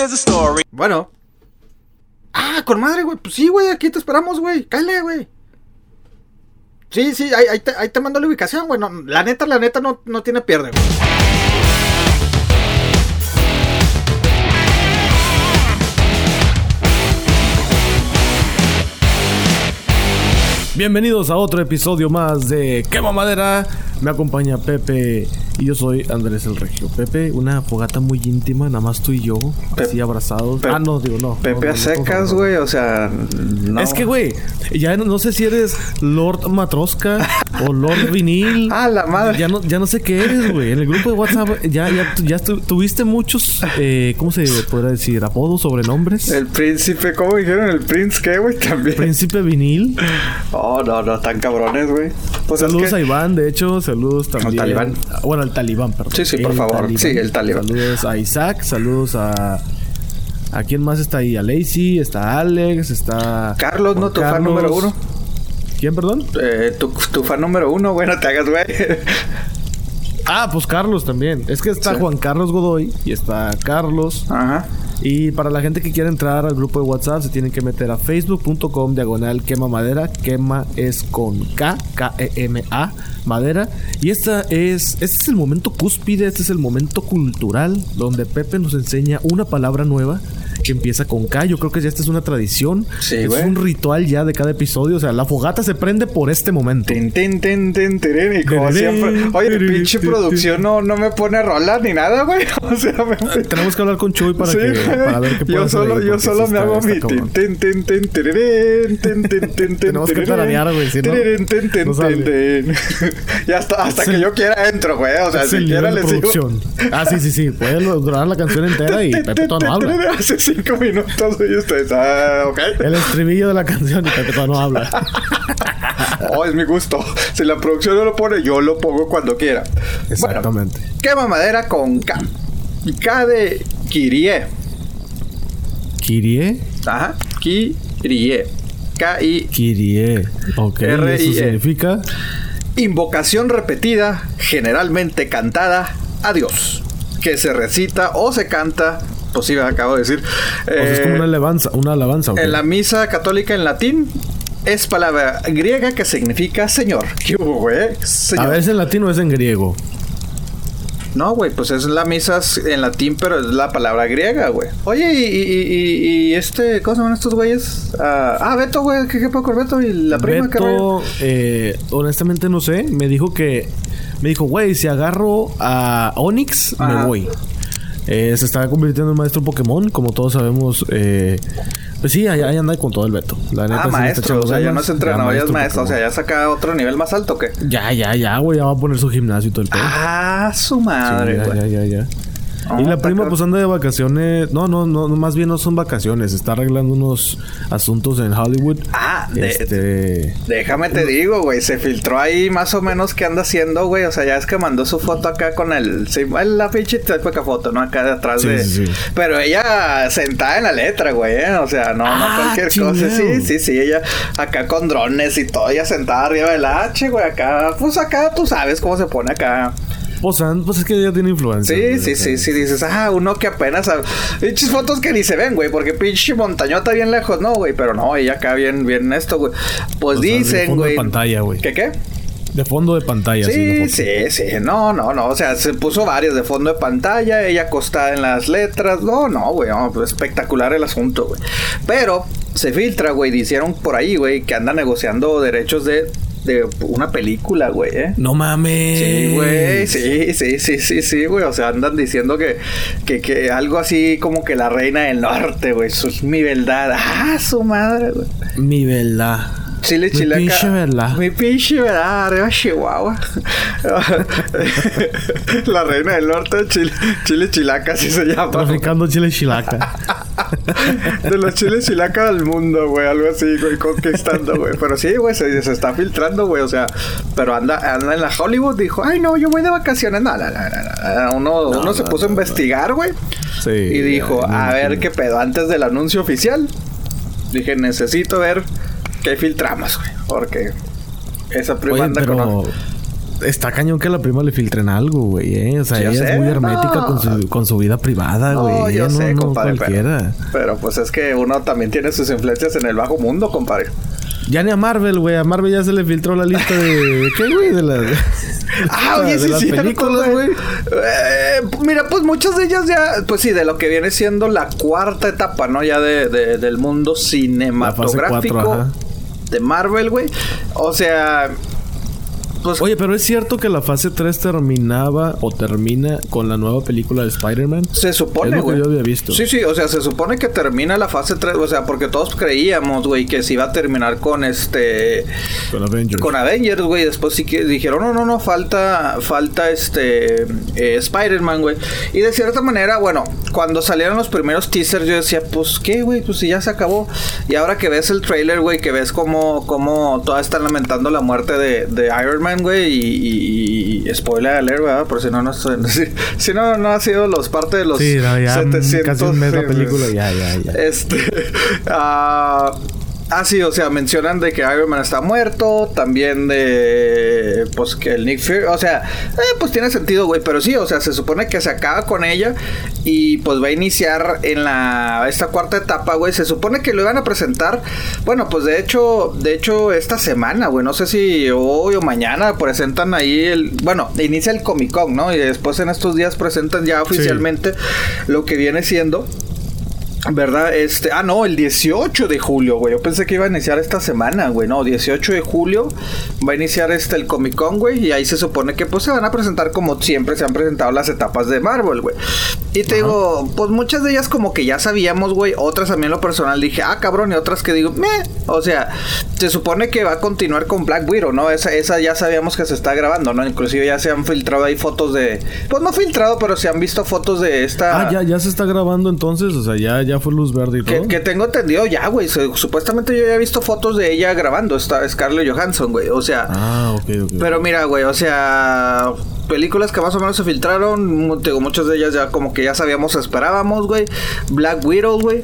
There's a story. Bueno. Ah, con madre, güey. Pues sí, güey, aquí te esperamos, güey. Cállate, güey. Sí, sí, ahí, ahí te, ahí te mando la ubicación, güey. No, la neta, la neta no, no tiene pierde, güey. Bienvenidos a otro episodio más de Quema Madera. Me acompaña Pepe y yo soy Andrés el Regio. Pepe, una fogata muy íntima, nada más tú y yo, así abrazados. Pe- ah, no, digo, no. Pepe no, a secas, no, no. güey, o sea. No. Es que, güey, ya no, sé si eres Lord Matroska o Lord Vinil. Ah, la madre. Ya no, ya no sé qué eres, güey. En el grupo de WhatsApp ya, ya, ya tu- tuviste muchos, eh, ¿cómo se podrá decir? Apodos, sobrenombres. El príncipe, ¿cómo dijeron? ¿El prince qué, güey? También. Príncipe Vinil. Oh, no, no, tan cabrones, güey. Pues es Saludos que- a Iván, de hecho, saludos también. Bueno, al talibán, perdón. Sí, sí, por favor. Sí, el talibán. Saludos a Isaac, saludos a. ¿A quién más está ahí? A Lacey, está Alex, está. Carlos, Juan ¿no? Tu fan número uno. ¿Quién, perdón? Eh, tu, tu fan número uno, güey, no te hagas, güey. Ah, pues Carlos también. Es que está Sí. Juan Carlos Godoy y está Carlos. Ajá. Y para la gente que quiera entrar al grupo de WhatsApp, se tienen que meter a facebook.com diagonal quema madera. Quema es con K, K-E-M-A, madera. Y esta es, este es el momento cúspide, este es el momento cultural donde Pepe nos enseña una palabra nueva que empieza con K. Yo creo que ya esta es una tradición. Sí, es güey. un ritual ya de cada episodio. O sea, la fogata se prende por este momento. Tin, tin, tin, tin, tirín, y como siempre. Oye, pinche producción no, no me pone rola ni nada, güey. O sea, me. Tenemos que hablar con Chuy para, Sí, que. Para ver qué yo solo, yo solo me hago mi tin, tin, tin, Tenemos que tararear, güey, si no, tirirín, tin, tin, no sale. tin, tin. Y hasta, hasta que yo quiera entro, güey. O sea, siquiera nivel le sigo. Ah, sí, sí, sí. Puede durar la canción entera y Pepe no habla. Hace cinco minutos y ustedes, ah, ok. El estribillo de la canción y Pepe no habla. Oh, es mi gusto. Si la producción no lo pone, yo lo pongo cuando quiera. Exactamente. Bueno, quema madera con K. K de Kirie. Kirie. Ajá. Kirie. K-I. Kirie. Ok. ¿y R-I-E. Eso significa. Invocación repetida, generalmente cantada, a Dios. Que se recita o se canta. Pues sí, acabo de decir. O sea, es eh, como una alabanza. Una alabanza. En la misa católica en latín. Es palabra griega que significa Señor. ¿Qué hubo, güey? A ver, ¿es en latino o es en griego? No, güey, pues es la misa en latín, pero es la palabra griega, güey. Oye, y, y, y, y este, ¿cómo se llaman estos güeyes? Ah, ah, Beto, güey, ¿qué, qué pasó con Beto? Y la prima. Beto, eh, honestamente no sé. Me dijo que. Me dijo, güey, si agarro a Ajá. me voy. Eh, se está convirtiendo en maestro Pokémon, como todos sabemos. Eh, pues sí, ahí, ahí anda con todo el Beto. La neta, Ah, sí maestro, o sea, ya no es entrenador, ya es maestro, o sea, ya saca otro nivel más alto, ¿o ¿qué? Ya, ya, ya, güey, ya va a poner su gimnasio y todo el pedo. Ah, su Sí, madre, ya, güey. ya, ya, ya. Ah, y la prima pues anda de vacaciones. No, no, no, más bien no son vacaciones. Está arreglando unos asuntos en Hollywood. Ah, de- este. Déjame te digo, güey, se filtró ahí más o menos qué anda haciendo, güey. O sea, ya es que mandó su foto acá con el... Sí, la pinche típica foto, ¿no? Acá de atrás Sí, de... sí, sí. Pero ella sentada en la letra, güey, ¿eh? O sea, no, no Ah, cualquier chingado. cosa. Sí, sí, sí, ella acá con drones y todo, ella sentada arriba del H, güey, acá. Pues acá tú sabes cómo se pone acá. Pues, an- pues es que ella tiene influencia. Sí, sí, o sea. sí, sí, dices, ah, uno que apenas... Pinches fotos que ni se ven, güey, porque pinche montañota bien lejos, no, güey, pero no, ella acá bien, bien esto, güey. Pues O sea, de dicen, fondo güey... de pantalla, güey. ¿Qué qué? De fondo de pantalla, sí. Sí, sí, sí, no, no, no, o sea, se puso varios de fondo de pantalla, ella acostada en las letras, no, no, güey, no, pues, espectacular el asunto, güey. Pero se filtra, güey, hicieron por ahí, güey, que anda negociando derechos de, de una película, güey, ¿eh? No mames. Sí, güey, sí, sí, sí, sí, sí, güey. O sea, andan diciendo que, que, que algo así como que la reina del norte, güey. Eso es mi verdad. Ah, su madre, güey. Mi verdad. Chile Mi chilaca. pinche verdad. Mi pinche verdad, arriba Chihuahua. la reina del norte, Chile, Chile chilaca, así se llama. Traficando chile chilaca. De los chiles chilaca del mundo, güey. Algo así, güey, conquistando, güey. Pero sí, güey, se, se está filtrando, güey. O sea, pero anda, anda en la Hollywood. Dijo, ay, no, yo voy de vacaciones. No, no, no, no, no. Uno, No, uno se puso a investigar, güey. Sí. Y dijo, a ver qué pedo. Antes del anuncio oficial, dije, necesito ver qué filtramos, güey. Porque esa prima Oye, anda con... pero. está cañón que a la prima le filtren algo, güey, ¿eh? O sea, ella es muy hermética con, su, con su vida privada, güey. No, yo Ella sé, compadre. cualquiera. Pero, pero, pues es que uno también tiene sus influencias en el bajo mundo, compadre. Ya ni a Marvel, güey. A Marvel ya se le filtró la lista de... ¿de ¿Qué, güey? De las... Ah, oye, sí, cierto, películas, güey. Eh, mira, pues muchas de ellas ya, pues sí, de lo que viene siendo la cuarta etapa, ¿no? Ya de, de- del mundo cinematográfico cuatro, ajá. De Marvel, güey. O sea, pues Oye, pero es cierto que la fase 3 terminaba o termina con la nueva película de Spider-Man. Se Es supone, lo que güey. yo había visto. Sí, sí, o sea, se supone que termina la fase 3, o sea, porque todos creíamos, güey, que se iba a terminar con este Con Avengers. con Avengers, güey, después sí que dijeron, "No, no, no, falta falta este eh, Spider-Man, güey." Y de cierta manera, bueno, cuando salieron los primeros teasers yo decía, "Pues qué, güey, pues si ya se acabó." Y ahora que ves el trailer, güey, que ves cómo cómo todas están lamentando la muerte de, de Iron Man, güey, y, y- y- spoiler alert, ¿verdad? Por si no no si, si no no ha sido los parte de los Sí, no, ya mm, 700, casi un mes la sí, película. sí. Ya, ya, ya. Este. ah, ah, sí, o sea, mencionan de que Iron Man está muerto. También de. Pues que el Nick Fury. O sea, eh, pues tiene sentido, güey. Pero sí, o sea, se supone que se acaba con ella. Y pues va a iniciar en la. Esta cuarta etapa, güey. Se supone que lo iban a presentar. Bueno, pues de hecho. De hecho, esta semana, güey. No sé si hoy o mañana presentan ahí el. Bueno, inicia el Comic Con, ¿no? Y después en estos días presentan ya oficialmente lo que viene siendo. ¿Verdad? Este, ah, no, el 18 de julio, güey. Yo pensé que iba a iniciar esta semana, güey. No, 18 de julio va a iniciar este el Comic Con, güey. Y ahí se supone que pues se van a presentar como siempre se han presentado las etapas de Marvel, güey. Y te digo, pues muchas de ellas como que ya sabíamos, güey. Otras a mí en lo personal dije, ah, cabrón. Y otras que digo, meh. O sea, se supone que va a continuar con Black Widow, ¿no? Esa, esa ya sabíamos que se está grabando, ¿no? Inclusive ya se han filtrado ahí fotos de... Pues no filtrado, pero se han visto fotos de esta... Ah, ya, ya se está grabando entonces. O sea, ya, ya fue luz verde y todo. Que, que tengo entendido ya, güey. Supuestamente yo ya he visto fotos de ella grabando. Está Scarlett Johansson, güey. O sea, Ah, ok, ok. pero mira, güey, o sea, películas que más o menos se filtraron, digo, muchas de ellas ya como que ya sabíamos, esperábamos, güey. Black Widow, güey.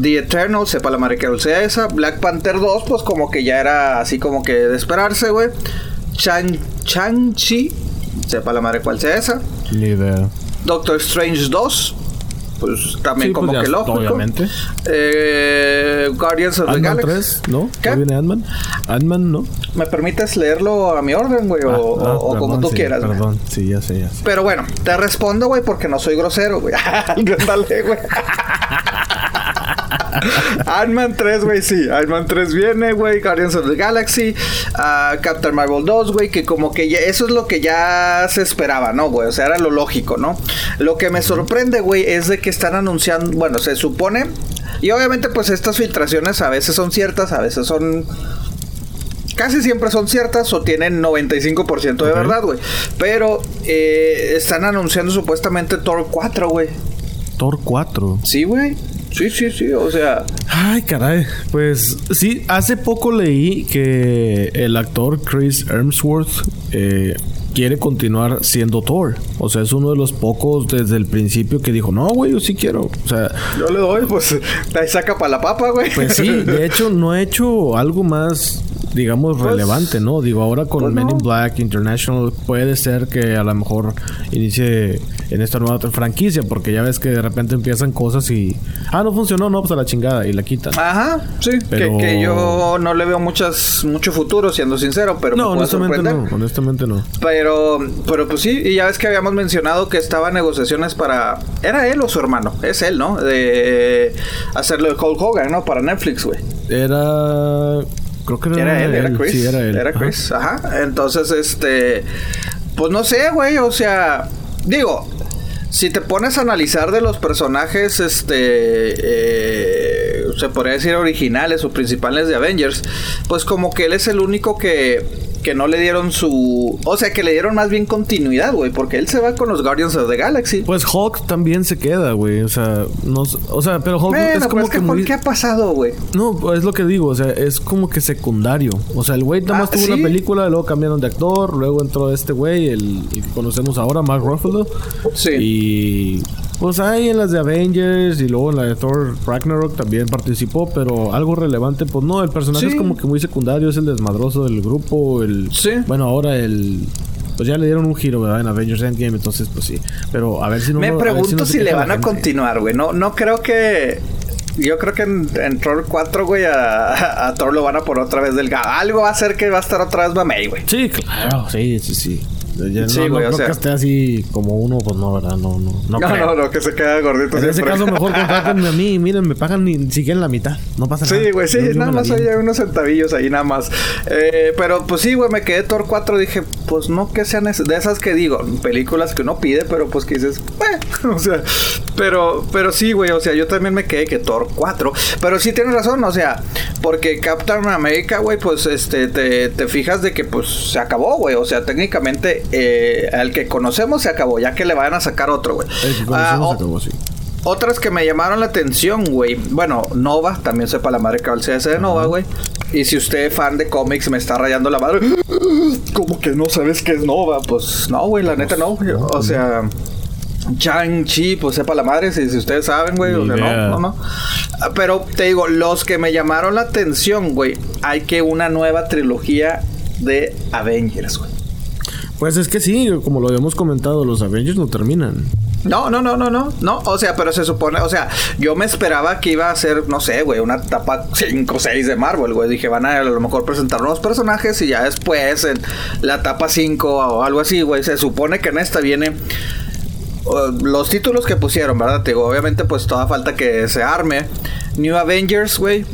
The Eternal, sepa la madre que sea esa. Black Panther 2, pues como que ya era así como que de esperarse, güey. Chan Chang-Chi, sepa la madre cuál sea esa. Ni idea. Doctor Strange 2, pues también Sí, como pues ya, que lógico. obviamente. Eh, Guardians of the Galaxy. 3, ¿no? ¿Qué? ¿No viene Ant-Man? Ant-Man, ¿no? ¿Me permites leerlo a mi orden, güey? O, Ah, o- ah, o como perdón, tú sí, quieras. Perdón, sí, ya sé, ya sé. Pero bueno, te respondo, güey, porque no soy grosero, güey. Ándale, güey. Ant-Man 3, güey, sí. Ant-Man 3 viene, güey. Guardians of the Galaxy. ah, Captain Marvel 2, güey. Que como que ya, eso es lo que ya se esperaba, ¿no, güey? O sea, era lo lógico, ¿no? Lo que me sorprende, güey, es de que están anunciando. Bueno, se supone. Y obviamente, pues estas filtraciones a veces son ciertas, a veces son casi siempre son ciertas o tienen 95% de verdad, güey. Pero eh, están anunciando supuestamente Thor 4, güey. Thor 4. Sí, güey. Sí, sí, sí. O sea, Ay, caray. Pues sí, hace poco leí que el actor Chris Hemsworth eh, quiere continuar siendo Thor. O sea, es uno de los pocos desde el principio que dijo, no, güey, yo sí quiero. O sea, yo le doy, pues, ahí saca para la papa, güey. pues sí, de hecho no ha hecho algo más, digamos, Pues- relevante, ¿no? Digo, ahora con pues Men no. in Black International puede ser que a lo mejor inicie en esta nueva franquicia, porque ya ves que de repente empiezan cosas y, ah, no funcionó, no, pues a la chingada y la quitan. Ajá, sí. Pero- Que, que yo no le veo muchas, mucho futuro, siendo sincero, pero no, me honestamente sorprender. no, honestamente no. Pero, pero pues sí, y ya ves que habíamos mencionado que estaba en negociaciones para. ¿Era él o su hermano? Es él, ¿no? De hacerlo de Hulk Hogan, ¿no? Para Netflix, güey. Era. Creo que era, Era él, era Chris. Sí, era él. Era Ajá. Chris, ajá. Entonces, este. Pues no sé, güey. O sea, digo, si te pones a analizar de los personajes, este. eh, se podría decir originales o principales de Avengers, pues como que él es el único que. Que no le dieron su. O sea, que le dieron más bien continuidad, güey. Porque él se va con los Guardians of the Galaxy. Pues Hulk también se queda, güey. O sea, no, o sea, pero Hulk bueno, es pero como es que, que ¿por muy. qué ha pasado, güey? No, es lo que digo, o sea, es como que secundario. O sea, el güey nada más Ah, tuvo ¿sí? una película, luego cambiaron de actor, luego entró este güey, el, el que conocemos ahora, Mark Ruffalo. Sí. Y pues ahí en las de Avengers y luego en la de Thor Ragnarok también participó, pero algo relevante, pues no, el personaje Sí. es como que muy secundario, es el desmadroso del grupo, el... Sí. Bueno, ahora el... pues ya le dieron un giro, ¿verdad? En Avengers Endgame, entonces pues sí. Pero a ver si no... Me ver pregunto no si, le van a continuar, güey. No, no creo que. Yo creo que en, en Thor 4, güey, a, a Thor lo van a poner otra vez del ga- Algo va a hacer que va a estar otra vez Mamey, güey. Sí, claro, sí, sí, sí. Ya Sí, no, no güey, o creo sea- que esté así como uno, pues no, ¿verdad? No, no, no, No, creo. no, no, que se queda gordito. En ese caso mejor contrátenme a mí, miren, me pagan ni siquiera la mitad, no pasa nada. Sí, güey, sí, nada más hay unos centavillos ahí, nada más. Eh, pero pues sí, güey, me quedé Thor 4. Dije, pues no que sean es- de esas que digo, películas que uno pide, pero pues que dices, eh, o sea, pero, pero sí, güey, o sea, yo también me quedé que Thor 4. Pero sí tienes razón, o sea, porque Captain America, güey, pues este, te, te fijas de que pues se acabó, güey, o sea, técnicamente eh, al que conocemos se acabó, ya que le vayan a sacar otro, güey. El que Ah, acabó otras que me llamaron la atención, güey. Bueno, Nova, también sepa la madre que va el CS de Nova, güey. Y si usted es fan de cómics me está rayando la madre. ¿Cómo que no sabes qué es Nova? Pues no, güey, la neta no. O sea, Chang-Chi, pues sepa la madre, si, si ustedes saben, güey. O sea, no, no, no. Ah, Pero te digo, los que me llamaron la atención, güey, hay que una nueva trilogía de Avengers, güey. Pues es que sí, como lo habíamos comentado, los Avengers no terminan. No, no, no, no, no, no, o sea, pero se supone, o sea, yo me esperaba que iba a ser, no sé, güey, una etapa 5 o 6 de Marvel, güey, dije, van a a lo mejor presentar nuevos personajes y ya después en la etapa 5 o algo así, güey, se supone que en esta viene los títulos que pusieron, ¿verdad? Te digo, obviamente pues toda falta que se arme. New Avengers, güey.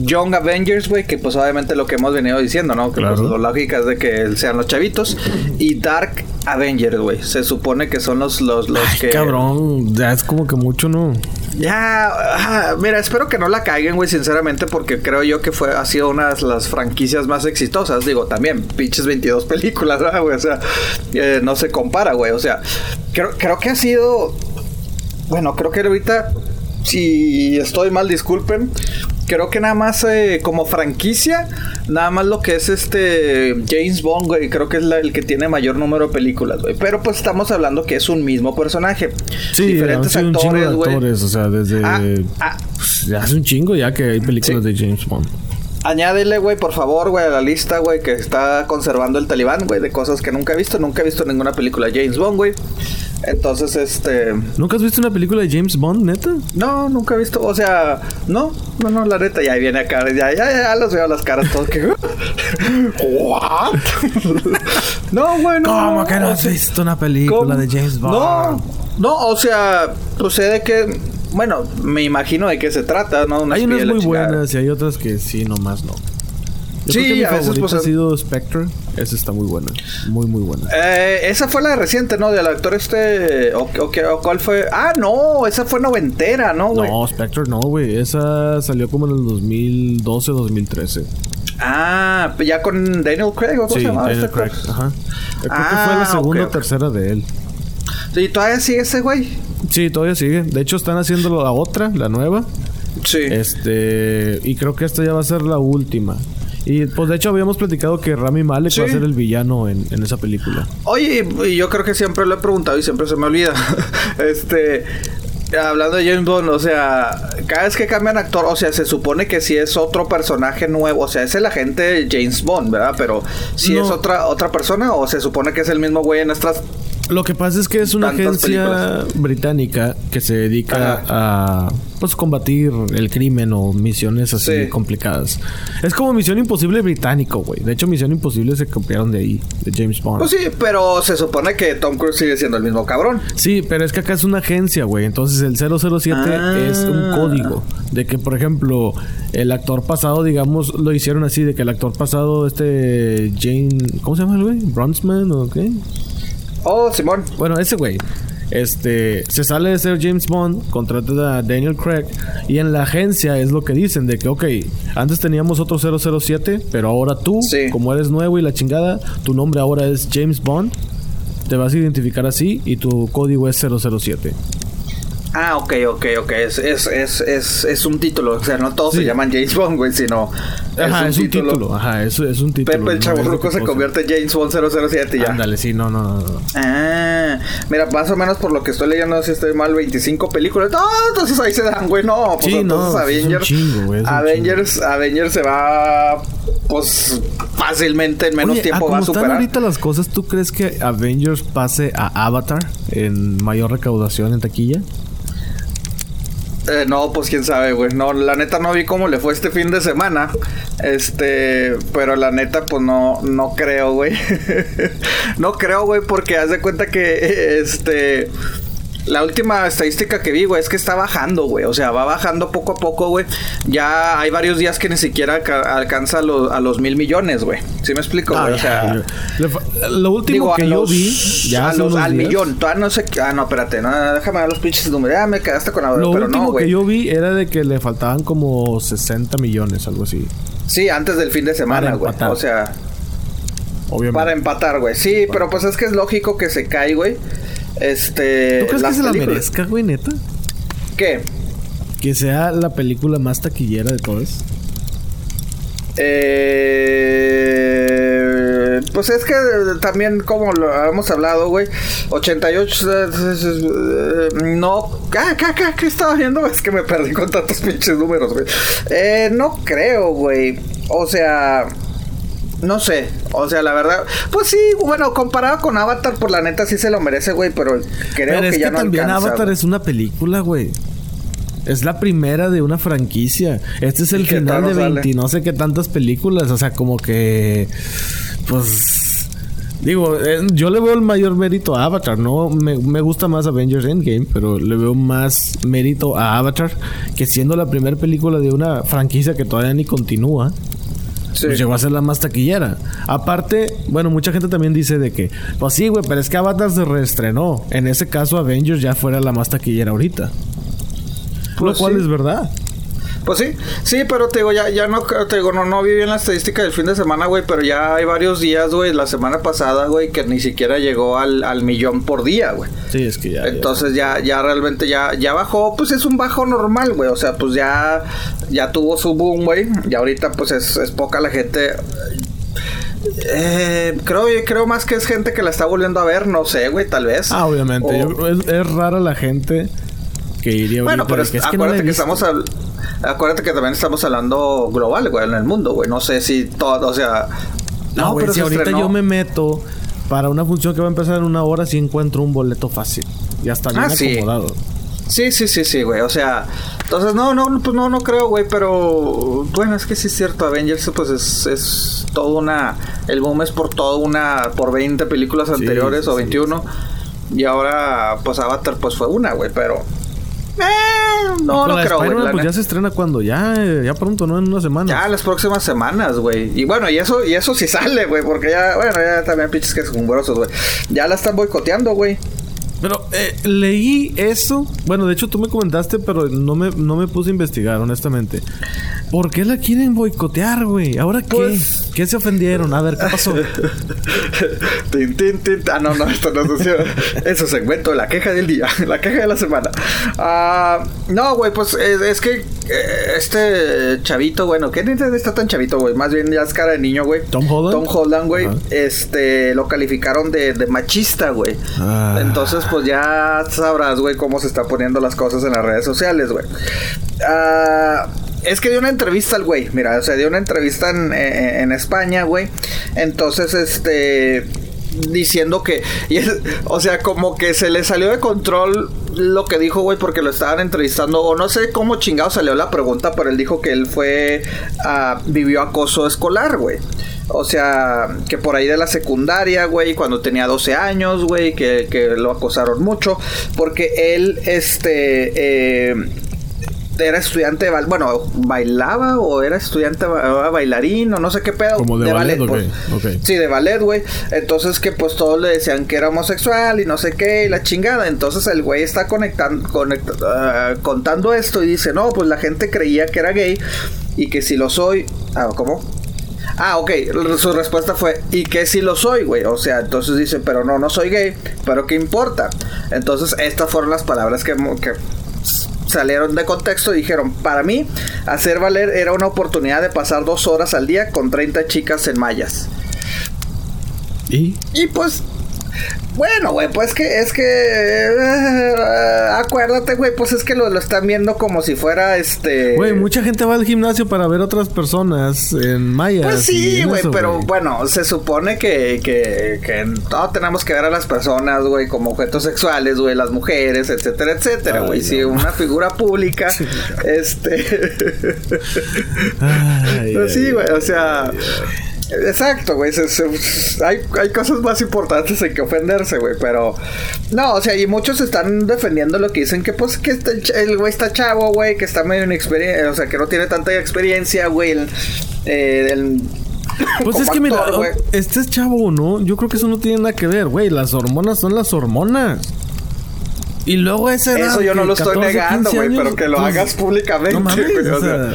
Young Avengers, güey, que pues obviamente lo que hemos venido diciendo, ¿no? Que Claro. pues, lo lógico es de que sean los chavitos. Y Dark Avengers, güey. Se supone que son los, los, los Ay, que... cabrón, ya es como que mucho, ¿no? Ya, ah, mira, espero que no la caigan, güey, sinceramente, porque creo yo que fue, ha sido una de las franquicias más exitosas. Digo, también, pinches 22 películas, ¿verdad, güey? O sea, eh, no se compara, güey. O sea, creo, creo que ha sido. Bueno, creo que ahorita, si estoy mal, disculpen. Creo que nada más eh, como franquicia, nada más lo que es este James Bond, güey, creo que es la- el que tiene mayor número de películas, güey. Pero pues estamos hablando que es un mismo personaje. Sí, diferentes sido un chingo de actores, güey. actores, o sea, desde... Ah, ah, pues, ya hace un chingo ya que hay películas Sí. de James Bond. Añádele, güey, por favor, güey, a la lista, güey, que está conservando el talibán, güey, de cosas que nunca he visto. Nunca he visto ninguna película de James Bond, güey. Entonces, este... ¿Nunca has visto una película de James Bond, neta? No, nunca he visto, o sea, no, no, no, la neta, ya ahí viene acá, ya, ya, ya, los veo las caras todos que... ¿What? no, güey, no. ¿Cómo que no has visto una película ¿cómo? de James Bond? No, no, o sea, sucede que... Bueno, me imagino de qué se trata, ¿no? Una Hay unas muy buenas y hay otras que sí, nomás no. Yo Sí, creo que mi a veces, pues, ha sido Spectre. Esa está muy buena. Muy, muy buena. Eh, esa fue la reciente, ¿no? Del actor este. O, o qué- o cuál fue? Ah, no, esa fue noventera, ¿no, güey? No, Spectre no, güey. Esa salió como en el 2012, 2013. Ah, ya con Daniel Craig, ¿o cómo Sí, se llama? Daniel este Craig. Ajá. Yo creo que Ah, fue la segunda ok, o tercera de él. Sí, todavía sigue ese güey. Sí, todavía sigue. De hecho, están haciendo la otra, la nueva. Sí. Este. Y creo que esta ya va a ser la última. Y pues de hecho habíamos platicado que Rami Malek Sí. va a ser el villano en, en esa película. Oye, y yo creo que siempre lo he preguntado y siempre se me olvida. este. Hablando de James Bond, o sea, cada vez que cambian actor, o sea, se supone que si es otro personaje nuevo, o sea, es el agente James Bond, ¿verdad? Pero si No. es otra otra persona o se supone que es el mismo güey en nuestras Lo que pasa es que es una agencia películas. británica que se dedica a pues combatir el crimen o misiones así Sí. complicadas. Es como Misión Imposible británico, güey. De hecho, Misión Imposible se copiaron de ahí, de James Bond. Pues sí, pero se supone que Tom Cruise sigue siendo el mismo cabrón. Sí, pero es que acá es una agencia, güey. Entonces el 007 Ah. es un código. De que, por ejemplo, el actor pasado, digamos, lo hicieron así. De que el actor pasado, este Jane... ¿Cómo se llama el güey? ¿Bronzman o qué? Oh, Simón. Bueno, ese güey. Este, se sale de ser James Bond, contrata a Daniel Craig y en la agencia es lo que dicen de que, ok, antes teníamos otro 007, pero ahora tú, Sí. como eres nuevo y la chingada, tu nombre ahora es James Bond, te vas a identificar así y tu código es 007. Ah, ok, ok, ok. Es, es, es, es, es un título. O sea, no todos se llaman James Bond, güey, sino. Ajá, es un, título. Ajá, es, es un título. Pepe el Chaburruco se convierte en James Bond 007 y ya. Ándale, sí, no, no, no. Ah, mira, más o menos por lo que estoy leyendo, si estoy mal, 25 películas. No, entonces ahí se dan, güey. No, pues Sí, entonces no, es un Avengers. chingo, güey, Avengers, Avengers se va. Pues fácilmente en menos Oye, tiempo ah, va a como están superar. ahorita las cosas, ¿tú crees que Avengers pase a Avatar en mayor recaudación en taquilla? Eh, no, pues quién sabe, güey. No, la neta no vi cómo le fue este fin de semana. Este, pero la neta, pues no, no creo, güey. no creo, güey, porque haz de cuenta que, este, la última estadística que vi, güey, es que está bajando, güey. O sea, va bajando poco a poco, güey. Ya hay varios días que ni siquiera ca- alcanza los, a los mil millones, güey. ¿Sí me explico, güey? Ah, o sea, lo último Digo, que yo los- vi, ya a los- al días, millón. Todavía no sé. Ah, no, espérate. No, déjame ver los pinches números. Ya me quedaste con la Lo pero último no, que yo vi era de que le faltaban como 60 millones, algo así. Sí, antes del fin de semana, Para güey. empatar. O sea, Obviamente. para empatar, güey. Sí, pero pues es que es lógico que se cae, güey. Este. ¿Tú crees que se la merezca, güey, neta? ¿Qué? Que sea la película más taquillera de todas. Eh, pues es que también, como lo hemos hablado, güey, 88. eh, eh, no. Ah, ¿qué, qué, qué estaba viendo? Es que me perdí con tantos pinches números, güey. Eh, no creo, güey. O sea. No sé, o sea, la verdad, pues sí, bueno, comparado con Avatar, por la neta sí se lo merece, güey, pero creo Pero que es ya que no también alcanza, Avatar güey. es una película, güey. Es la primera de una franquicia. Este es ¿Y el final de nos sale? 20 y no sé qué tantas películas. O sea, como que. Pues. Digo, eh, yo le veo el mayor mérito a Avatar. No me, me gusta más Avengers Endgame, pero le veo más mérito a Avatar que siendo la primera película de una franquicia que todavía ni continúa. Sí. Pues llegó a ser la más taquillera. Aparte, bueno, mucha gente también dice de que, pues sí, güey, pero es que Avatar se reestrenó. En ese caso, Avengers ya fuera la más taquillera ahorita. Lo Pues cual sí. es verdad. Pues sí, sí, pero te digo, ya, ya no, te digo, no, no vi bien la estadística del fin de semana, güey, pero ya hay varios días, güey, la semana pasada, güey, que ni siquiera llegó al, al millón por día, güey. Sí, es que ya. Entonces ya, ya realmente ya, ya bajó, pues es un bajo normal, güey. O sea, pues ya, ya tuvo su boom, güey. Y ahorita pues es, es poca la gente. Eh, creo, creo más que es gente que la está volviendo a ver, no sé, güey, tal vez. Ah, obviamente. O- Yo es rara la gente que iría bueno, pero es- que, es que no acuérdate que, visto. estamos al- acuérdate que también estamos hablando global, güey, en el mundo, güey. No sé si todo, o sea. No, güey, pero si ahorita estrenó. yo me meto para una función que va a empezar en una hora, si encuentro un boleto fácil. Ya está bien Ah, sí. acomodado. Sí, sí, sí, sí, güey. O sea, entonces no, no, pues no, no creo, güey. Pero bueno, es que sí es cierto. Avengers, pues es, es todo una. El boom es por toda una. Por 20 películas anteriores sí, o sí. 21. Y ahora, pues Avatar, pues fue una, güey. Pero. Eh, no, no la creo, güey. Pues ya se estrena cuando ya, eh, ya pronto, ¿no? En una semana. Ya las próximas semanas, güey. Y bueno, y eso, y eso sí sale, güey. Porque ya, bueno, ya también pinches que escumbrosos, güey. Ya la están boicoteando, güey. Pero eh, leí eso. Bueno, de hecho tú me comentaste, pero no me, no me puse a investigar, honestamente. ¿Por qué la quieren boicotear, güey? ¿Ahora qué? Pues- ¿Qué se ofendieron? A ver, ¿qué pasó? Tin, tin, tin. Ah, no, no, esto no es Eso segmento, la queja del día, la queja de la semana. Ah, no, güey, pues es que eh, este chavito, bueno, ¿qué está tan chavito, güey? Más bien ya es cara de niño, güey. ¿Tom Holland? Tom Holland, güey. Este, lo calificaron de, de machista, güey. Ah. Entonces, pues ya sabrás, güey, cómo se está poniendo las cosas en las redes sociales, güey. Ah, es que dio una entrevista al güey, mira, o sea, dio una entrevista en, en- en España, güey. Entonces, este, diciendo que, o sea, como que se le salió de control lo que dijo, güey, porque lo estaban entrevistando, o no sé cómo chingado salió la pregunta, pero él dijo que él fue, vivió acoso escolar, güey. O sea, que por ahí de la secundaria, güey, cuando tenía 12 años, güey, que, que lo acosaron mucho, porque él, este, eh, era estudiante de bal- bueno, bailaba o era estudiante ba- bailarín o no sé qué pedo. Como de ballet, pues. ok, ok. Sí, de ballet, güey. Entonces que pues todos le decían que era homosexual y no sé qué y la chingada. Entonces el güey está conectando, conect- ah, contando esto y dice, no, pues la gente creía que era gay y que si lo soy... Ah, ¿cómo? Ah, ok. Su respuesta fue, ¿y que si lo soy, güey? O sea, entonces dice, pero no, no soy gay, pero ¿qué importa? Entonces estas fueron las palabras que salieron de contexto y dijeron, para mí, hacer valer era una oportunidad de pasar dos horas al día con 30 chicas en mallas. ¿Y? Y pues bueno, güey, pues que es que. eh, acuérdate, güey, pues es que lo, lo están viendo como si fuera este. Güey, mucha gente va al gimnasio para ver otras personas en mayas. Pues sí, güey, pero bueno, se supone que, que, que no tenemos que ver a las personas, güey, como objetos sexuales, güey, las mujeres, etcétera, etcétera, güey. no. Si una figura pública, este. Ay, Pues sí, güey, o sea. Exacto, güey. hay, hay cosas más importantes en que ofenderse, güey. Pero. No, o sea, y muchos están defendiendo lo que dicen que, pues, que este el güey está chavo, güey. Que está medio inexperiencia. O sea, que no tiene tanta experiencia, güey. El, eh, el- Pues es que mira, güey. este es chavo o no, yo creo que eso no tiene nada que ver, güey. Las hormonas son las hormonas. Y luego ese Eso yo no lo estoy negando, güey, pero que lo hagas públicamente, pues, No mames, güey, o o sea,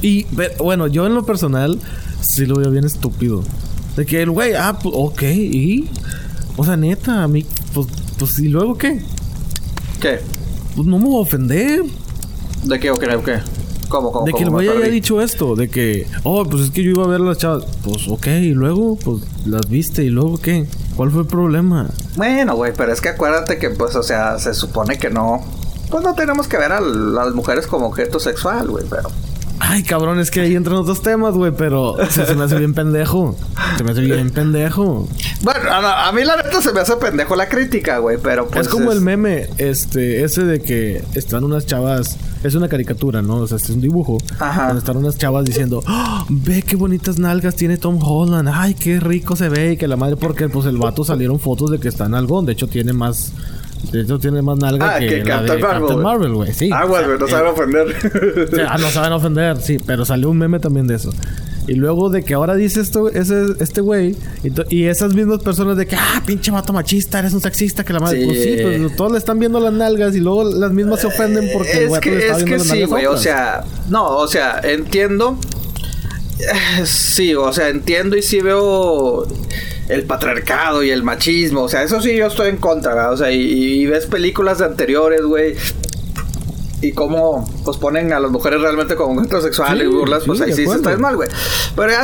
y ve- bueno, yo en lo personal sí lo veo bien estúpido. De que el güey, ah, pues, ok, y. O sea, neta, a mí, pues, pues, ¿y luego qué? ¿Qué? Pues no me voy a ofender. ¿De qué o qué? qué? ¿Cómo, cómo? De que el güey haya dicho esto, de que, oh, pues es que yo iba a ver a las chavas. Pues ok, y luego, pues las viste, y luego qué? ¿Cuál fue el problema? Bueno, güey, pero es que acuérdate que, pues, o sea, se supone que no. Pues no tenemos que ver a las mujeres como objeto sexual, güey, pero. Ay, cabrón, es que ahí entran otros temas, güey, pero se, se me hace bien pendejo. Se me hace bien pendejo. Bueno, a, a mí la neta se me hace pendejo la crítica, güey, pero pues. es como el meme, este, ese de que están unas chavas, es una caricatura, ¿no? O sea, es un dibujo. Ajá. Donde están unas chavas diciendo, "Ah, ve qué bonitas nalgas tiene Tom Holland, ay, qué rico se ve, y que la madre, porque pues el vato salieron fotos de que está en algón, de hecho tiene más, de hecho tiene más nalga Ah, que, que la Captain de Marvel, Captain. Marvel, güey, sí. Ah, O güey, sea, no eh, saben ofender. o sea, ah, no saben ofender, sí, pero salió un meme también de eso. Y luego de que ahora dice esto, ese, este güey, y, y esas mismas personas de que, ah, pinche vato machista, eres un sexista, que la madre. Sí. Pues sí, pues todos le están viendo las nalgas y luego las mismas se ofenden porque el es le que, está es que sí, güey, o sea. No, o sea, entiendo. Eh, Sí, o sea, entiendo y sí veo el patriarcado y el machismo. O sea, eso sí yo estoy en contra, ¿verdad? O sea, y, y ves películas de anteriores, güey. Y cómo pues ponen a las mujeres realmente como objetos sexuales Sí, y burlas, pues sí, ahí sí se está mal, güey. Pero ya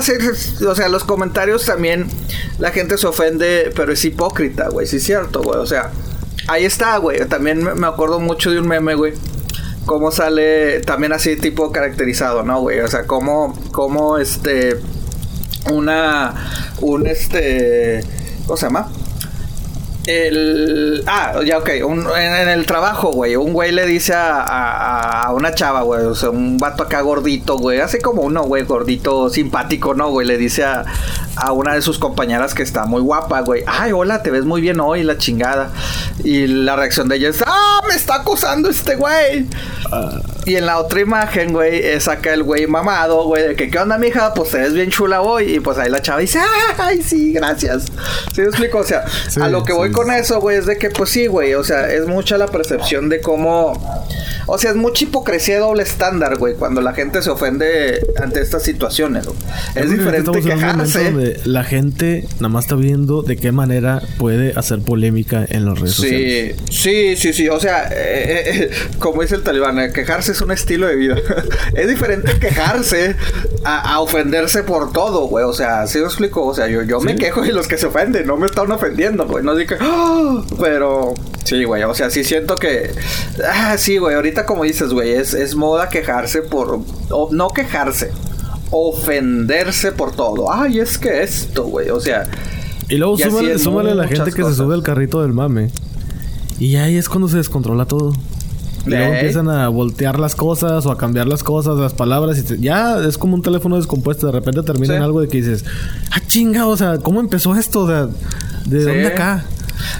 o sea, los comentarios también la gente se ofende, pero es hipócrita, güey, sí es cierto, güey. O sea, ahí está, güey. También me- me acuerdo mucho de un meme, güey cómo sale también así tipo caracterizado, ¿no, güey? O sea, cómo, cómo este, una, un este, ¿cómo se llama? El, ah, ya, ok, un- en, en el trabajo, güey, un güey le dice a, a- a una chava, güey, o sea, un vato acá gordito, güey, así como uno, güey, gordito, simpático, ¿no, güey? Le dice a, a una de sus compañeras que está muy guapa, güey, ay, hola, te ves muy bien hoy, la chingada. Y la reacción de ella es, ah, me está acusando este güey. Y en la otra imagen, güey, eh, saca el güey mamado, güey, de que, ¿qué onda, mija? Pues te ves bien chula hoy. Y pues ahí la chava dice, ay, sí, gracias. ¿Sí me explico? O sea, Sí, a lo que voy sí, con sí. eso, güey, es de que, pues sí, güey, o sea, es mucha la percepción de cómo. O sea, es mucha hipocresía doble estándar, güey, cuando la gente se ofende ante estas situaciones, güey. Es diferente quejarse. la gente nada más está viendo de qué manera puede hacer polémica en las redes sociales. Sí, sí, sí, sí. O sea, eh, eh, como dice el talibán, eh, quejarse es un estilo de vida. es diferente quejarse a, a ofenderse por todo, güey. O sea, ¿sí me explico? O sea, yo, yo me Sí. quejo y los que se ofenden no me están ofendiendo, güey. No digo, pero sí, güey. O sea, sí siento que. Ah, sí, güey. Ahorita, como dices, güey, es, es moda quejarse por. o no quejarse. Ofenderse por todo. Ay, es que esto, güey. O sea. Y luego Y súmale, a la gente que cosas. se sube al carrito del mame. Y ahí es cuando se descontrola todo. Y luego empiezan a voltear las cosas o a cambiar las cosas, las palabras. Y te- ya es como un teléfono descompuesto. De repente termina en algo de que dices, ah, chinga, o sea, ¿cómo empezó esto? O sea, ¿De Sí. dónde acá?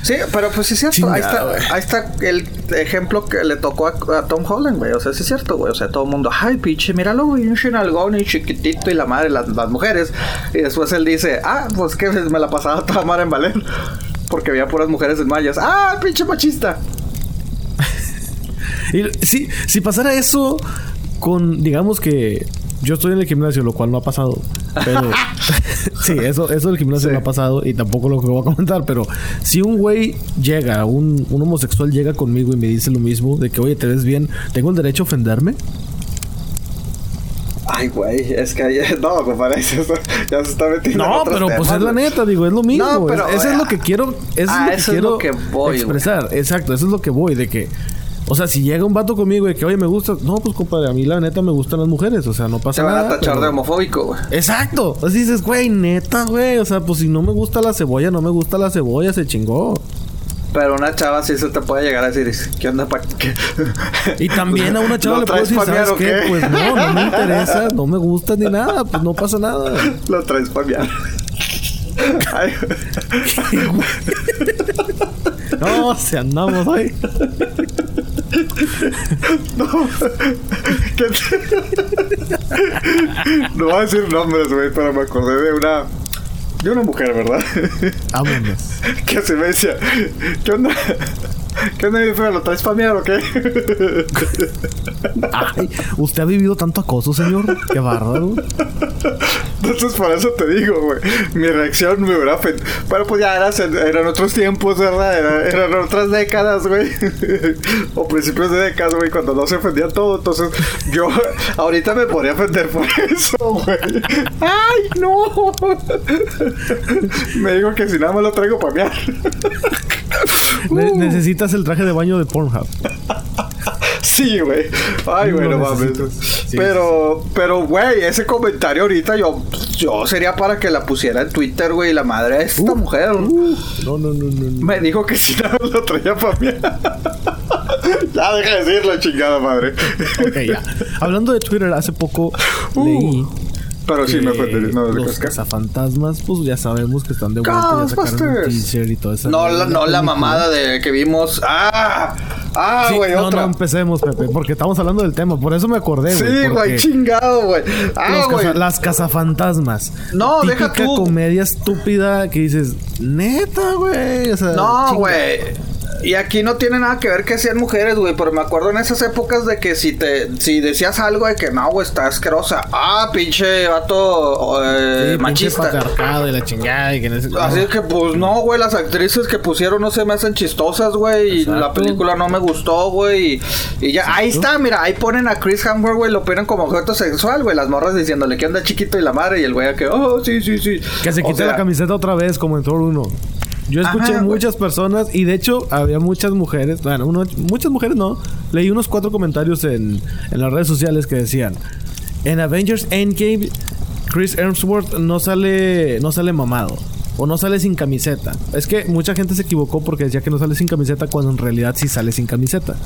Sí, pero pues sí es cierto. Chingada, ahí, está, ahí está el ejemplo que le tocó a, a Tom Holland, güey. O sea, sí es cierto, güey. O sea, todo el mundo, ay, pinche, míralo, güey, un chinalgón y chiquitito y la madre, las, las mujeres. Y después él dice, ah, pues que me la pasaba toda madre en Valer. Porque había puras mujeres en mallas. Ah, pinche machista. Y si, si pasara eso con, digamos que yo estoy en el gimnasio, lo cual no ha pasado. Pero sí, eso, eso del gimnasio no ha pasado y tampoco lo que voy a comentar. Pero si un güey llega, un, un homosexual llega conmigo y me dice lo mismo, de que oye, te ves bien, ¿tengo el derecho a ofenderme? Ay, güey, es que no, compadre, eso ya se está metiendo. No, en otros pero pues es la neta, digo, es lo mismo. No, pero, eso es lo que quiero, eso ah, es eso es lo que que quiero güey. expresar. Exacto, eso es lo que voy, de que, o sea, si llega un vato conmigo y que, oye, me gusta, no, pues compadre, a mí la neta me gustan las mujeres, o sea, no Te pasa van nada. a tachar pero- de homofóbico, güey. Exacto. Así dices, güey, neta, güey. O sea, pues si no me gusta la cebolla, no me gusta la cebolla, se chingó. Pero una chava sí se te puede llegar a decir, ¿qué onda, pa? ¿Qué? Y también a una chava ¿Lo le puedo traes decir, ¿sabes qué? qué? Pues no, no me interesa, no me gusta ni nada, pues no pasa nada. Lo traes. Ay, No, si andamos ahí. ¿Qué te- No voy a decir nombres, güey, pero me acordé de una... De una mujer, ¿verdad? Vámonos. que se me decía, ¿qué onda? ¿Qué onda, mi feo? ¿Lo traes para miar o qué? Ay, ¿usted ha vivido tanto acoso, señor? Qué bárbaro. Entonces, por eso te digo, güey. Mi reacción me hubiera. Pero pues ya eras en- eran otros tiempos, ¿verdad? Era- eran otras décadas, güey. o principios de décadas, güey, cuando no se ofendía todo. Entonces, yo ahorita me podría ofender por eso, güey. ¡Ay, no! me dijo que si nada más lo traigo para mear. Ne- necesitas el traje de baño de Pornhub. Sí, güey. Ay, güey, no mames. Sí, pero, pero, güey, ese comentario ahorita yo, yo sería para que la pusiera en Twitter, güey. La madre de esta mujer Uh, no, no, no, no. me dijo que si nada lo traía para mí. ya deja de decirlo, chingada madre. Ok, ya. Hablando de Twitter, hace poco Uh, leí Pero sí me que ofendería. No, de los cazafantasmas, pues ya sabemos que están de vuelta, ya sacaron un Ghostbusters. teaser y todo eso. No, la, no la mamada de que vimos. ¡Ah! ¡Ah, Sí, güey! no, otra. no empecemos, Pepe, porque estamos hablando del tema. Por eso me acordé, sí, güey. chingado, güey. Ah, güey. caza- las cazafantasmas. No, Típica deja tú. comedia estúpida que dices, neta, güey. O sea, No, güey. Y aquí no tiene nada que ver que sean mujeres, güey. Pero me acuerdo en esas épocas de que si te si decías algo de que no, güey, está asquerosa. Ah, pinche vato eh, Sí, pinche machista. patriarcado y la chingada y que no sé- Así que pues no, güey, las actrices que pusieron no se me hacen chistosas, güey. Y la película no me gustó, güey. Y, y ya, ahí está, mira, ahí ponen a Chris Hemsworth, güey, lo ponen como objeto sexual, güey. Las morras diciéndole que anda chiquito y la madre y el güey que, oh, sí, sí, sí. Que se O quite sea, la camiseta otra vez como en Thor 1. Yo escuché Ajá, muchas personas y de hecho había muchas mujeres, bueno, uno- muchas mujeres no, leí unos cuatro comentarios en, en las redes sociales que decían, en Avengers Endgame Chris Hemsworth no sale no sale mamado o no sale sin camiseta. Es que mucha gente se equivocó porque decía que no sale sin camiseta cuando en realidad sí sale sin camiseta.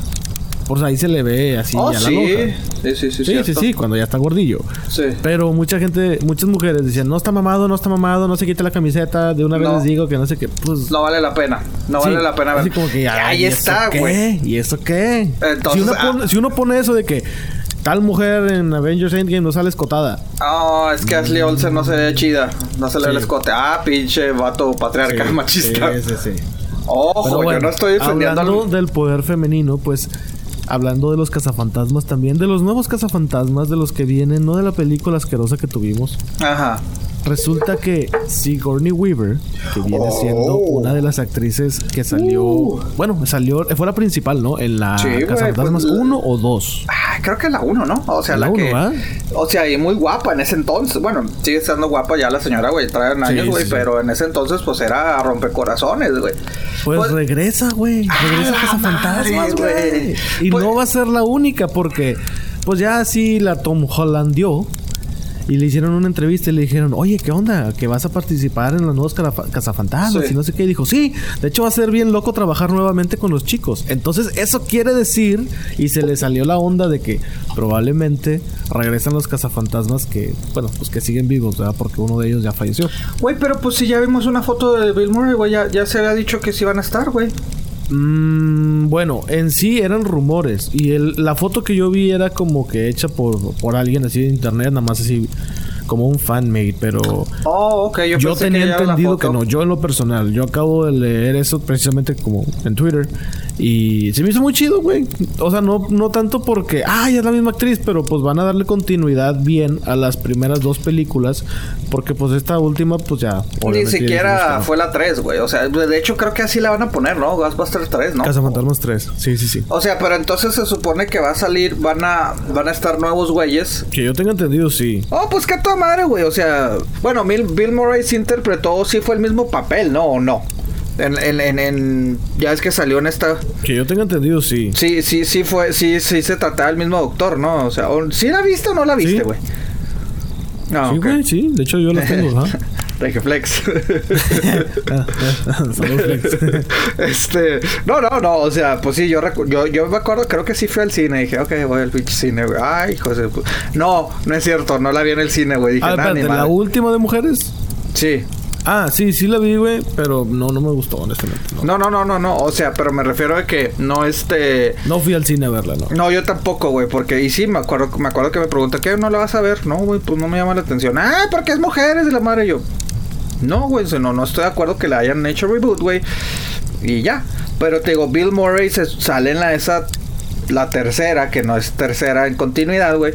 Por ahí se le ve así Oh, a la sí. Sí, sí, sí. Sí, sí, sí, cuando ya está gordillo. Sí. Pero mucha gente, muchas mujeres decían, no está mamado, no está mamado, no se quite la camiseta, de una vez No. les digo que no sé qué. Pues No vale la pena. No vale la pena Así ver. como que ya, ahí ¿y eso está, güey. ¿Y eso qué? Entonces, si, uno ah. pone, si uno pone eso de que tal mujer en Avengers Endgame no sale escotada. No, es que Ashley Olsen no se ve chida. No se le ve el escote. Ah, pinche vato patriarcal Sí, machista. Sí, sí, sí. Ojo, yo bueno, no estoy defendiendo. hablando al- del poder femenino, pues hablando de los cazafantasmas también, de los nuevos cazafantasmas, de los que vienen, no de la película asquerosa que tuvimos. Ajá. Resulta que Sigourney Weaver, que viene Oh. siendo una de las actrices que salió, bueno, salió, fue la principal, ¿no? En la Sí, Cazafantasmas pues, 1 o 2. Ah, creo que la 1, ¿no? O sea, La la, uno, que. O sea, y muy guapa en ese entonces. Bueno, sigue estando guapa ya la señora, güey. Traen años, Sí, güey. sí, sí. pero en ese entonces, pues era rompecorazones, güey. Pues, Pues- regresa, güey. ¡Ah, Regresa la Cazafantasmas, güey. Y Pues- no va a ser la única porque, pues ya así la Tom Holland dio. Y le hicieron una entrevista y le dijeron, oye, ¿qué onda? Que vas a participar en los nuevos cazafantasmas Sí. y no sé qué. Y dijo, sí, de hecho va a ser bien loco trabajar nuevamente con los chicos. Entonces, eso quiere decir, y se le salió la onda de que probablemente regresan los cazafantasmas que, bueno, pues que siguen vivos, ¿verdad? Porque uno de ellos ya falleció. Güey, pero pues si ya vimos una foto de Bill Murray, güey. Ya, ya se había dicho que sí iban a estar, güey. Mm, bueno, en sí eran rumores. Y el- la foto que yo vi era como que hecha por, por alguien así de internet, nada más así como un fanmade, pero Oh, ok. Yo, tenía que entendido que no. Yo en lo personal, yo acabo de leer eso precisamente como en Twitter Y se me hizo muy chido, güey. O sea, no, no tanto porque, ay, es la misma actriz, pero pues van a darle continuidad bien a las primeras dos películas. Porque pues esta última, pues ya. Ni siquiera fue la 3, güey. O sea, de hecho creo que así la van a poner, ¿no? Ghostbusters 3, ¿no? Cazafantasmas 3. Sí, sí, sí. O sea, pero entonces se supone que va a salir, van a, van a estar nuevos güeyes. Que yo tenga entendido, sí. Oh, pues que a toda madre, güey. O sea, bueno, Bill, Bill Murray se interpretó, sí fue el mismo papel, ¿no? ¿O no? En, en, en, en- ya es que salió en esta. Que yo tenga entendido, sí. Sí, sí, sí fue, sí, sí se trataba del mismo doctor, ¿no? O sea, o- ¿sí la viste o no la viste, Sí. güey? No, sí, ok. güey, sí. De hecho, yo las tengo, ¿ah? Flex. este, no, no, no, o sea, pues sí, yo, yo, yo me acuerdo, creo que sí fui al cine, dije, ok, voy al pinche cine, güey, ay, José, no, no es cierto, no la vi en el cine, güey, dije, Ah, espérate, la madre. última de mujeres. Sí, Ah, sí, sí la vi, güey, pero no, no me gustó, honestamente. No, no, no, no, no, o sea, pero me refiero a que no, este, No fui al cine a verla, no. no, yo tampoco, güey, porque, y sí, me acuerdo, me acuerdo que me preguntó, ¿qué, no la vas a ver? No, güey, pues no me llama la atención, ah, porque es mujeres de la madre, Y yo, no, güey, no, no estoy de acuerdo que la hayan hecho reboot, güey. Y ya. Pero te digo, Bill Murray se sale en la esa la tercera, que no es tercera en continuidad, güey.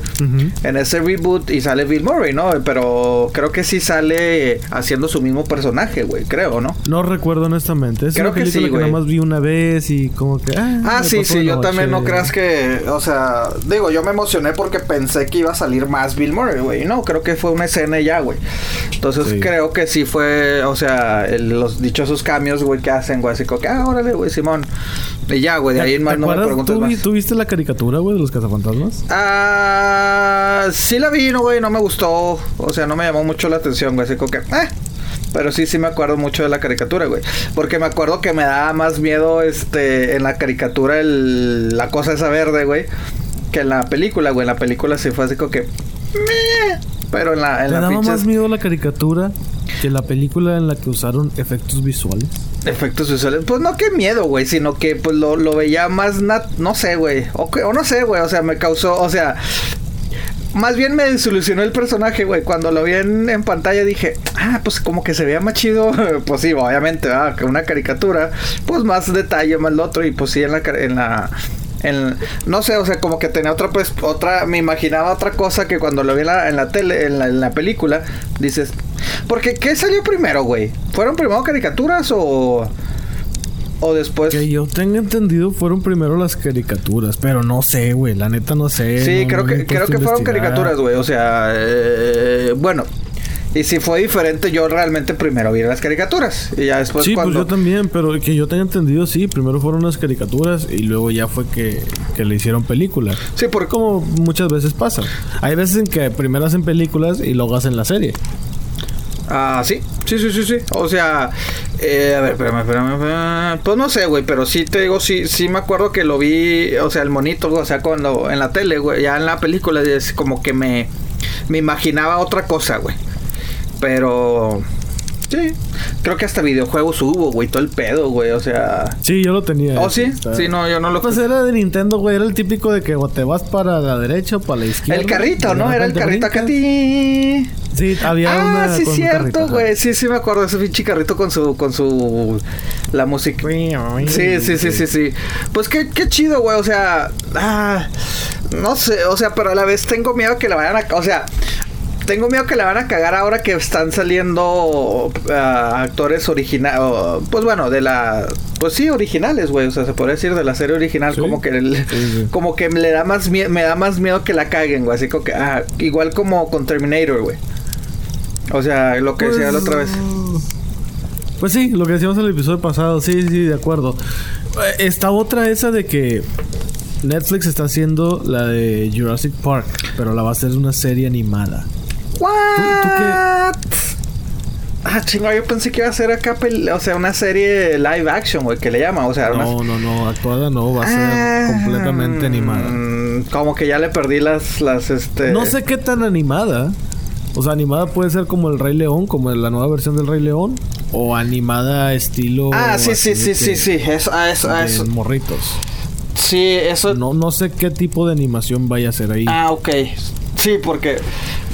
En ese reboot y sale Bill Murray, ¿no? Pero creo que sí sale haciendo su mismo personaje, güey, creo, ¿no? No recuerdo honestamente. Es Creo una que película sí, que, güey. nada más vi una vez y como que... Ah, Ah, sí, sí, yo también no creas que, o sea, digo, yo me emocioné porque pensé que iba a salir más Bill Murray, güey. No, creo que fue una escena ya, güey. Entonces Sí. creo que sí fue, o sea, el- los dichosos cambios, güey, que hacen, güey, así como que, ah, órale, güey, Simón. Y ya, güey, de ahí en ¿Te más no me preguntes ¿Tú, vi- más. tú viste la caricatura, güey, de los cazafantasmas? Ah, sí la vi, no, güey, no me gustó. O sea, no me llamó mucho la atención, güey. Así como que, eh. Pero sí, sí me acuerdo mucho de la caricatura, güey. Porque me acuerdo que me daba más miedo, este, en la caricatura, el, la cosa esa verde, güey. Que en la película, güey. En la película sí fue así como que, meh. Pero en la, en ¿Te la daba más miedo la caricatura que la película en la que usaron efectos visuales? efectos visuales. Pues no que miedo, güey. Sino que, pues, lo, lo veía más, nat no sé, güey. O, o no sé, güey. O sea, me causó, o sea... Más bien me desilusionó el personaje, güey. Cuando lo vi en, en pantalla dije, ah, pues como que se veía más chido. pues sí, obviamente, ah, que una caricatura. Pues más detalle, más lo otro. Y pues sí, en la... En la en- no sé, o sea, como que tenía otra, pues, otra, me imaginaba otra cosa que cuando lo vi en la, en la tele, en la, en la película, dices, porque, ¿qué salió primero, güey? ¿Fueron primero caricaturas o, o después? Que yo tenga entendido fueron primero las caricaturas, pero no sé, güey, la neta no sé. Sí, no- creo no que creo que fueron caricaturas, güey. O sea, eh, bueno. Y si fue diferente, yo realmente primero vi las caricaturas. Y ya después sí, cuando... pues yo también, pero que yo tenga entendido, sí, primero fueron las caricaturas y luego ya fue que, que le hicieron película. Sí, porque... Como muchas veces pasa. Hay veces en que primero hacen películas y luego hacen la serie. Ah, sí. Sí, sí, sí, sí. O sea... eh, a ver, espérame, espérame, espérame. Pues no sé, güey. Pero sí te digo, sí, sí me acuerdo que lo vi... O sea, el monito, o sea, cuando... En la tele, güey. Ya en la película es como que me... Me imaginaba otra cosa, güey. Pero... Sí. Creo que hasta videojuegos hubo, güey. Todo el pedo, güey. O sea... Sí, yo lo tenía. ¿Oh, sí? Está- Sí, no, yo no lo... Pues era de Nintendo, güey. Era el típico de que o te vas para la derecha o para la izquierda. El carrito, ¿no? Era el carrito acá. Sí, había una. Ah, sí, cierto, güey. Sí, sí, me acuerdo de ese pinche carrito con su. con su. la música. Sí, sí, sí, sí, sí. Pues qué, qué chido, güey. O sea. Ah, no sé, o sea, pero a la vez tengo miedo que la vayan a. O sea. Tengo miedo que la van a cagar ahora que están saliendo ah, actores originales. Pues bueno, de la. Pues sí, originales, güey. O sea, se podría decir de la serie original. Sí. Como que el- Sí, sí. como que me da más miedo, me da más miedo que la caguen, güey. Así como que, ah, igual como con Terminator, güey. O sea, lo que decía la otra vez. Pues sí, lo que decíamos en el episodio pasado, sí, sí, de acuerdo. Eh, Está otra esa de que Netflix está haciendo la de Jurassic Park, pero la va a hacer una serie animada. What? Ah, chingo, yo pensé que iba a ser acá, o sea, una serie live action, güey, que le llama, o sea, una- No, no, no, actuada no, va a ser Ah, completamente animada. mm, Como que ya le perdí las, las, este... No sé qué tan animada. O sea, animada puede ser como el Rey León, como la nueva versión del Rey León, o animada estilo. Ah, sí, sí, sí, sí, sí, eso, ah, eso, ah, eso. morritos. Sí, eso... No, no sé qué tipo de animación vaya a ser ahí. Ah, ok. Sí, porque,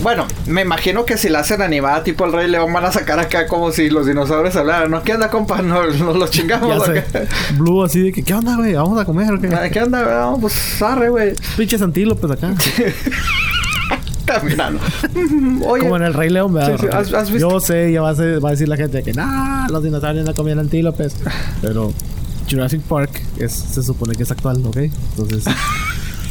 bueno, me imagino que si la hacen animada tipo el Rey León van a sacar acá como si los dinosaurios hablaran. ¿No? ¿Qué onda, compa? Nos, nos los chingamos. Ya acá. sé. Blue así de que, ¿qué onda, güey? ¿Vamos a comer o qué? ¿Qué onda? Vamos, pues arre, güey. Pinches antílopes acá. Caminando. Oye, Como en el Rey León, ¿verdad? Sí, sí, ¿has- has visto? Yo sé, ya va a, ser- va a decir la gente que, nah, los dinosaurios no comían antílopes. Pero Jurassic Park es, se supone que es actual, ¿ok? Entonces,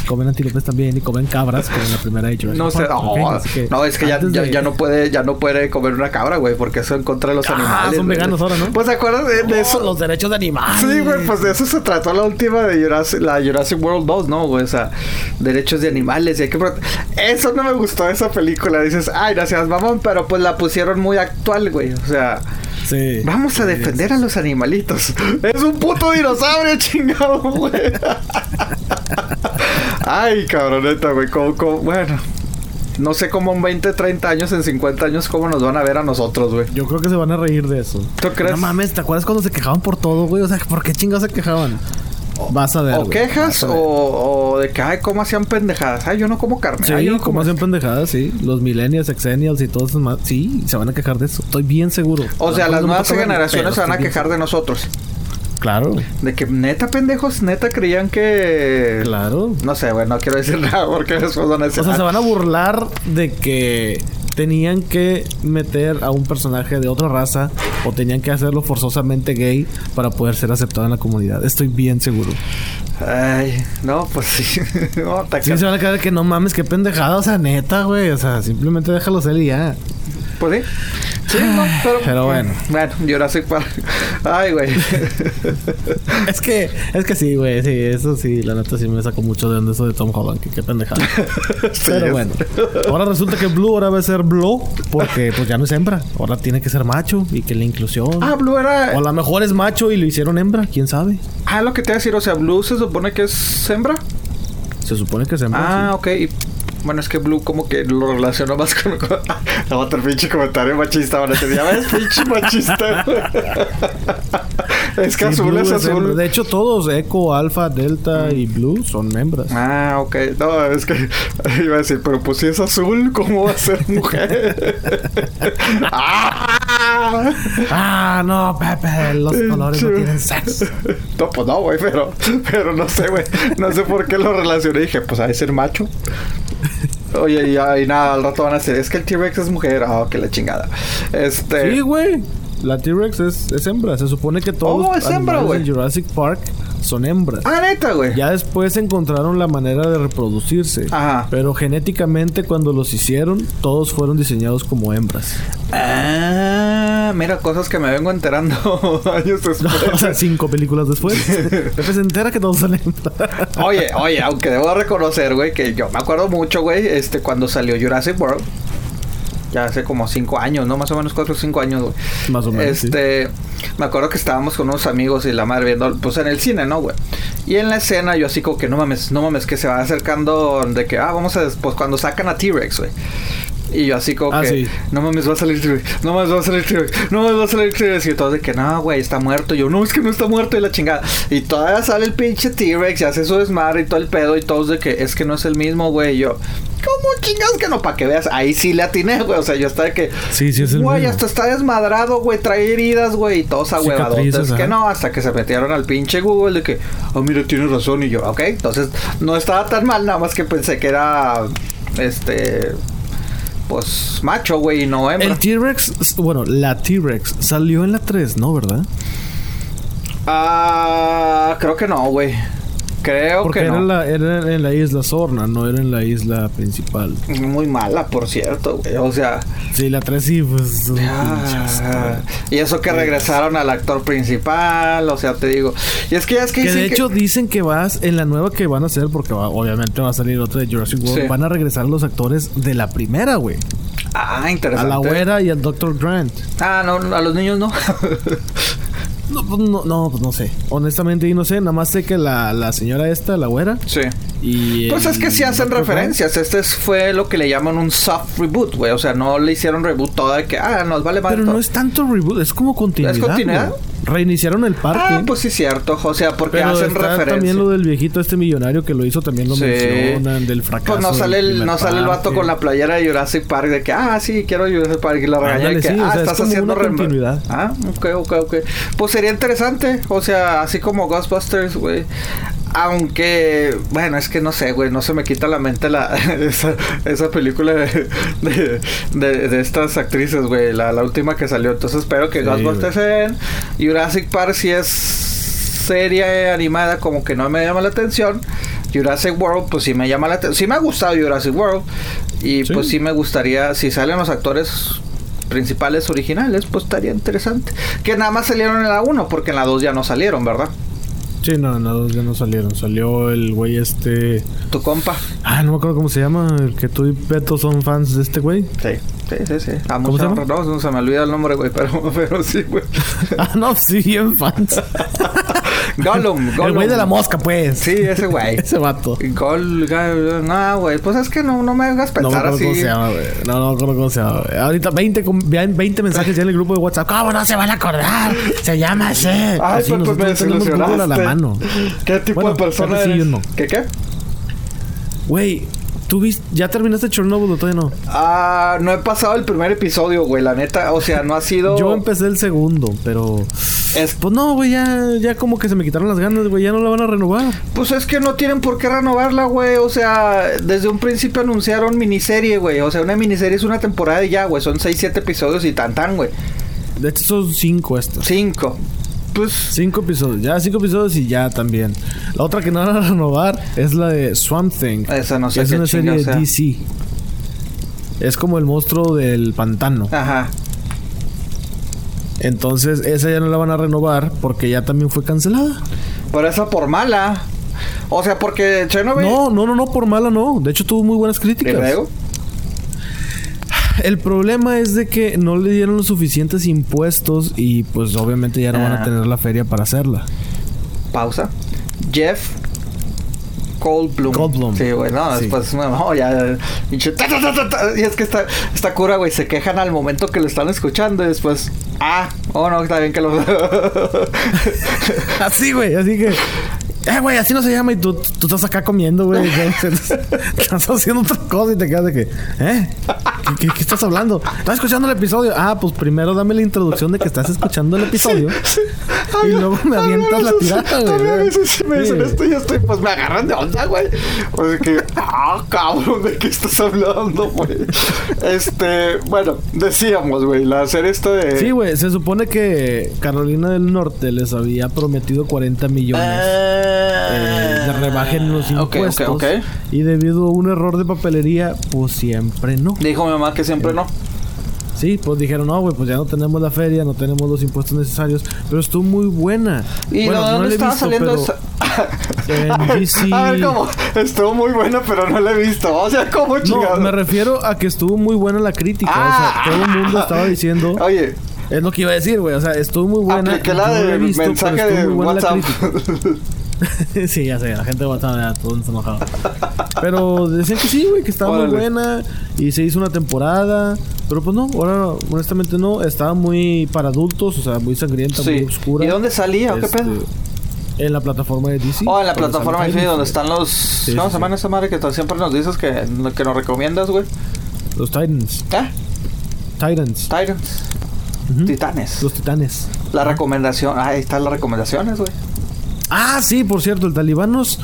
comen antílopes también y comen cabras, como en la primera de Jurassic no sé, no, Así no, es que ya, de- ya no puede, ya no puede comer una cabra, güey, porque eso en contra de los Ah, animales. son veganos ahora, ¿no? Pues ¿te acuerdas de, de Oh, eso? los derechos de animales. Sí, güey, pues de eso se trató la última de Jurassic, la Jurassic World 2, ¿no, güey? O sea, derechos de animales y hay que... Eso no me gustó de esa película. Dices, ay, gracias, mamón, pero pues la pusieron muy actual, güey. O sea, Sí. vamos a defender a los animalitos. Es un puto dinosaurio, chingado, güey. ay, cabroneta, güey. Como, como- bueno, no sé cómo en 20, 30 años, en 50 años, cómo nos van a ver a nosotros, güey. Yo creo que se van a reír de eso. ¿Tú crees? No mames, ¿te acuerdas cuando se quejaban por todo, güey? O sea, ¿por qué chingados se quejaban? Vas a ver. O quejas ver. o, o de que, ay, cómo hacían pendejadas. Ay, yo no como carne. Sí, ay, yo no como hacen pendejadas, sí. Los millennials, exennials y todos más. Sí, se van a quejar de eso. Estoy bien seguro. O sea, las nuevas generaciones se van a quejar de nosotros. Claro, De que neta, pendejos, neta creían que. claro. No sé, güey, no quiero decir nada porque después van a decir. O sea, "Ah, se van a burlar de que tenían que meter a un personaje de otra raza o tenían que hacerlo forzosamente gay para poder ser aceptado en la comunidad. Estoy bien seguro. Ay, no, pues sí. no, Sí, se van a quedar que no mames, qué pendejada. O sea, neta, güey. O sea, simplemente déjalo ser y ya. Pues sí. Sí, no, pero. Pero bueno. Bueno, Jurassic Park. Ay, güey. Es que, es que sí, güey. Sí, eso sí, la neta sí me sacó mucho de onda eso de Tom Holland. Que qué pendejada. Sí, Pero es- bueno. Ahora resulta que Blue ahora va a ser Blue porque pues ya no es hembra. Ahora tiene que ser macho y que la inclusión. Ah, Blue era. O a lo mejor es macho y lo hicieron hembra, quién sabe. Ah, lo que te iba a decir, o sea, Blue se supone que es hembra. Se supone que es hembra. Ah, ok. Y, bueno, es que Blue como que lo relacionó más con... con otro pinche comentario machista. Ahora te ya ves, pinche machista. es que Sí, azul Blue es azul. De hecho, todos, Echo, Alpha, Delta y Blue son hembras. Ah, ok. No, es que iba a decir, pero pues si es azul, ¿cómo va a ser mujer? ¡Ah! Ah, no, Pepe, los colores no tienen sexo. No, pues no, güey, pero, pero no sé, güey. No sé por qué lo relacioné. Dije, pues de ser macho. Oye, y, y nada, al rato van a decir, es que el T-Rex es mujer. Ah, que la chingada. Este. Sí, güey. La T-Rex es, es hembra. Se supone que todos Oh, los es hembra, en Jurassic Park son hembras. Ah, neta, güey. Ya después encontraron la manera de reproducirse. Ajá. Pero genéticamente cuando los hicieron, todos fueron diseñados como hembras. Ah, mira, cosas que me vengo enterando años después. o sea, cinco películas después. Se entera que todos son hembras. Oye, oye, aunque debo reconocer, güey, que yo me acuerdo mucho, güey, este, cuando salió Jurassic World. Ya hace como cinco años, ¿no? Más o menos cuatro o cinco años, güey. Más o menos, sí. Este, me acuerdo que estábamos con unos amigos y la madre viendo, pues en el cine, ¿no, güey? Y en la escena yo así como que no mames, no mames, que se va acercando de que, ah, vamos a, pues cuando sacan a T-Rex, güey. Y yo así como Ah, que, sí. no mames, va a salir T-Rex, no mames, va a salir T-Rex, no mames, va a salir T-Rex. Y todos de que, no, güey, está muerto. Y yo, no, es que no está muerto y la chingada. Y todavía sale el pinche T-Rex y hace su desmadre y todo el pedo. Y todos de que, es que no es el mismo, güey. Y yo, ¿cómo chingados que no? Para que veas, ahí sí le atiné, güey. O sea, yo estaba de que, Sí, sí es el Güey, hasta está desmadrado, güey, trae heridas, güey, y todos ahuevadotes. Que no, hasta que se metieron al pinche Google de que, oh, mira, tienes razón. Y yo, ok, entonces no estaba tan mal, nada más que pensé que era, este, pues, macho, güey, y no hembra. El T-Rex, bueno, la T-Rex salió en la 3, ¿no? ¿Verdad? Ah, creo que no, güey. Creo Porque que era, no. la, era en la isla Sorna, no era en la isla principal. Muy mala, por cierto, güey. O sea, Sí, la 3 sí, pues. Ah, y eso que regresaron al actor principal, o sea, te digo. Y es que ya es que, Que de hecho dicen que vas en la nueva que van a hacer, porque va- obviamente va a salir otra de Jurassic World, Sí. van a regresar los actores de la primera, güey. Ah, A interesante. la güera y al Dr. Grant. Ah, no, a los niños no. No, pues no, no, pues no sé. Honestamente, y no sé, nada más sé que la, la señora esta, la güera, sí. y. Pues es que sí hacen referencias. Este es- fue lo que le llaman un soft reboot, güey. O sea, no le hicieron reboot toda de que, ah, nos vale más Pero todo. no es tanto reboot, es como continuidad. ¿Es continuidad? Reiniciaron el parque. Ah, pues sí, cierto, o sea, porque pero hacen está referencia. también lo del viejito este millonario que lo hizo, también lo Sí. mencionan, del fracaso. Pues no sale el, no sale el vato con la playera de Jurassic Park de que, ah, sí, quiero Jurassic Park y la regaña de que, sí, o ah, sea, estás haciendo continuidad. Ah, ok, ok, ok. Pues sería interesante, o sea, así como Ghostbusters, güey. Aunque, bueno, es que no sé, güey, no se me quita la mente la esa, esa película de, de, de- de estas actrices, güey, la, la última que salió. Entonces espero que Sí, Ghostbusters se den. Jurassic Park si es serie animada como que no me llama la atención. Jurassic World, pues sí me llama la atención. Sí me ha gustado Jurassic World. Y Sí. pues sí me gustaría, si salen los actores principales originales, pues estaría interesante. Que nada más salieron en la 1, porque en la 2 ya no salieron, ¿verdad? Sí, no, no, dos ya no salieron. Salió el güey este. Tu compa. Ah, no me acuerdo cómo se llama. El que tú y Beto son fans de este güey. Sí, sí, sí, sí. A ¿Cómo mucha se llama? No, no se me olvida el nombre, güey, pero, pero sí, güey. ah, no, sí, bien fans. Gollum, Gollum. el güey de la mosca, pues. Sí, ese güey. Ese vato. Gol, Gol- no, güey, pues es que no, no me hagas No me pensar así. cómo se llama, güey. No, no acuerdo cómo se llama, güey. Ahorita 20, com- vean 20 mensajes ya en el grupo de WhatsApp. ¿Cómo no se van a acordar? Se llama así. Ay, Así pues, pues me Google a la desilusionaste. mano. ¿Qué tipo Bueno, de persona sí, eres? no. ¿Qué qué? Güey, ¿tú viste? ¿Ya terminaste Chernobyl o todavía no? Ah, no he pasado el primer episodio, güey, la neta. O sea, no ha sido. Yo empecé el segundo, pero... Es- Pues no, güey, ya, ya como que se me quitaron las ganas, güey. Ya no la van a renovar. Pues es que no tienen por qué renovarla, güey. O sea, desde un principio anunciaron miniserie, güey. O sea, una miniserie es una temporada y ya, güey. Son 6, 7 episodios y tan tan, güey. De hecho, son cinco estas. 5. Pues. Cinco episodios. Ya cinco episodios y ya también. La otra que no van a renovar es la de Swamp Thing. Esa no sé es qué una serie de sea. DC. Es como el monstruo del pantano. Ajá. Entonces, esa ya no la van a renovar porque ya también fue cancelada. Pero esa por mala. O sea, porque Chernobyl. No, no, no, no, por mala no. De hecho, tuvo muy buenas ¿Y críticas. luego? El problema es de que no le dieron los suficientes impuestos y pues obviamente ya no van a Ah. tener la feria para hacerla. Pausa. Jeff Goldblum. Goldblum. Sí, güey, no, Sí. después no, ya. pinche ta, ta, ta, ta, ta. Y es que está, está cura, güey. Se quejan al momento que lo están escuchando y después. Ah, oh no, está bien que lo. Así, güey, así que. Eh, güey, así no se llama y tú, tú estás acá comiendo, güey. estás haciendo otra cosa y te quedas de que, ¿eh? ¿Qué, qué- qué estás hablando? ¿Estás escuchando el episodio? Ah, pues primero dame la introducción de que estás escuchando el episodio. y luego me avientas la tirada, güey. A veces me dicen Sí. esto y estoy, pues me agarran de onda, güey. Pues que, ah, cabrón, ¿de qué estás hablando, güey? Este, bueno, decíamos, güey, la serie esta de. Sí, güey, se supone que Carolina del Norte les había prometido 40 millones. eh, de rebaja en los Ok, ok, impuestos. ok. Y debido a un error de papelería, pues siempre no. Dijo mi mamá que siempre no. Sí, pues dijeron, no, güey, pues ya no tenemos la feria, no tenemos los impuestos necesarios. Pero estuvo muy buena. ¿Y Bueno, de no estaba visto, saliendo esa? En a, ver, DC. a ver, ¿cómo? Estuvo muy buena, pero no la he visto. O sea, ¿cómo No, chingados? me refiero a que estuvo muy buena la crítica. Ah. o sea, todo el mundo estaba diciendo. Oye, Es lo que iba a decir, güey. O sea, estuvo muy buena. apliqué la no de visto, mensaje de la WhatsApp. sí, ya sé, la gente de WhatsApp ya todo está enojado. Pero decían que sí, güey, que estaba muy buena y se hizo una temporada. Pero pues no, ahora honestamente no. Estaba muy para adultos, o sea, muy sangrienta, muy oscura. ¿Y dónde salía o qué Este, pedo? En la plataforma de DC. Oh, en la plataforma de Titans, donde están los... Sí, ¿Cómo se esa madre que siempre nos dices que, que nos recomiendas, güey? Los Titans. ¿Eh? Titans. Titanes. Los Titanes. La recomendación... Ahí están las recomendaciones, güey. Ah, sí, por cierto, el talibán nos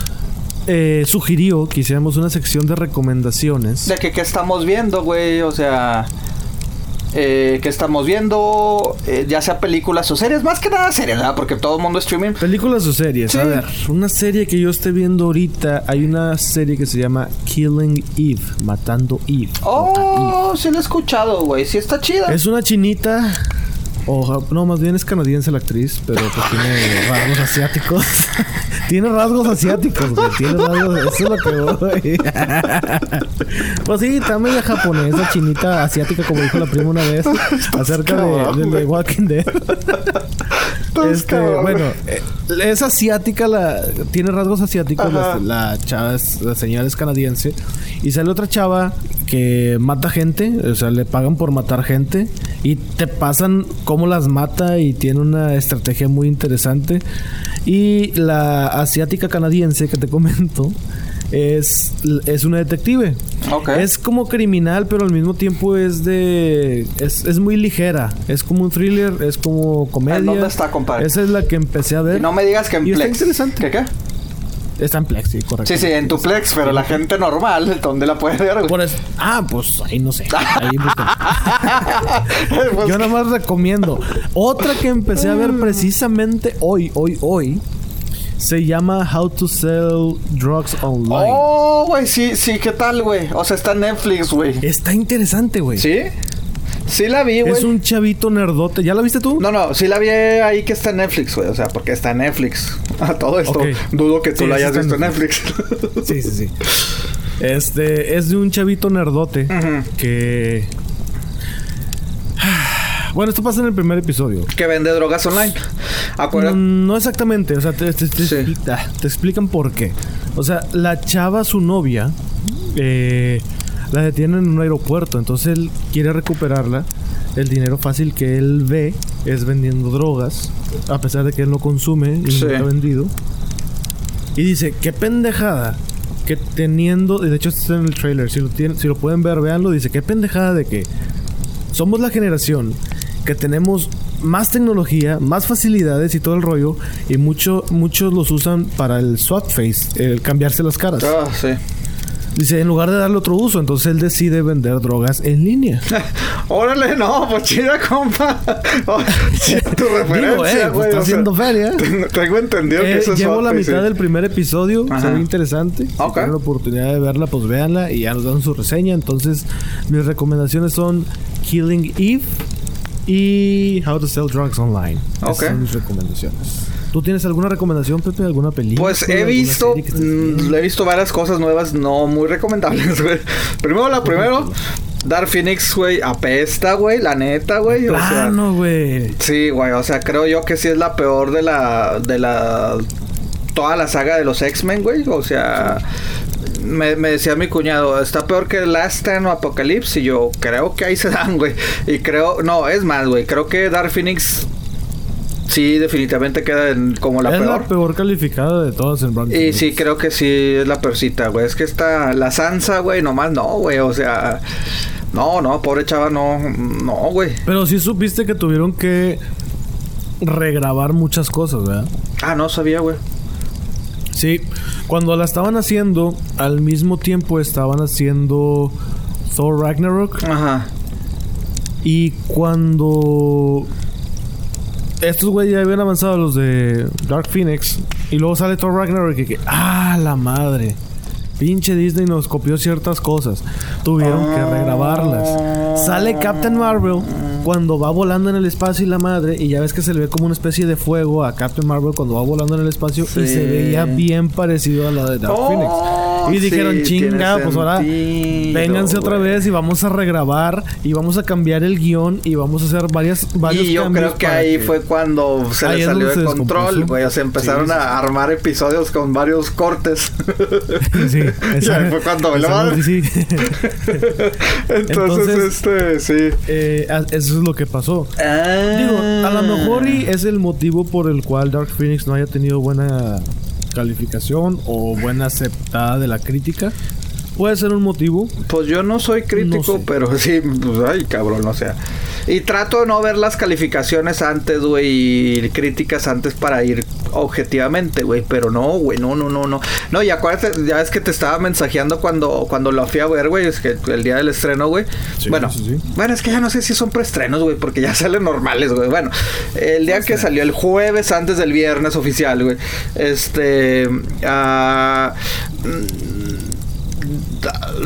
eh, sugirió que hiciéramos una sección de recomendaciones. De que qué estamos viendo, güey. O sea... Eh, ¿Qué estamos viendo? Eh, ya sea películas o series. Más que nada series, ¿verdad? Porque todo el mundo streaming. Películas o series. Sí. A ver, una serie que yo esté viendo ahorita. Hay una serie que se llama Killing Eve, Matando Eve. Oh, sí lo he escuchado, güey. Sí está chida. Es una chinita. O, no, más bien es canadiense la actriz, pero pues tiene rasgos asiáticos. tiene rasgos asiáticos, güey. Tiene rasgos. Eso es lo que voy. pues sí, está media japonesa, chinita, asiática, como dijo la prima una vez, acerca de, de. Walking Dead. Este, bueno, eh, es asiática, la, tiene rasgos asiáticos, la, la chava, es- la señora es canadiense, y sale otra chava que mata gente, o sea, le pagan por matar gente y te pasan cómo las mata y tiene una estrategia muy interesante. Y la asiática canadiense que te comento es, es una detective. Ok. Es como criminal, pero al mismo tiempo es de... Es, es muy ligera. Es como un thriller, es como comedia. ¿En dónde está, compadre? Esa es la que empecé a ver. Y no me digas que en Y está Plex. interesante. ¿Qué qué? Está en Plex, sí, correcto. Sí, sí, en tu Plex, pero la gente normal, ¿dónde la puede ver, güey? Por eso- ah, pues ahí no sé. Ahí. Pues, Yo nada más recomiendo. Otra que empecé a ver precisamente hoy, hoy, hoy, se llama How to Sell Drugs Online. Oh, güey, sí, sí, ¿qué tal, güey? O sea, está en Netflix, güey. Está interesante, güey. ¿Sí? Sí la vi, güey. Es un chavito nerdote. ¿Ya la viste tú? No, no, sí la vi ahí que está en Netflix, güey. O sea, porque está en Netflix. A todo esto. Dudo que tú Sí, la hayas visto en Netflix. Sí, sí, sí. Este es de un chavito nerdote Ujú. que. Bueno, esto pasa en el primer episodio. que vende drogas online. Acuérdate. Mm, No exactamente, o sea, te, te- te Sí. explica- te explican por qué. O sea, la chava, su novia, eh, la detienen en un aeropuerto, entonces él quiere recuperarla. El dinero fácil que él ve es vendiendo drogas, a pesar de que él no consume y Sí. nunca ha vendido. Y dice, qué pendejada que teniendo, de hecho está en el trailer, si lo, tienen, si lo pueden ver, véanlo, dice, qué pendejada de que somos la generación que tenemos más tecnología, más facilidades y todo el rollo, y mucho, muchos los usan para el swap face, el cambiarse las caras. Ah, sí. Dice, en lugar de darle otro uso, entonces él decide vender drogas en línea. Órale, no, pues chida, compa. Oh, chida tu referencia, Digo, eh, pues está sea, haciendo feria. tengo- entendido que Eh, eso es llevo la Swapface, mitad sí. del primer episodio, se ve interesante. Si Ok. tienen la oportunidad de verla, pues véanla y ya nos dan su reseña. Entonces, mis recomendaciones son Killing Eve y How to Sell Drugs Online. Esas Ok. son mis recomendaciones. ¿Tú tienes alguna recomendación, Pepe? ¿Alguna película? Pues he visto, mm, he visto varias cosas nuevas no muy recomendables, güey. Primero, la primero, Dark Phoenix, güey, apesta, güey, la neta, güey. O sea, Plano, güey. sí, güey, o sea, creo yo que sí es la peor de la, de la, toda la saga de los X-Men, güey. O sea, me, me decía mi cuñado, está peor que Last Stand o Apocalypse. Y yo creo que ahí se dan, güey. Y creo, no, es más, güey, creo que Dark Phoenix sí, definitivamente queda en- como la es peor. la peor calificada de todas en Rotten Y sí, creo que sí es la peorcita, güey. Es que está la Sansa, güey, nomás no, güey. O sea, no, no, pobre chava, no, no, güey. Pero sí supiste que tuvieron que regrabar muchas cosas, ¿verdad? Ah, no sabía, güey. Sí, cuando la estaban haciendo, al mismo tiempo estaban haciendo Thor Ragnarok. Ajá. Y cuando estos güeyes ya habían avanzado los de Dark Phoenix, y luego sale Thor Ragnarok y que, ah, la madre. Pinche Disney nos copió ciertas cosas. Tuvieron que regrabarlas. Sale Captain Marvel cuando va volando en el espacio y la madre. Y ya ves que se le ve como una especie de fuego a Captain Marvel cuando va volando en el espacio. Sí. Y se veía bien parecido a la de Dark Oh, Phoenix. Y sí, dijeron, chinga, pues ahora vénganse otra vez y vamos a regrabar. Y vamos a cambiar el guion. Y vamos a hacer varias, varios Y yo cambios creo que ahí fue cuando se Ahí le salió de control, güey. O sea, empezaron Sí, a armar episodios con varios cortes. Sí, Y ahí fue cuando me lo sí. Entonces, este, sí. Eh, eso es lo que pasó. Digo, a lo mejor y es el motivo por el cual Dark Phoenix no haya tenido buena calificación o buena aceptada de la crítica. Puede ser un motivo. Pues yo no soy crítico, No sé. pero sí, pues, ay, cabrón, o sea. Y trato de no ver las calificaciones antes, güey, y críticas antes para ir objetivamente, güey, pero no, güey, no, no, no, no. No, y acuérdate, ya es que te estaba mensajeando cuando, cuando lo fui a ver, güey, es que el día del estreno, güey. Sí, bueno, sí, sí. bueno, es que ya no sé si son preestrenos, güey, porque ya salen normales, güey. Bueno, el día que salió el jueves antes del viernes oficial, güey. Este. ah,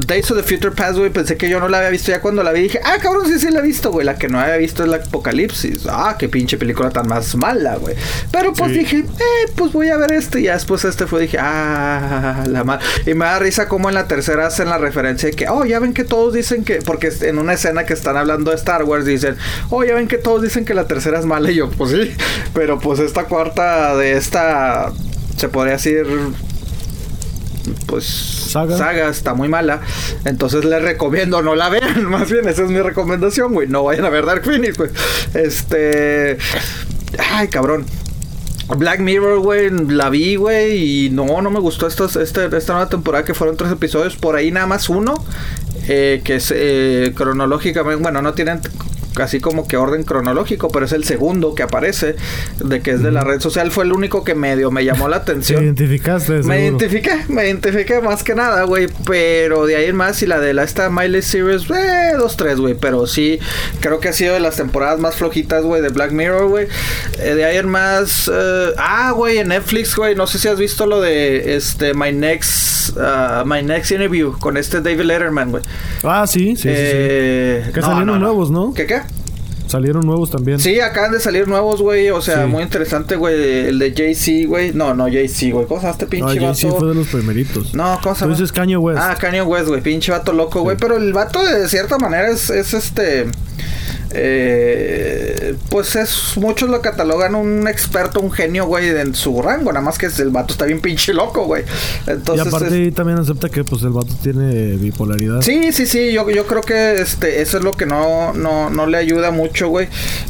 Days of the Future Past, güey, pensé que yo no la había visto. Ya cuando la vi dije, ah, cabrón, sí, sí la he visto, güey. La que no había visto es la Apocalipsis. Ah, qué pinche película tan más mala, güey. Pero pues Sí. dije, eh, pues voy a ver este. Y ya después este fue, dije, ah, la mal. Y me da risa como en la tercera hacen la referencia de que, oh, ya ven que todos dicen que, porque en una escena que están hablando de Star Wars dicen, oh, ya ven que todos dicen que la tercera es mala. Y yo, pues sí, pero pues esta cuarta de esta, se podría decir pues saga. está muy mala. Entonces les recomiendo no la vean. Más bien, esa es mi recomendación, güey. No vayan a ver Dark Phoenix, güey. Este. Ay, cabrón. Black Mirror, güey, la vi, güey, y no, no me gustó esta, esta, esta nueva temporada que fueron tres episodios, por ahí nada más uno, eh, que es eh, cronológicamente, bueno, no tienen así como que orden cronológico, pero es el segundo que aparece de que es de la red social. Fue el único que medio me llamó la atención. ¿Te identificaste? Me identifiqué, me identifiqué más que nada, güey. Pero de ahí en más, y la de la esta Miley Series, eh, dos, tres, güey. Pero sí, creo que ha sido de las temporadas más flojitas, güey, de Black Mirror, güey. Eh, de ahí en más, eh, ah, güey, en Netflix, güey. No sé si has visto lo de este My Next, uh, My Next Interview con este David Letterman, güey. Ah, sí, sí, sí, sí. Eh, Que no, salieron no, no. nuevos, ¿no? ¿Qué qué? Salieron nuevos también. Sí, acaban de salir nuevos, güey. O sea, Sí. muy interesante, güey. El de Jay-Z, güey. No, no, Jay-Z, güey. ¿Cómo se llama este No, pinche Jay-Z vato? fue de los primeritos. No, ¿cómo se llama? Kanye West. Ah, Kanye West, güey. Pinche vato loco, güey. Pero el vato, de cierta manera, es, es este. Eh, pues es. Muchos lo catalogan un experto, un genio, güey, en su rango. Nada más que el vato está bien pinche loco, güey. y Entonces. aparte es- también acepta que pues el vato tiene bipolaridad. Sí, sí, sí, yo, yo creo que este, eso es lo que no, no, no le ayuda mucho, güey,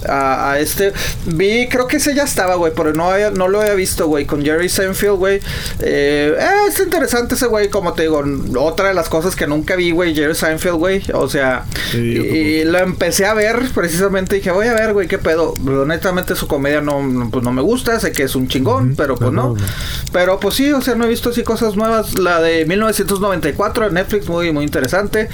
a, a este. Vi, creo que ese ya estaba, güey, pero no, había- no lo había visto, güey, con Jerry Seinfeld, güey. Eh, eh, es interesante ese güey, como te digo, otra de las cosas que nunca vi, güey, Jerry Seinfeld, güey, o sea, Sí, y, y lo empecé a ver precisamente, dije, voy a ver, güey, qué pedo. Pero honestamente su comedia no, no, pues no me gusta, sé que es un chingón, pero pues no. Pero pues sí, o sea, no he visto así cosas nuevas. La de 1994 en Netflix, muy, muy interesante.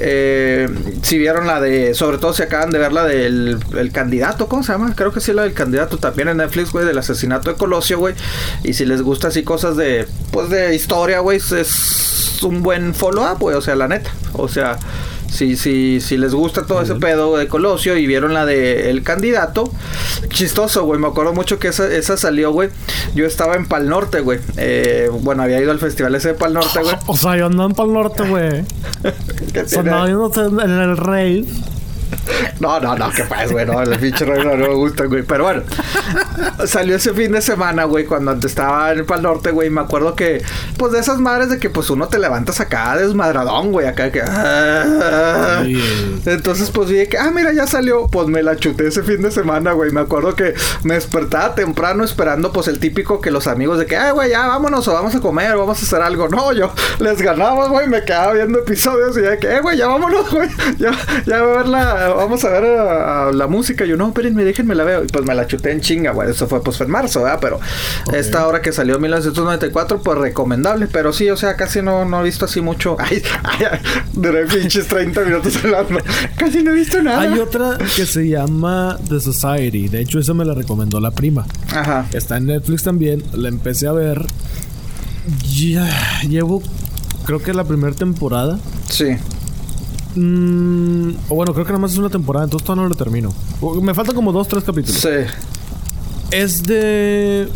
Eh, si vieron la de, sobre todo si acaban de ver la del el candidato, ¿cómo se llama? Creo que sí, la del candidato también en Netflix, güey, del asesinato de Colosio, güey. Y si les gusta así cosas de, pues de historia, güey, es un buen follow-up, güey, o sea, la neta. O sea... Si, si, si les gusta todo ese pedo de Colosio y vieron la de El Candidato, chistoso, güey. Me acuerdo mucho que esa, esa salió, güey. Yo estaba en Pal Norte, güey. Eh, bueno, había ido al festival ese de Pal Norte, güey. O sea, yo andaba para el norte, güey. O sea, andaba en el rave. No, no, no, que pues, güey, no, el pinche rollo no me gusta, güey. Pero bueno, salió ese fin de semana, güey, cuando estaba en el Pal Norte, güey. Me acuerdo que, pues, de esas madres de que, pues, uno te levantas acá desmadradón, güey, acá que. ah. Entonces, pues, vi que, ah, mira, ya salió. Pues me la chuté ese fin de semana, güey. Me acuerdo que me despertaba temprano esperando, pues, el típico que los amigos de que, ah, güey, ya vámonos o vamos a comer o vamos a hacer algo. No, yo les ganaba, güey, me quedaba viendo episodios y ya de que, eh, güey, ya vámonos, güey. Ya, ya voy a ver la, vamos a ver a- a la música. Yo, no, espérenme, déjenme la veo. Y pues me la chuté en chinga, güey. Eso fue, pues, fue en marzo, ¿verdad? Pero esta hora que salió en 1994, pues recomendable. Pero sí, o sea, casi no, no he visto así mucho. Ay, ay, ay, duré pinches 30 minutos hablando. Casi no he visto nada. Hay otra que se llama The Society. De hecho, esa me la recomendó la prima. Ajá. Está en Netflix también. La empecé a ver. Ya llevo, creo que la primera temporada. Sí. Mm, bueno, creo que nada más es una temporada, entonces todavía no lo termino. Me faltan como dos, tres capítulos. Sí. Es de.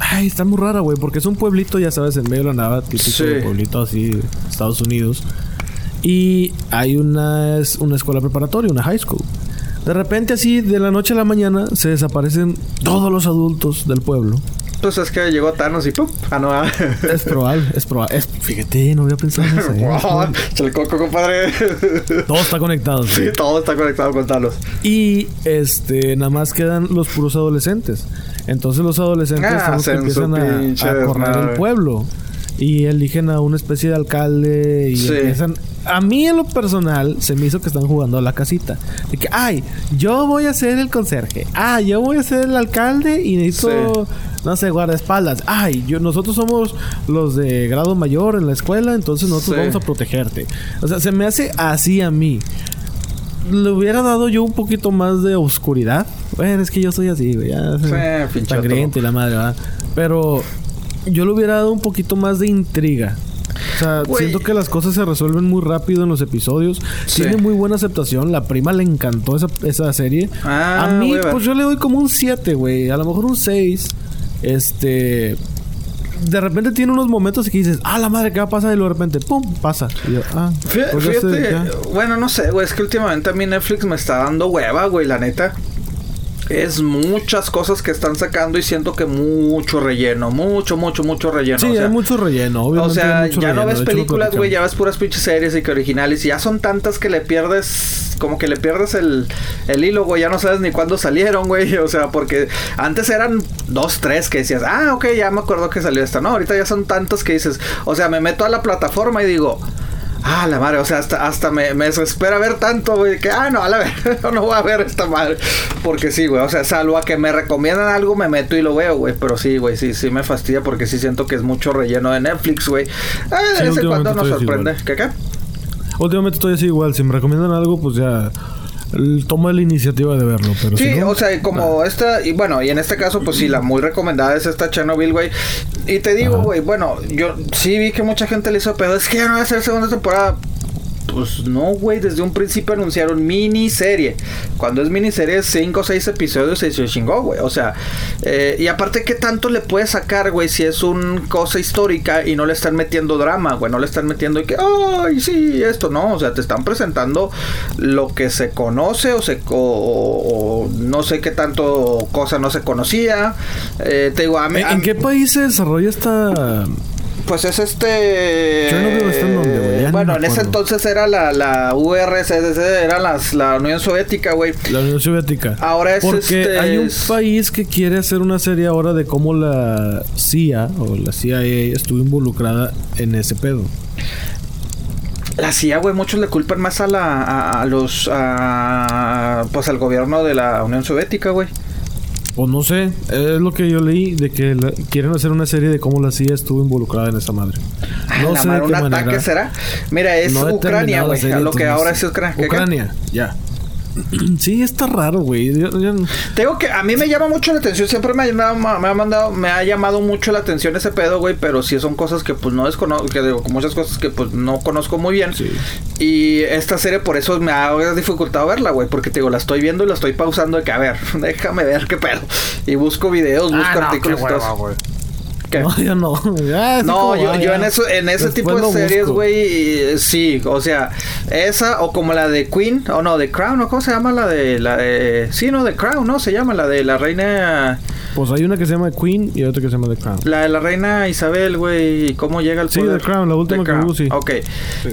Ay, está muy rara, güey, porque es un pueblito, ya sabes, en medio de la nada, típico Sí. pueblito así, de Estados Unidos. Y hay una, es una escuela preparatoria, una high school. De repente, así, de la noche a la mañana, se desaparecen todos los adultos del pueblo. Pues es que llegó Thanos y ¡pum! Ah, no. ah. Es probable, es probable. Es- fíjate, no había pensado en eso. ¿eh? Wow, el coco, compadre. Todo está conectado. Sí, todo está conectado con Thanos. Y este, nada más quedan los puros adolescentes. Entonces los adolescentes Ah, son los que empiezan a, pinche a correr el pueblo. Y eligen a una especie de alcalde y Sí. empiezan... A mí en lo personal se me hizo que están jugando a la casita. De que, ay, yo voy a ser el conserje. Ah, yo voy a ser el alcalde y necesito, no sé, guardaespaldas. Ay, yo, nosotros somos los de grado mayor en la escuela, entonces nosotros Sí. vamos a protegerte. O sea, se me hace así a mí le hubiera dado yo un poquito más de oscuridad. Bueno, es que yo soy así, güey. Ya, Sí, sangriento y la madre, ¿verdad? Pero yo le hubiera dado un poquito más de intriga. O sea, siento que las cosas se resuelven muy rápido en los episodios. Sí. Tiene muy buena aceptación. La prima le encantó esa, esa serie. Ah, a mí, pues yo le doy como un 7, güey. A lo mejor un 6. Este. De repente tiene unos momentos que dices, ah, la madre, ¿qué va a pasar? Y luego de repente, pum, pasa. Y yo, ah, pues Fíjate, bueno, no sé, güey, es que últimamente a mí Netflix me está dando hueva, güey, la neta. Es muchas cosas que están sacando y siento que mucho relleno, mucho, mucho, mucho relleno. Sí, hay mucho relleno, O sea, ya no ves películas, güey, ya ves puras pinches series y que originales y ya son tantas que le pierdes, como que le pierdes el, el hilo, güey, ya no sabes ni cuándo salieron, güey, o sea, porque antes eran dos, tres que decías, ah, ok, ya me acuerdo que salió esta, no, ahorita ya son tantas que dices, o sea, me meto a la plataforma y digo, Ah, la madre, o sea, hasta, hasta me, me desespera ver tanto, güey, que, ah, no, a la vez, no voy a ver esta madre. Porque sí, güey, o sea, salvo a que me recomiendan algo, me meto y lo veo, güey. Pero sí, güey, sí, sí me fastidia porque sí siento que es mucho relleno de Netflix, güey. Ah, de vez en cuando nos sorprende. ¿Qué, qué? Últimamente estoy así igual, si me recomiendan algo, pues ya toma la iniciativa de verlo. Pero sí, o sea, como esta, y bueno, y en este caso, pues sí, la muy recomendada es esta Chernobyl, güey. Y te digo, güey, bueno, yo sí vi que mucha gente le hizo pedo, es que ya no va a ser segunda temporada. Pues no, güey, desde un principio anunciaron miniserie. Cuando es miniserie, 5 o 6 episodios se chingó, güey. O sea, eh, y aparte, ¿qué tanto le puedes sacar, güey, si es una cosa histórica y no le están metiendo drama, güey? No le están metiendo y que, ay, sí, esto, no. O sea, te están presentando lo que se conoce o se. O, no sé qué tanto cosa no se conocía. Eh, te digo, ¿En qué país se desarrolla esta pues es este. bueno, en ese entonces era la, la URSS, era la Unión Soviética, güey. La Unión Soviética. Ahora es Porque este. Hay un país que quiere hacer una serie ahora de cómo la CIA o la CIA estuvo involucrada en ese pedo. La CIA, güey, muchos le culpan más a la a, los a, pues al gobierno de la Unión Soviética, güey. O no sé, es lo que yo leí de que quieren hacer una serie de cómo la CIA estuvo involucrada en esa madre. No la sé de qué un ataque será. Mira, es Ucrania, güey. Lo que ahora es Ucrania. Ucrania, ya. Sí, está raro, güey. Tengo que a mí me llama mucho la atención, siempre me ha, me ha mandado, me ha llamado mucho la atención ese pedo, güey, pero sí son cosas que pues no desconozco, que digo, muchas cosas que pues no conozco muy bien. Y esta serie por eso me ha dificultado verla, güey, porque te digo, la estoy viendo y la estoy pausando de que a ver, déjame ver qué pedo. Y busco videos, busco ah, artículos no, yo no. no, yo, yo en, eso, en ese tipo de series, güey, sí, o sea, esa o como la de Queen, o no, de Crown, ¿o cómo se llama la de, la de, sí, no, de Crown, ¿no? Se llama la de la reina... Pues hay una que se llama Queen y otra que se llama The Crown. La de la reina Isabel, güey, y cómo llega al poder. Sí, The Crown, la última que sí. Ok.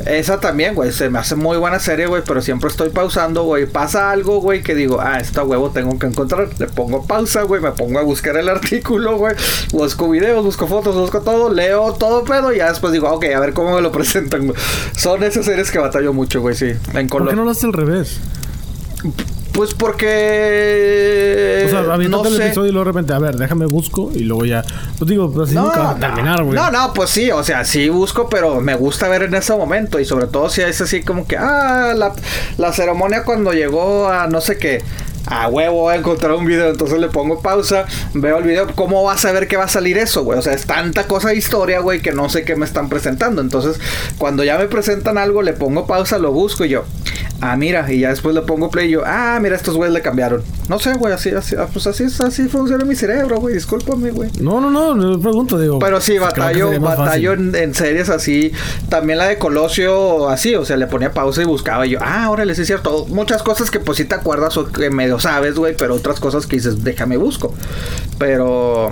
Esa también, güey, se me hace muy buena serie, güey, pero siempre estoy pausando, güey. Pasa algo, güey, que digo, ah, esta huevo tengo que encontrar. Le pongo pausa, güey, me pongo a buscar el artículo, güey. Busco videos, busco fotos, busco todo, leo todo pedo y ya después digo, ok, a ver cómo me lo presentan. Son esas series que batallo mucho, güey, sí. En ¿Por qué no lo haces al revés? Pues porque. O sea, no el episodio y luego de repente, a ver, déjame busco y luego ya. Pues digo, pues así no, nunca va a terminar, güey. No, no, pues sí, o sea, sí busco, pero me gusta ver en ese momento y sobre todo si es así como que, ah, la, la ceremonia cuando llegó a no sé qué a huevo voy a encontrar un video, entonces le pongo pausa, veo el video, ¿cómo vas a ver que va a salir eso, güey? O sea, es tanta cosa de historia, güey, que no sé qué me están presentando. Entonces, cuando ya me presentan algo, le pongo pausa, lo busco y yo, ah, mira, y ya después le pongo play y yo, ah, mira, estos güeyes le cambiaron. No sé, güey, así, así, ah, pues así, así funciona mi cerebro, güey, discúlpame, güey. No, no, no, no pregunto, digo. Pero sí, batallo, batallo en, series así. También la de Colosio, así, o sea, le ponía pausa y buscaba y yo, ah, órale, sí es cierto. Muchas cosas que pues sí te acuerdas o que medio sabes, güey, pero otras cosas que dices, déjame busco. Pero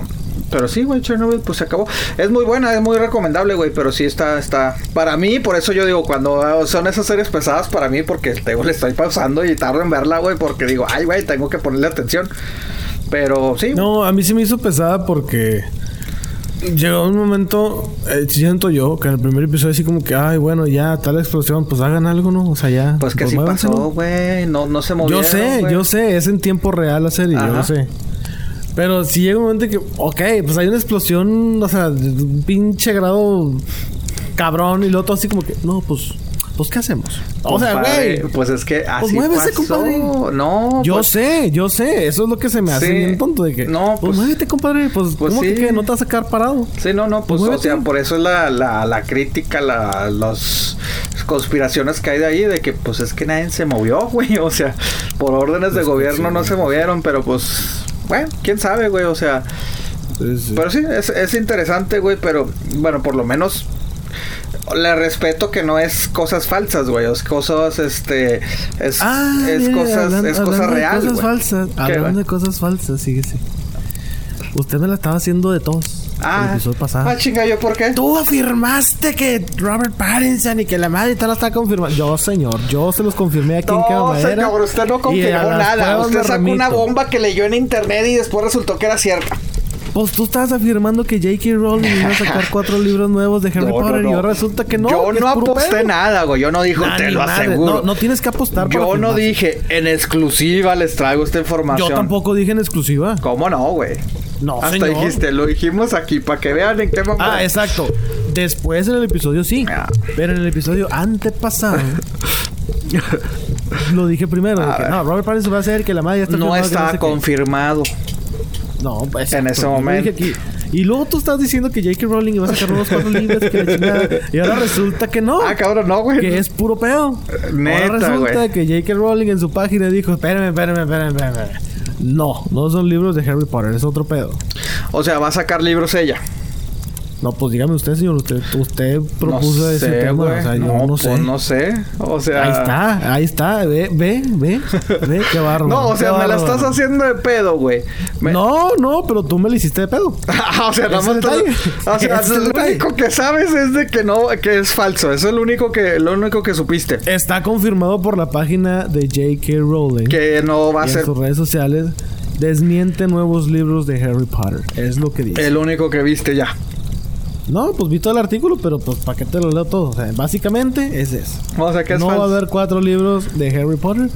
pero sí, güey, Chernobyl pues se acabó. Es muy buena, es muy recomendable, güey, pero sí está, está. Para mí, por eso yo digo, cuando son esas series pesadas, para mí, porque le estoy pausando y tardo en verla, güey, porque digo, ay, güey, tengo que ponerle atención. Pero sí. No, a mí sí me hizo pesada porque llegó un momento, eh, siento yo, que en el primer episodio así como que, ay, bueno, ya, tal explosión, pues hagan algo, ¿no? O sea, ya. Pues que pues, sí pasó, güey, no, no se movió. Yo sé, yo sé, es en tiempo real la serie, yo sé. Pero si llega un momento que, ok, pues hay una explosión, o sea, de un pinche grado cabrón y lo otro así como que, no, pues pues ¿qué hacemos? o sea, güey. Pues es que así pues muévese, compadre. No, yo pues sé, yo sé. Eso es lo que se me hace bien tonto de que. No, pues, pues muévete, compadre. Pues, pues ¿cómo que, no te vas a quedar parado? Sí, no, no, pues, o sea, por eso es la, la, la crítica, la, las conspiraciones que hay de ahí, de que pues es que nadie se movió, güey. O sea, por órdenes de gobierno no se movieron, pero pues, bueno, quién sabe, güey. O sea, pero sí, es, es interesante, güey, pero bueno, por lo menos le respeto que no es cosas falsas, güey. Es cosas, este. Es, Ah, es cosas, hablan- es hablando cosa de real. Cosas falsas. ¿Qué, Hablando de cosas falsas, síguese. Usted me la estaba haciendo de el Ah, episodio pasado. ah, chinga, ¿yo por qué? Tú afirmaste que Robert Pattinson y que la madre tal está confirmada. Yo, señor, yo se los confirmé aquí en No, Quema Madera. señor, usted no confirmó nada. Usted sacó una bomba que leyó en internet y después resultó que era cierta. Pues tú estabas afirmando que J.K. Rowling iba a sacar cuatro libros nuevos de Harry No, no, Potter y ahora resulta que no. Yo que no aposté pedo. nada, güey. Yo no Nah, te lo madre. aseguro. No, no tienes que apostar para Yo no dije, en exclusiva les traigo esta información. Yo tampoco dije en exclusiva. ¿Cómo no, güey? No, Hasta señor. dijiste, lo dijimos aquí para que vean en qué momento. Ah, exacto. Después en el episodio sí. Ah. Pero en el episodio antepasado. lo dije primero. no, Robert Pattinson va a ser que la madre ya está no está qué. No, pues, En ese momento. aquí. Y luego tú estás diciendo que J.K. Rowling iba a sacar unos cuatro libros que la chingada. Y ahora resulta que no. Ah, cabrón, no, güey. que es puro pedo. Neta, ahora resulta que J.K. Rowling en su página dijo: Espérame, espérame, espérame, espérame. No, no son libros de Harry Potter, es otro pedo. O sea, va a sacar libros ella. No, pues dígame usted, señor. Usted, usted propuso no ese sé, tema. güey. O sea, yo no, no sé. pues no sé. O sea. Ahí está, ahí está. Ve, ve, ve. Ve, qué bárbaro. No, o sea, me la estás haciendo de pedo, güey. Me- No, no, pero tú me la hiciste de pedo. Ah, o sea, nada más. O sea, lo único que sabes es de que no, que es falso. Eso es lo único que, lo único que supiste. Está confirmado por la página de J.K. Rowling. Que no va a y en ser sus redes sociales desmiente nuevos libros de Harry Potter. Es lo que dice. el único que viste ya. No, pues vi todo el artículo, pero pues para qué te lo leo todo. O sea, básicamente es eso. O sea, que es no va a haber cuatro libros de Harry Potter.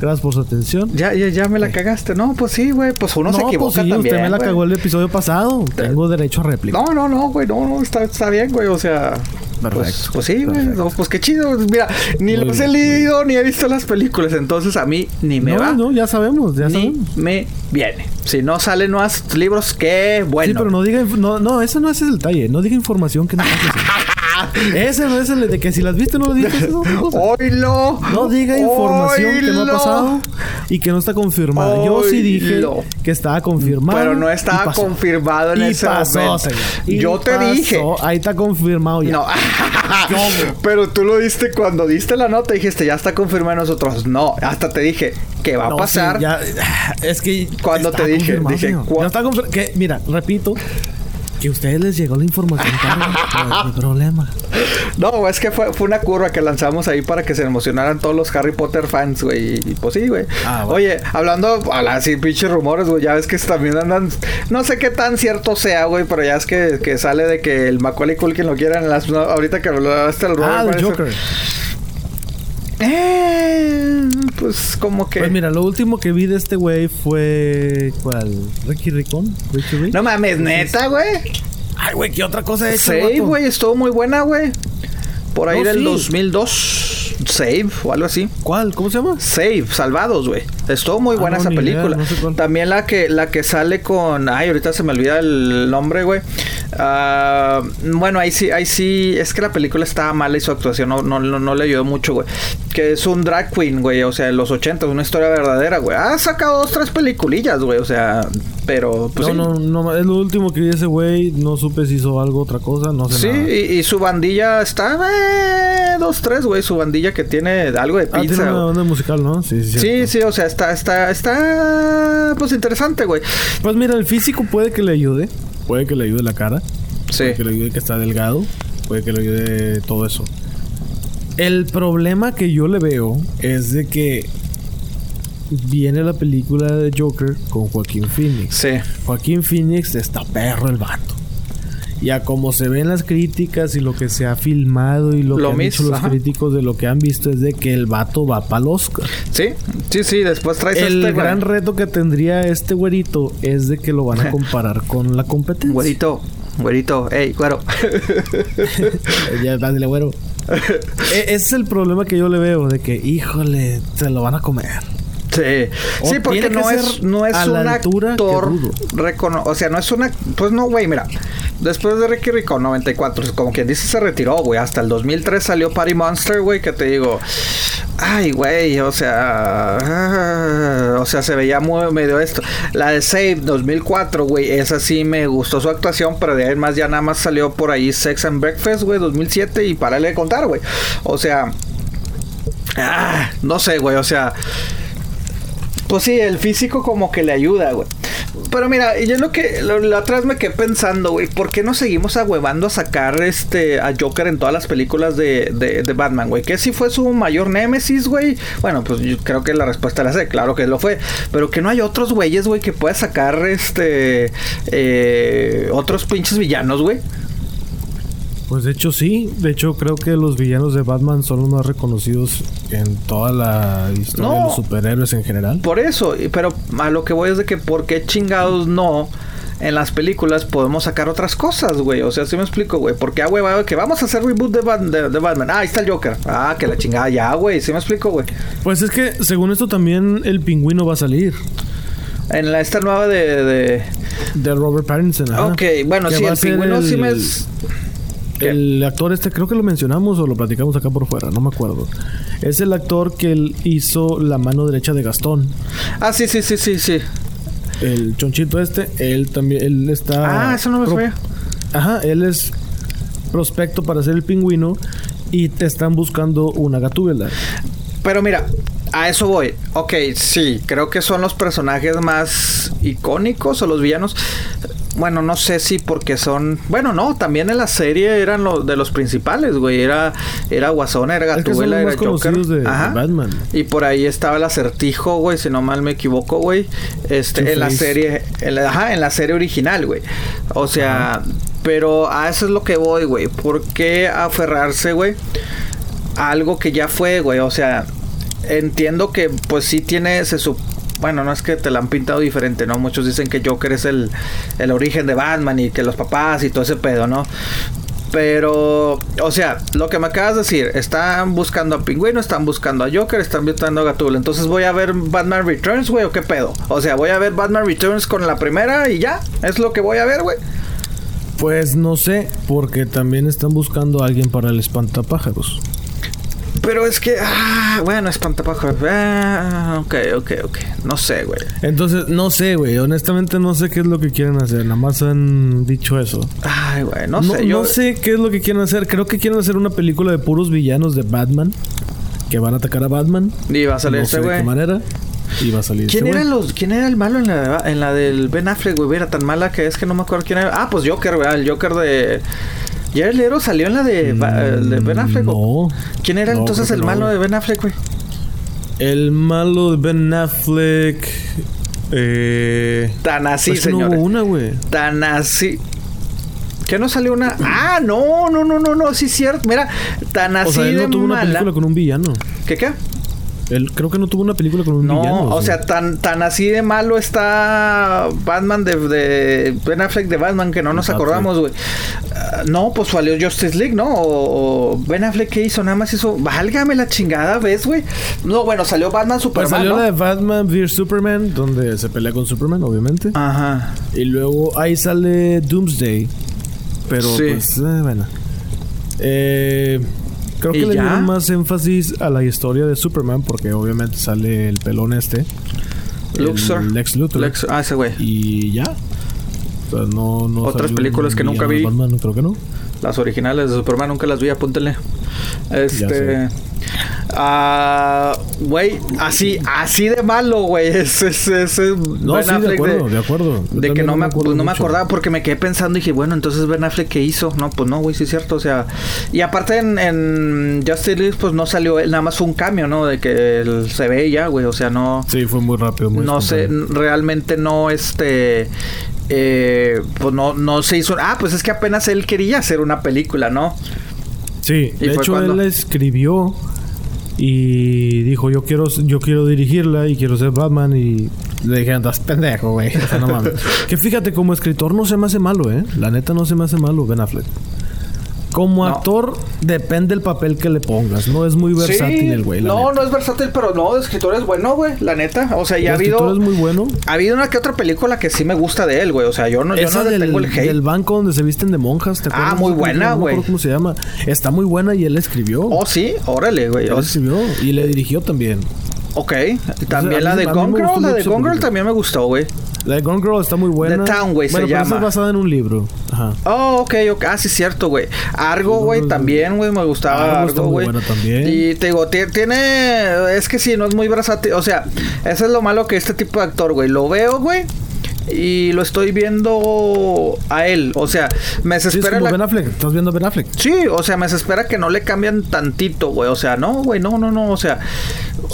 Gracias por su atención. Ya, ya, ya me la cagaste. No, pues sí, güey. Pues uno se no, equivoca pues sí, también. usted me la güey. cagó el episodio pasado. Tengo derecho a réplica. No, no, no, güey. No, no, está, está bien, güey. O sea. Pues, Perfecto. pues sí, güey. No, pues qué chido. Mira, ni los he leído ni he visto las películas. Entonces a mí ni me no, va. no, ya sabemos, ya ni sabemos. me viene. Si no salen nuevos libros, qué bueno. Sí, pero no diga, no, no, ese no es el detalle. No diga información que no. Ese no es el de que si las viste no lo cosa. Oilo. No diga información que no ha pasado y que no está confirmada. Yo sí dije que estaba confirmado. Pero no estaba confirmado en Y ese pasó, momento. señor. Y Yo te pasó. dije. Ahí está confirmado ya. No. Pero tú lo diste cuando diste la nota. Dijiste, ya está confirmado en nosotros. No, hasta te dije que va No, a pasar. sí, ya- es que. Cuando te dije, dije, señor. ¿cuá- Ya está que, Mira, repito. A ustedes les llegó la información tarde. no es mi problema. No, es que fue, fue una curva que lanzamos ahí para que se emocionaran todos los Harry Potter fans, güey. Y pues sí, güey. Ah, bueno. Oye, hablando, habla así, pinches rumores, güey. Ya ves que también andan. No sé qué tan cierto sea, güey, pero ya es que, que sale de que el Macaulay Culkin lo quieren en las. no, ahorita que hablaste del Ah, Robert el. Joker. Eh, pues como que. Pues mira, lo último que vi de este güey fue. ¿Cuál? ¿Ricky Ricón? No mames, neta, güey. Ay, güey, ¿qué otra cosa el Save, güey, estuvo muy buena, güey. Por ahí No, del sí. 2002. Save o algo así. ¿Cuál? ¿Cómo se llama? Save, Salvados, güey. Estuvo muy Ah, buena no, esa idea, película. no sé cuál. También la que la que sale con, ay, ahorita se me olvida el nombre, güey. Ah, bueno, ahí sí, ahí sí, es que la película estaba mala y su actuación no, no, no, no le ayudó mucho, güey. Que es un drag queen, güey, o sea, en los 80, una historia verdadera, güey. Ha sacado dos, tres peliculillas, güey, o sea, pero pues no, sí. no, no, es lo último que vi ese güey. No supe si hizo algo, otra cosa, no sé Sí, nada. y, y su bandilla está, eh, dos, tres, güey, su bandilla que tiene algo de Ah, tiene pizza. una güey. banda musical, ¿no? Sí, sí. Sí, sí, o sea, está, está, está, pues interesante, güey. Pues mira, el físico puede que le ayude. Puede que le ayude la cara. Sí. Puede que le ayude que está delgado. Puede que le ayude todo eso. El problema que yo le veo es de que viene la película de Joker con Joaquín Phoenix. Sí. Joaquín Phoenix está perro el vato. Y a como se ven las críticas y lo que se ha filmado y lo, Lo que han dicho los críticos de lo que han visto es de que el vato va para el Oscar. Sí, sí, sí, después traes El este, güey. gran reto que tendría este güerito es de que lo van a comparar con la competencia. Güerito, güerito, ey, güero. ya, dale, güero. E- ese es el problema que yo le veo, de que, híjole, se lo van a comer. Sí, O sí, porque no es, no es un actor o sea, no es una, pues no, güey, mira, después de Ricky Rico 94, como quien dice se retiró, güey, hasta el 2003 salió Party Monster, güey, que te digo, Ay, güey, o sea, ah, o sea, se veía muy medio esto. La de Save 2004, güey, esa sí me gustó su actuación, pero de ahí más ya nada más salió por ahí Sex and Breakfast, güey, 2007 y para de contar, güey. O sea, ah, no sé, güey, o sea, pues sí, el físico como que le ayuda, güey. Pero mira, yo lo que la otra vez me quedé pensando, güey, ¿por qué no seguimos ahuevando a sacar este a Joker en todas las películas de, de, Batman, güey? Que si fue su mayor némesis, güey. Bueno, pues yo creo que la respuesta la sé, claro que lo fue. Pero que no hay otros güeyes, güey, que pueda sacar este eh, otros pinches villanos, güey. Pues de hecho sí, de hecho creo que los villanos de Batman son los más reconocidos en toda la historia de los superhéroes en general. Por eso, pero a lo que voy es de que por qué chingados no en las películas podemos sacar otras cosas, güey. O sea, si me explico, güey. Porque, ah, güey, que vamos a hacer reboot de, Batman. Ah, ahí está el Joker. Ah, que la chingada ya, güey. ¿Sí me explico, güey? Pues es que, según esto, también el pingüino va a salir. En la esta nueva de... De, Robert Pattinson. Ok, bueno, sí, el pingüino sí me... El actor este, creo que lo mencionamos o lo platicamos acá por fuera, no me acuerdo. Es el actor que hizo la mano derecha de Gastón. Ah, sí, sí, sí, sí, sí. El chonchito este, él también, él está... Ah, eso no me sabía. Ajá, él es prospecto para ser el pingüino y te están buscando una gatúbela. Pero mira, a eso voy. Ok, sí, creo que son los personajes más icónicos o los villanos bueno, no sé si porque son. Bueno, no, también en la serie eran los de los principales, güey. Era, era Guasón, era Gatúbela, era Joker. De, Ajá. Batman. Y por ahí estaba el acertijo, güey, si no mal me equivoco, güey. Este, en la serie. En la, ajá, en la serie original, güey. O sea, pero a eso es lo que voy, güey. ¿Por qué aferrarse, güey? A algo que ya fue, güey. O sea, entiendo que pues sí tiene, se, bueno, no es que te la han pintado diferente, ¿no? Muchos dicen que Joker es el, el origen de Batman y que los papás y todo ese pedo, ¿no? Pero, o sea, lo que me acabas de decir, están buscando a Pingüino, están buscando a Joker, están buscando a Gatúbela. Entonces voy a ver Batman Returns, güey, o qué pedo. O sea, voy a ver Batman Returns con la primera y ya, es lo que voy a ver, güey. Pues no sé, porque también están buscando a alguien para el espantapájaros. Pero es que, ah, bueno, espantapájaros. Ah, ok, ok, ok. No sé, güey. Entonces, no sé, güey. Honestamente, no sé qué es lo que quieren hacer. Nada más han dicho eso. Ay, güey, no, sé. Yo... No sé qué es lo que quieren hacer. Creo que quieren hacer una película de puros villanos de Batman que van a atacar a Batman. Y va a salir ese, güey. ¿De qué manera? Y va a salir ¿Quién, era los, ¿Quién era el malo en la, en la del Ben Affleck, güey? Era tan mala que es que no me acuerdo quién era. Ah, pues Joker, güey. El Joker de. ¿Jared Leto salió en la de, de Ben Affleck? No. ¿Quién era entonces el malo de Ben Affleck, güey? El malo de Ben Affleck. Eh, Tan así, pues señor. No hubo una, güey. Tan así. ¿Qué no salió una? Ah, no, no, no, no, no, sí es cierto. Mira, tan así o sea, él no de tuvo mala. una película con un villano. ¿Qué qué? Él creo que no tuvo una película con un no, villano. o sea, tan, tan así de malo está Batman de, de Ben Affleck de Batman que no nos acordamos, güey. Uh, no, pues salió Justice League, ¿no? O, o, Ben Affleck ¿qué hizo? Nada más hizo, válgame la chingada, ¿ves, güey? No, bueno, salió Batman Superman. Pues salió ¿no? la de Batman vs Superman, donde se pelea con Superman, obviamente. Ajá. Y luego ahí sale Doomsday. Pero Sí. pues, eh, bueno. Eh, creo ¿Y que le dieron más énfasis a la historia de Superman porque obviamente sale el pelón este. Luxor. Lex Luthor. Lex- ah, ese güey. Y ya. O sea, no, no Otras películas que nunca vi. Batman, creo que no. Las originales de Superman nunca las vi, apúntenle. Este. Ah, güey, así, así de malo, güey. Es, es, es, es No, Ben sí, de Affleck acuerdo, de, acuerdo. De que no me, acuerdo no me acordaba porque me quedé pensando y dije, bueno, entonces Ben Affleck, ¿qué hizo? No, pues no, güey, sí es cierto, o sea. Y aparte en, en Justice League, pues no salió él, nada más fue un cambio, ¿no? De que él se ve ya, güey, o sea, no. Sí, fue muy rápido. Muy no sé, realmente no, este. Eh, pues no, no se hizo. Ah, pues es que apenas él quería hacer una película, ¿no? Sí, ¿Y de hecho cuándo? él escribió y dijo yo quiero yo quiero dirigirla y quiero ser Batman y le dijeron estás pendejo güey o sea, no mames que fíjate como escritor no se me hace malo eh la neta no se me hace malo Ben Affleck Como No. actor, depende el papel que le pongas. No es muy versátil Sí, el güey. No, neta. no es versátil, pero no, de escritor es bueno, güey, la neta. O sea, ya ha El habido. escritor es muy bueno. Ha habido una que otra película que sí me gusta de él, güey. O sea, yo no, yo Esa le del, tengo el hate. del banco donde se visten de monjas, ¿te Ah, acuerdas? muy Esa película? buena, No güey. ¿Cómo se llama? Está muy buena y él escribió. Oh, sí, órale, güey. Él escribió y le dirigió también. Ok. También la de Gone Girl, la de esa Gone Girl también me gustó, güey. La de Gone Girl está muy buena. The Town, güey, se bueno, pero esa llama. es basada en un libro. Ajá. Oh, ok, ok. Ah, sí, cierto, güey. Argo, güey, no, no. también, güey. Me gustaba Argo güey. buena también. Y te digo, ti- tiene. Es que sí, no es muy versátil. O sea, eso es lo malo que este tipo de actor, güey. Lo veo, güey. Y lo estoy viendo a él. O sea, me Sí, es desespera como la- Ben Affleck. ¿Estás viendo Ben Affleck? Sí, o sea, me desespera que no le cambian tantito, güey. O sea, no, güey, no, no, no. O sea,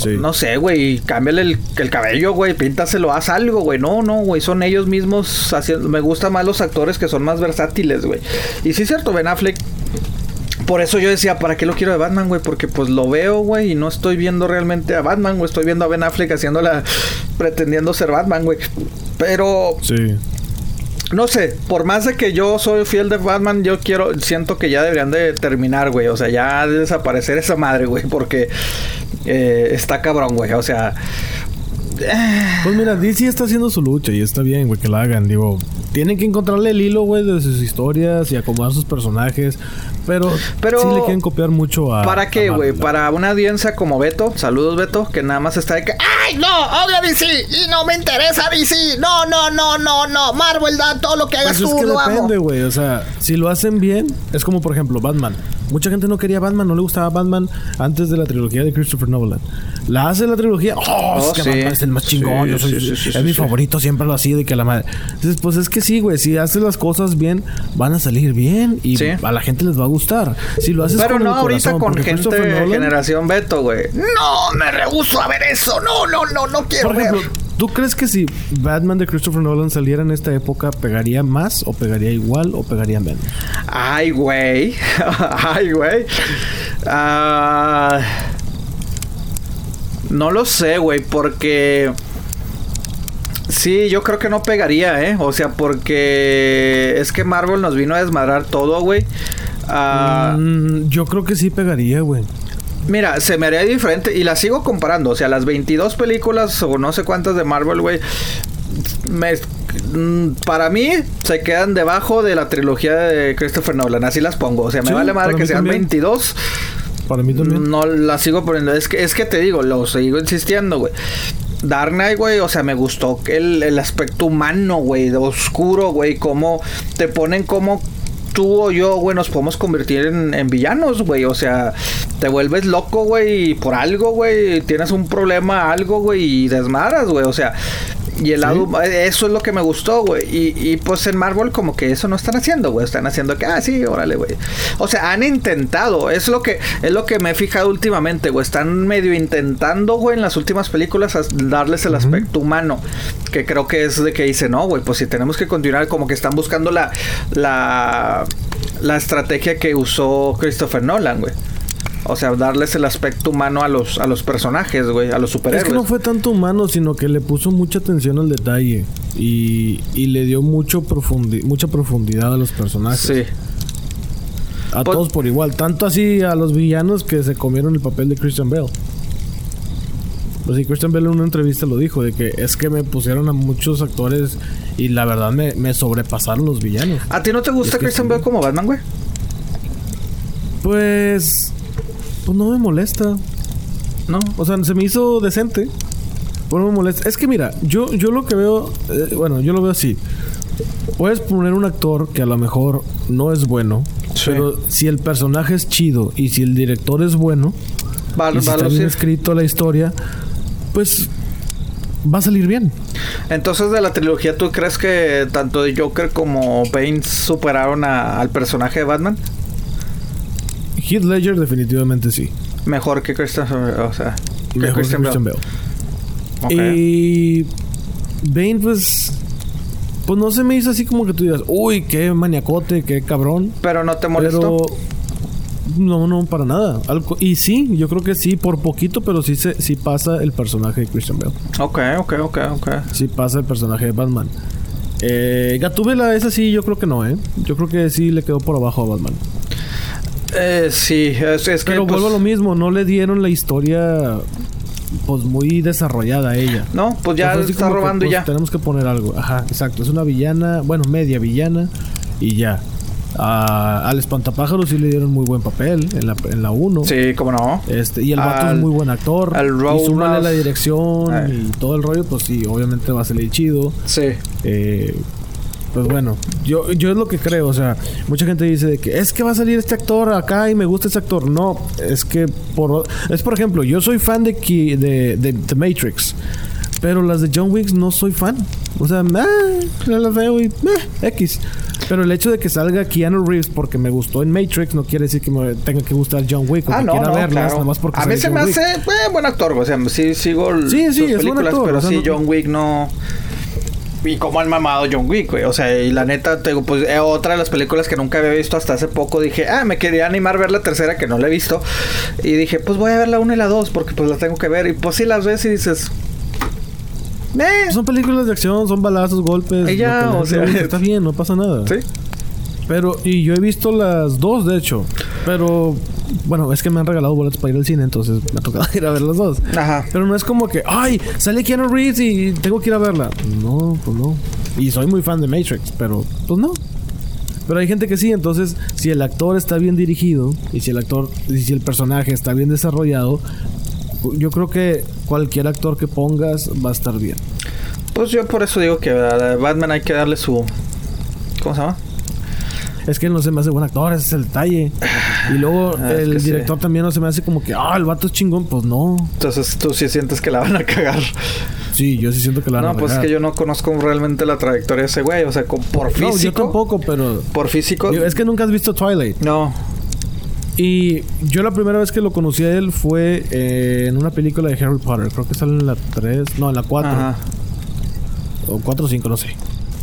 Sí. no sé, güey. Cámbiale el, el cabello, güey. Píntaselo, haz algo, güey. No, no, güey. Son ellos mismos haciendo. Me gustan más los actores que son más versátiles, güey. Y sí es cierto, Ben Affleck. Por eso yo decía, ¿para qué lo quiero de Batman, güey? Porque pues lo veo, güey, y no estoy viendo realmente a Batman, güey. Estoy viendo a Ben Affleck haciéndola, pretendiendo ser Batman, güey. Pero Sí. no sé, por más de que yo soy fiel de Batman, yo quiero, siento que ya deberían de terminar, güey. O sea, ya de desaparecer esa madre, güey, porque eh, está cabrón, güey. O sea, Pues mira, DC está haciendo su lucha y está bien, güey, que la hagan. Digo, tienen que encontrarle el hilo, güey, de sus historias y acomodar sus personajes. Pero, Pero- sí le quieren copiar mucho a. ¿para qué, güey? Para una audiencia como Beto, saludos Beto, que nada más está de que, ¡ay, no! Odio a DC y no me interesa DC. No, no, no, no, no. Marvel da todo lo que hagas Pues es tú, que lo amo. depende, güey. O sea, si lo hacen bien, es como por ejemplo Batman. Mucha gente no quería Batman, no le gustaba Batman antes de la trilogía de Christopher Nolan. La hace la trilogía, oh, Oh, es que sí. Batman es el más chingón, Sí, yo soy- sí, sí, sí, es sí, mi sí. favorito, siempre lo ha sido y que la madre. Entonces, pues es que sí, güey, si haces las cosas bien, van a salir bien y Sí. a la gente les va a gustar. Si lo haces Pero con no el ahorita corazón, con gente Nolan- generación Beto, güey. No, me rehuso a ver eso. No, no, no, no quiero Por ejemplo, ver. ¿tú crees que si Batman de Christopher Nolan saliera en esta época, pegaría más o pegaría igual o pegaría menos? Ay, güey. Ay, güey. Ah, no lo sé, güey, porque... Sí, yo creo que no pegaría, ¿eh? O sea, porque es que Marvel nos vino a desmadrar todo, güey. Ah, Mm, yo creo que sí pegaría, güey. Mira, se me haría diferente y la sigo comparando. O sea, las 22 películas o no sé cuántas de Marvel, güey. me- para mí se quedan debajo de la trilogía de Christopher Nolan. Así las pongo. O sea, me Sí, vale madre que sean también. 22. Para mí también. No la sigo poniendo. Es que, es que te digo, lo sigo insistiendo, güey. Dark Knight, güey, o sea, me gustó el, el aspecto humano, güey, oscuro, güey, cómo te ponen como tú o yo, güey, nos podemos convertir en, en villanos, güey. O sea, te vuelves loco, güey, por algo, güey. Tienes un problema, algo, güey, y desmadras, güey. O sea, y el lado, eso es lo que me gustó, güey. Y, y pues en Marvel como que eso no están haciendo, güey. Están haciendo que, ah, sí, órale, güey. O sea, han intentado. Es lo que, es lo que me he fijado últimamente, güey. Están medio intentando, güey, en las últimas películas as- darles el aspecto humano. Que creo que es de que dice, no, güey, pues si tenemos que continuar, como que están buscando la, la, la estrategia que usó Christopher Nolan, güey. O sea, darles el aspecto humano a los, a los personajes, güey, a los Es superhéroes. que no fue tanto humano, sino que le puso mucha atención al detalle y, y le dio mucho profundi- mucha profundidad a los personajes. Sí. A Pues- todos por igual. Tanto así a los villanos que se comieron el papel de Christian Bale. Pues sí, Christian Bale en una entrevista lo dijo, de que es que me pusieron a muchos actores y la verdad me, me sobrepasaron los villanos. ¿A ti no te gusta Es Christian. Bale como Batman, güey? Pues... Pues no me molesta. No. O sea, se me hizo decente. Bueno, me molesta. Es que mira, yo, yo lo que veo, eh, bueno, yo lo veo así. Puedes poner un actor que a lo mejor no es bueno, Sí. pero si el personaje es chido y si el director es bueno, Va, y si va está bien escrito la historia, pues va a salir bien. Entonces, de la trilogía, ¿tú crees que tanto Joker como Bane superaron a- al personaje de Batman? Heath Ledger definitivamente sí. Mejor que Christian, o sea, que Mejor que Christian Christian Bale. Y Bane, pues, pues no se me hizo así como que tú digas, uy, qué maniacote, qué cabrón. Pero no te molestó. Pero no, no, para nada. Algo- y sí, yo creo que sí, por poquito, pero sí, se, sí pasa el personaje de Christian Bale. Ok, ok, ok, ok. Sí pasa el personaje de Batman. Eh, Gatúbela, esa sí, yo creo que no, ¿eh? Yo creo que sí le quedó por abajo a Batman. Eh, sí, es, es que. Pero pues, vuelvo a lo mismo, no le dieron la historia pues muy desarrollada a ella. No, pues ya está que, robando pues, ya. Tenemos que poner algo. Ajá, exacto. Es una villana, bueno, media villana y ya. Ah, al espantapájaro sí le dieron muy buen papel en la, en la 1. Sí, cómo no. Este, y el vato Al- es muy buen actor. al y súmale la dirección Eh. y todo el rollo, pues sí, obviamente va a salir chido. Sí. Eh, pues bueno, yo, yo es lo que creo, o sea, mucha gente dice de que es que va a salir este actor acá y me gusta este actor. No, es que por es por ejemplo, yo soy fan de Ki- de, de, The Matrix, pero las de John Wick no soy fan. O sea, ya las veo y eh, X. Pero el hecho de que salga Keanu Reeves porque me gustó en Matrix no quiere decir que me tenga que gustar John Wick o Ah, que no, quiera no, verlas claro. nada más porque A mí se me Wick. hace eh, buen actor, o sea, sí sigo el- Sí, sí, sus es buen películas, actor, pero o sea, sí no- John Wick no y cómo han mamado John Wick, güey. O sea, y la neta, te digo, pues eh, otra de las películas que nunca había visto hasta hace poco. Dije, ah, me quería animar a ver la tercera que no la he visto. Y dije, pues voy a ver la una y la dos porque pues la tengo que ver. Y pues sí las ves y dices, eh, Son películas de acción, son balazos, golpes. Que o sea, está bien, no pasa nada. sí. Pero, y yo he visto las dos, de hecho. Pero, bueno, es que me han regalado boletos para ir al cine, entonces me ha tocado ir a ver las dos. Ajá. Pero no es como que, ay, sale Keanu Reeves y tengo que ir a verla. No, pues no. Y soy muy fan de Matrix, pero pues no. Pero hay gente que sí, entonces si el actor está bien dirigido y si el actor y si el personaje está bien desarrollado, yo creo que cualquier actor que pongas va a estar bien. Pues yo por eso digo que a Batman hay que darle su. ¿Cómo se llama? Es que él no se me hace buen actor, ese es el detalle. Y luego Ah, el sí. director también no se me hace como que, ah, el vato es chingón. Pues no. Entonces tú sí sientes que la van a cagar. Sí, yo sí siento que la van No, a pues es que yo no conozco realmente la trayectoria de ese güey. O sea, con- por No, físico. yo tampoco, pero... Por físico. Es que nunca has visto Twilight. No. Y yo la primera vez que lo conocí a él fue eh, en una película de Harry Potter. Creo que sale en la 3... No, en la 4. Ajá. O 4 o 5, no sé.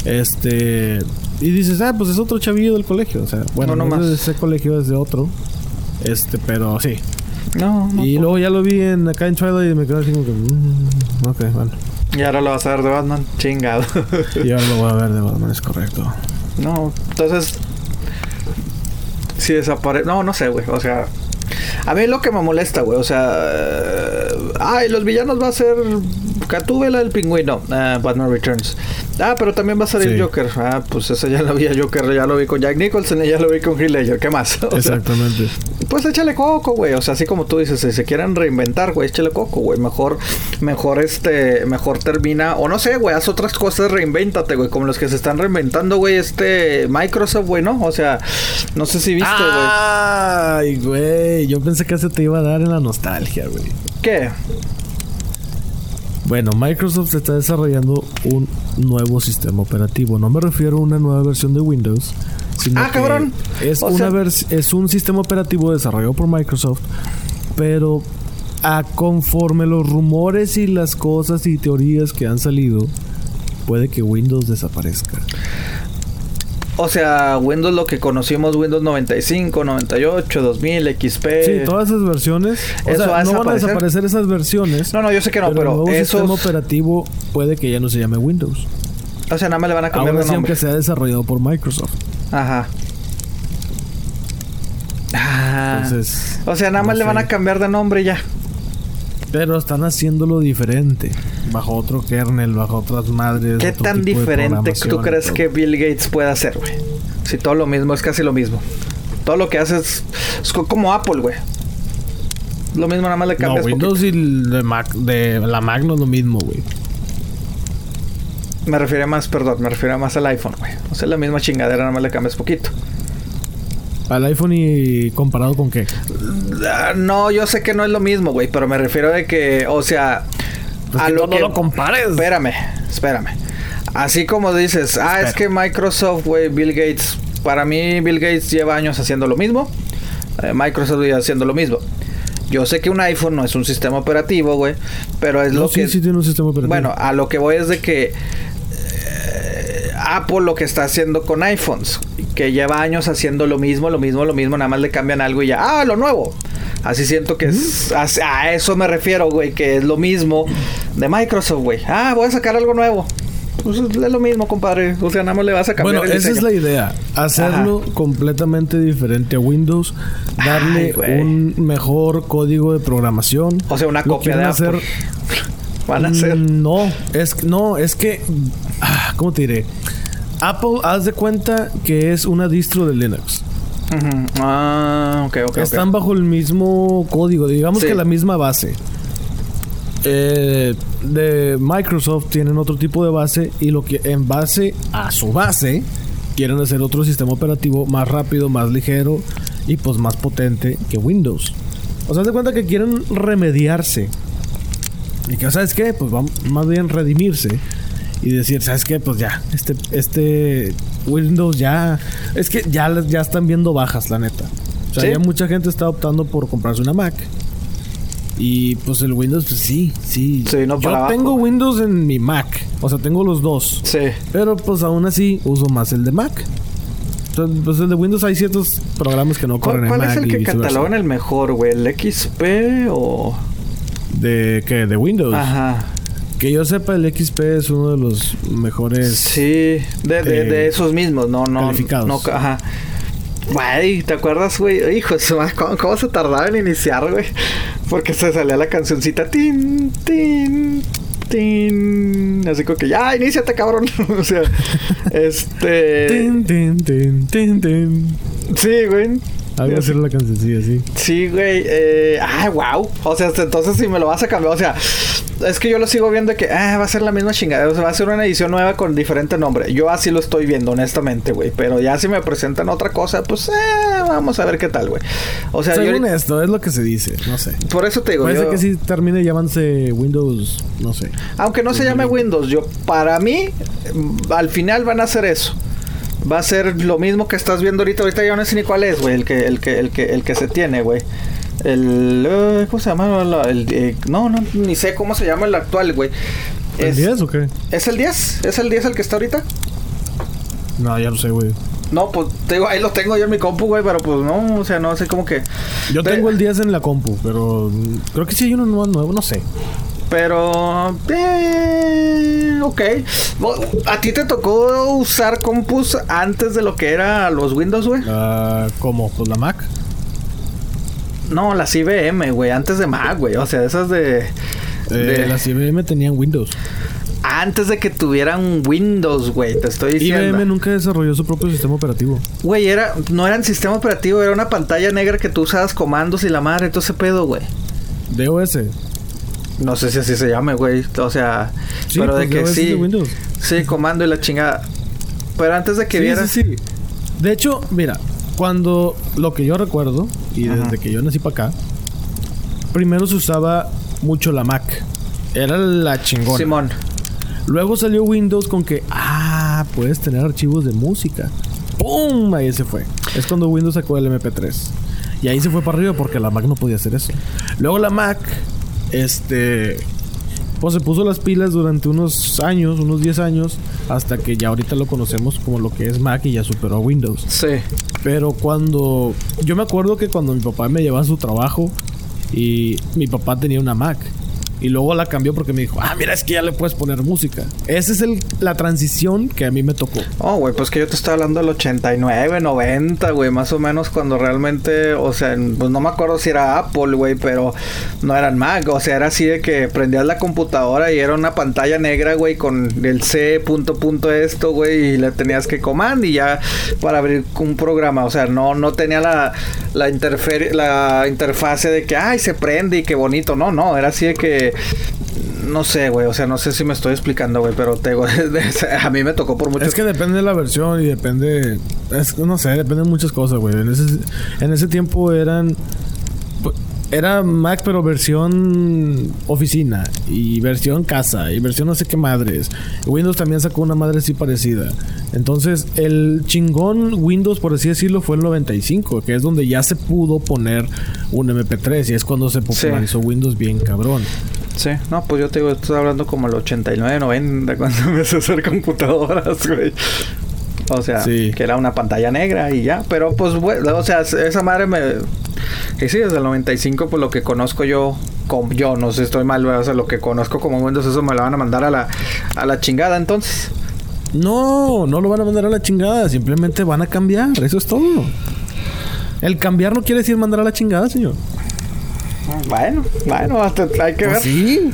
Este... Y dices, ah, pues es otro chavillo del colegio. O sea, bueno, No, más. ese colegio, es de otro. Este, pero sí. No, no. y luego ya lo vi en acá en Twilight y me quedé así como que... mm, ok, bueno. Y ahora lo vas a ver de Batman. Chingado. Y ahora lo voy a ver de Batman, es correcto. no, entonces. Si desaparece. No, no sé, güey. O sea. A mí lo que me molesta, güey. O sea. eh, ay, los villanos va a ser. Catúbela el pingüino. ah, Batman Returns. Ah, pero también va a salir Sí. Joker. Ah, pues ese ya lo vi a Joker. Ya lo vi con Jack Nicholson y ya lo vi con Heath Ledger. ¿Qué más? O sea, Exactamente. Pues échale coco, güey. O sea, así como tú dices, si se quieren reinventar, güey, échale coco, güey. Mejor, mejor este, mejor termina. O no sé, güey, haz otras cosas, reinvéntate, güey. Como los que se están reinventando, güey, este Microsoft, güey, ¿no? O sea, no sé si viste, güey. Ay, güey. Yo pensé que ese te iba a dar en la nostalgia, güey. ¿Qué? Bueno, Microsoft está desarrollando un nuevo sistema operativo. No me refiero a una nueva versión de Windows. Sino Ah, que cabrón. Es, O una sea- es un sistema operativo desarrollado por Microsoft, pero a conforme los rumores y las cosas y teorías que han salido, puede que Windows desaparezca. O sea, Windows lo que conocimos, Windows 95, 98, 2000, XP. Sí, todas esas versiones. O ¿Eso sea, va a no van a desaparecer? esas versiones. No, no, yo sé que no, pero, el nuevo sistema esos... operativo puede que ya no se llame Windows. O sea, nada más le van a cambiar Ahora de nombre. sea desarrollado por Microsoft. Ajá. Ah. Entonces, o sea, nada más no le van a cambiar de nombre ya. Pero están haciéndolo diferente. Bajo otro kernel, bajo otras madres. ¿Qué otro tan tipo diferente tú y crees que Bill Gates puede hacer, güey? Si todo lo mismo, es casi lo mismo. Todo lo que hace es, es co- como Apple, güey. Lo mismo, nada más le No, cambias Windows y el de, Mac, de la Mac no es lo mismo, güey. poquito. Me refiero más, perdón, me refiero más al iPhone, güey. O sea, la misma chingadera, nada más le cambias poquito. Al iPhone y comparado con qué. Ah, no, yo sé que no es lo mismo, güey, pero me refiero de que, o sea, Pues a que lo no, no que lo compares. Espérame, espérame. Así como dices, ah, es que Microsoft, güey, Bill Gates. Para mí, Bill Gates lleva años haciendo lo mismo. eh, Microsoft lleva haciendo lo mismo. Yo sé que un iPhone no es un sistema operativo, güey, pero es No, lo sí, que. sí tiene un sistema operativo. Bueno, a lo que voy es de que Apple lo que está haciendo con iPhones, que lleva años haciendo lo mismo, lo mismo, lo mismo, nada más le cambian algo y ya, ah, lo nuevo. Así siento que es, a, a eso me refiero, güey, que es lo mismo de Microsoft, güey. Ah, voy a sacar algo nuevo. pues es lo mismo, compadre. O sea, nada más le vas a cambiar Bueno, el esa es la idea. Hacerlo completamente diferente a Windows. Darle Ay, un mejor código de programación. O sea, una copia de Apple. hacer- Van a hacer. Mm, No, es no, es que ¿cómo te diré? Apple haz de cuenta que es una distro de Linux. Ah, ok, ok. Están bajo el mismo código, digamos Sí. que la misma base. Eh, de Microsoft tienen otro tipo de base y lo que en base a su base quieren hacer otro sistema operativo más rápido, más ligero y pues más potente que Windows. O sea, haz de cuenta que quieren remediarse. Y que, ¿sabes qué? Pues vamos más bien redimirse y decir, ¿sabes qué? Pues ya, este, este Windows ya. Es que ya, ya están viendo bajas, la neta. O sea, Sí. ya mucha gente está optando por comprarse una Mac. Y pues el Windows, pues sí, sí. Sí, no Yo para abajo. tengo Windows en mi Mac. O sea, tengo los dos. Sí. Pero pues aún así uso más el de Mac. Entonces, pues el de Windows hay ciertos programas que no ¿Cuál, corren en cuál Mac. es el que catalogan el mejor, güey? ¿El XP o...? ¿De qué? De Windows. Ajá. Que yo sepa, el XP es uno de los mejores. Sí, de, de, eh, de esos mismos, no, no. calificados. No, ajá. Güey, ¿te acuerdas, güey? Hijo, de su madre, ¿cómo, cómo se tardaba en iniciar, güey? Porque se salía la cancioncita. Tin, tin, tin. Así como que ya, iníciate, cabrón. o sea, este. Tin, tin, tin, tin, tin. Sí, güey. Algo así era la cancioncilla, sí. Sí, güey. Eh, ay, wow. O sea, entonces si me lo vas a cambiar. O sea, es que yo lo sigo viendo de que ah, va a ser la misma chingadera. O sea, va a ser una edición nueva con diferente nombre. Yo así lo estoy viendo, honestamente, güey. Pero ya si me presentan otra cosa, pues eh, vamos a ver qué tal, güey. O sea, yo, Según esto, es lo que se dice. No sé. por eso te digo, ser yo- que sí termine llamándose Windows, no sé. aunque no se llame Windows, yo para mí al final van a hacer eso. Va a ser lo mismo que estás viendo ahorita. Ahorita ya no sé ni cuál es, güey. El que, el que, el que, el que se tiene, güey. El. eh, ¿Cómo se llama? La- el, eh, no, no, ni sé cómo se llama el actual, güey. ¿El Es, 10 o qué? ¿Es el 10? ¿Es el 10 el que está ahorita? No, ya lo sé, güey. No, pues te digo, ahí lo tengo yo en mi compu, güey, pero pues no, o sea, no sé cómo que. Yo tengo el 10 en la compu, pero mm, creo que sí hay uno nuevo no sé. Pero. Eh, ok. ¿A ti te tocó usar compus antes de lo que era los Windows, güey? Ah, ¿Cómo? Pues la Mac. No, las IBM, güey, antes de Mac, güey. O sea, esas de. Eh, de- Las IBM tenían Windows. Antes de que tuvieran Windows, güey, te estoy diciendo. IBM nunca desarrolló su propio sistema operativo. Güey, era, no eran sistema operativo, era una pantalla negra que tú usabas comandos y la madre, todo ese pedo, güey. DOS. No sé si así se llame, güey. O sea, Sí, pero pues de que DOS es sí. de. Sí, comando y la chingada. Pero antes de que Sí, vieras. sí, sí. De hecho, mira, cuando lo que yo recuerdo, y Ajá. desde que yo nací para acá, primero se usaba mucho la Mac. Era la chingona. Simón. Luego salió Windows con que, ah, puedes tener archivos de música. ¡Pum! Ahí se fue. Es cuando Windows sacó el MP3. Y ahí se fue para arriba porque la Mac no podía hacer eso. Luego la Mac, este, pues se puso las pilas durante unos años, unos 10 años, hasta que ya ahorita lo conocemos como lo que es Mac y ya superó a Windows. Sí. Pero cuando. Yo me acuerdo que cuando mi papá me llevaba a su trabajo y mi papá tenía una Mac. Y luego la cambió porque me dijo, ah, mira, es que ya le puedes poner música. Esa es el, la transición que a mí me tocó. Oh, güey, pues que yo te estoy hablando del 89, 90, güey, más o menos cuando realmente, o sea, pues no me acuerdo si era Apple, güey, pero no eran Mac, o sea, era así de que prendías la computadora y era una pantalla negra, güey, con el C punto punto esto, güey, y le tenías que comand y ya para abrir un programa, o sea, no no tenía la la, la interfase de que ay, se prende y qué bonito, no, no, era así de que no sé, güey, o sea, no sé si me estoy explicando, güey, pero te digo, a mí me tocó por mucho Es que depende de la versión y depende. Es, no sé, depende de muchas cosas, güey. En ese, en ese tiempo eran. Era Mac, pero versión oficina. Y versión casa. Y versión no sé qué madres. Windows también sacó una madre así parecida. Entonces, el chingón Windows, por así decirlo, fue el 95. Que es donde ya se pudo poner un MP3. Y es cuando se popularizó Windows bien cabrón. Sí, no, pues yo te digo, estoy hablando como el 89, 90, cuando empecé a hacer computadoras, güey. O sea, Sí. que era una pantalla negra y ya. Pero pues, güey, o sea, esa madre me... Y sí, desde el 95, pues lo que conozco yo como yo no sé, estoy mal, o sea, lo que conozco como Windows, eso me lo van a mandar a la, a la chingada entonces. No, no lo van a mandar a la chingada, simplemente van a cambiar, eso es todo. El cambiar no quiere decir mandar a la chingada, señor. Bueno, bueno, hasta hay que Pues ver. sí.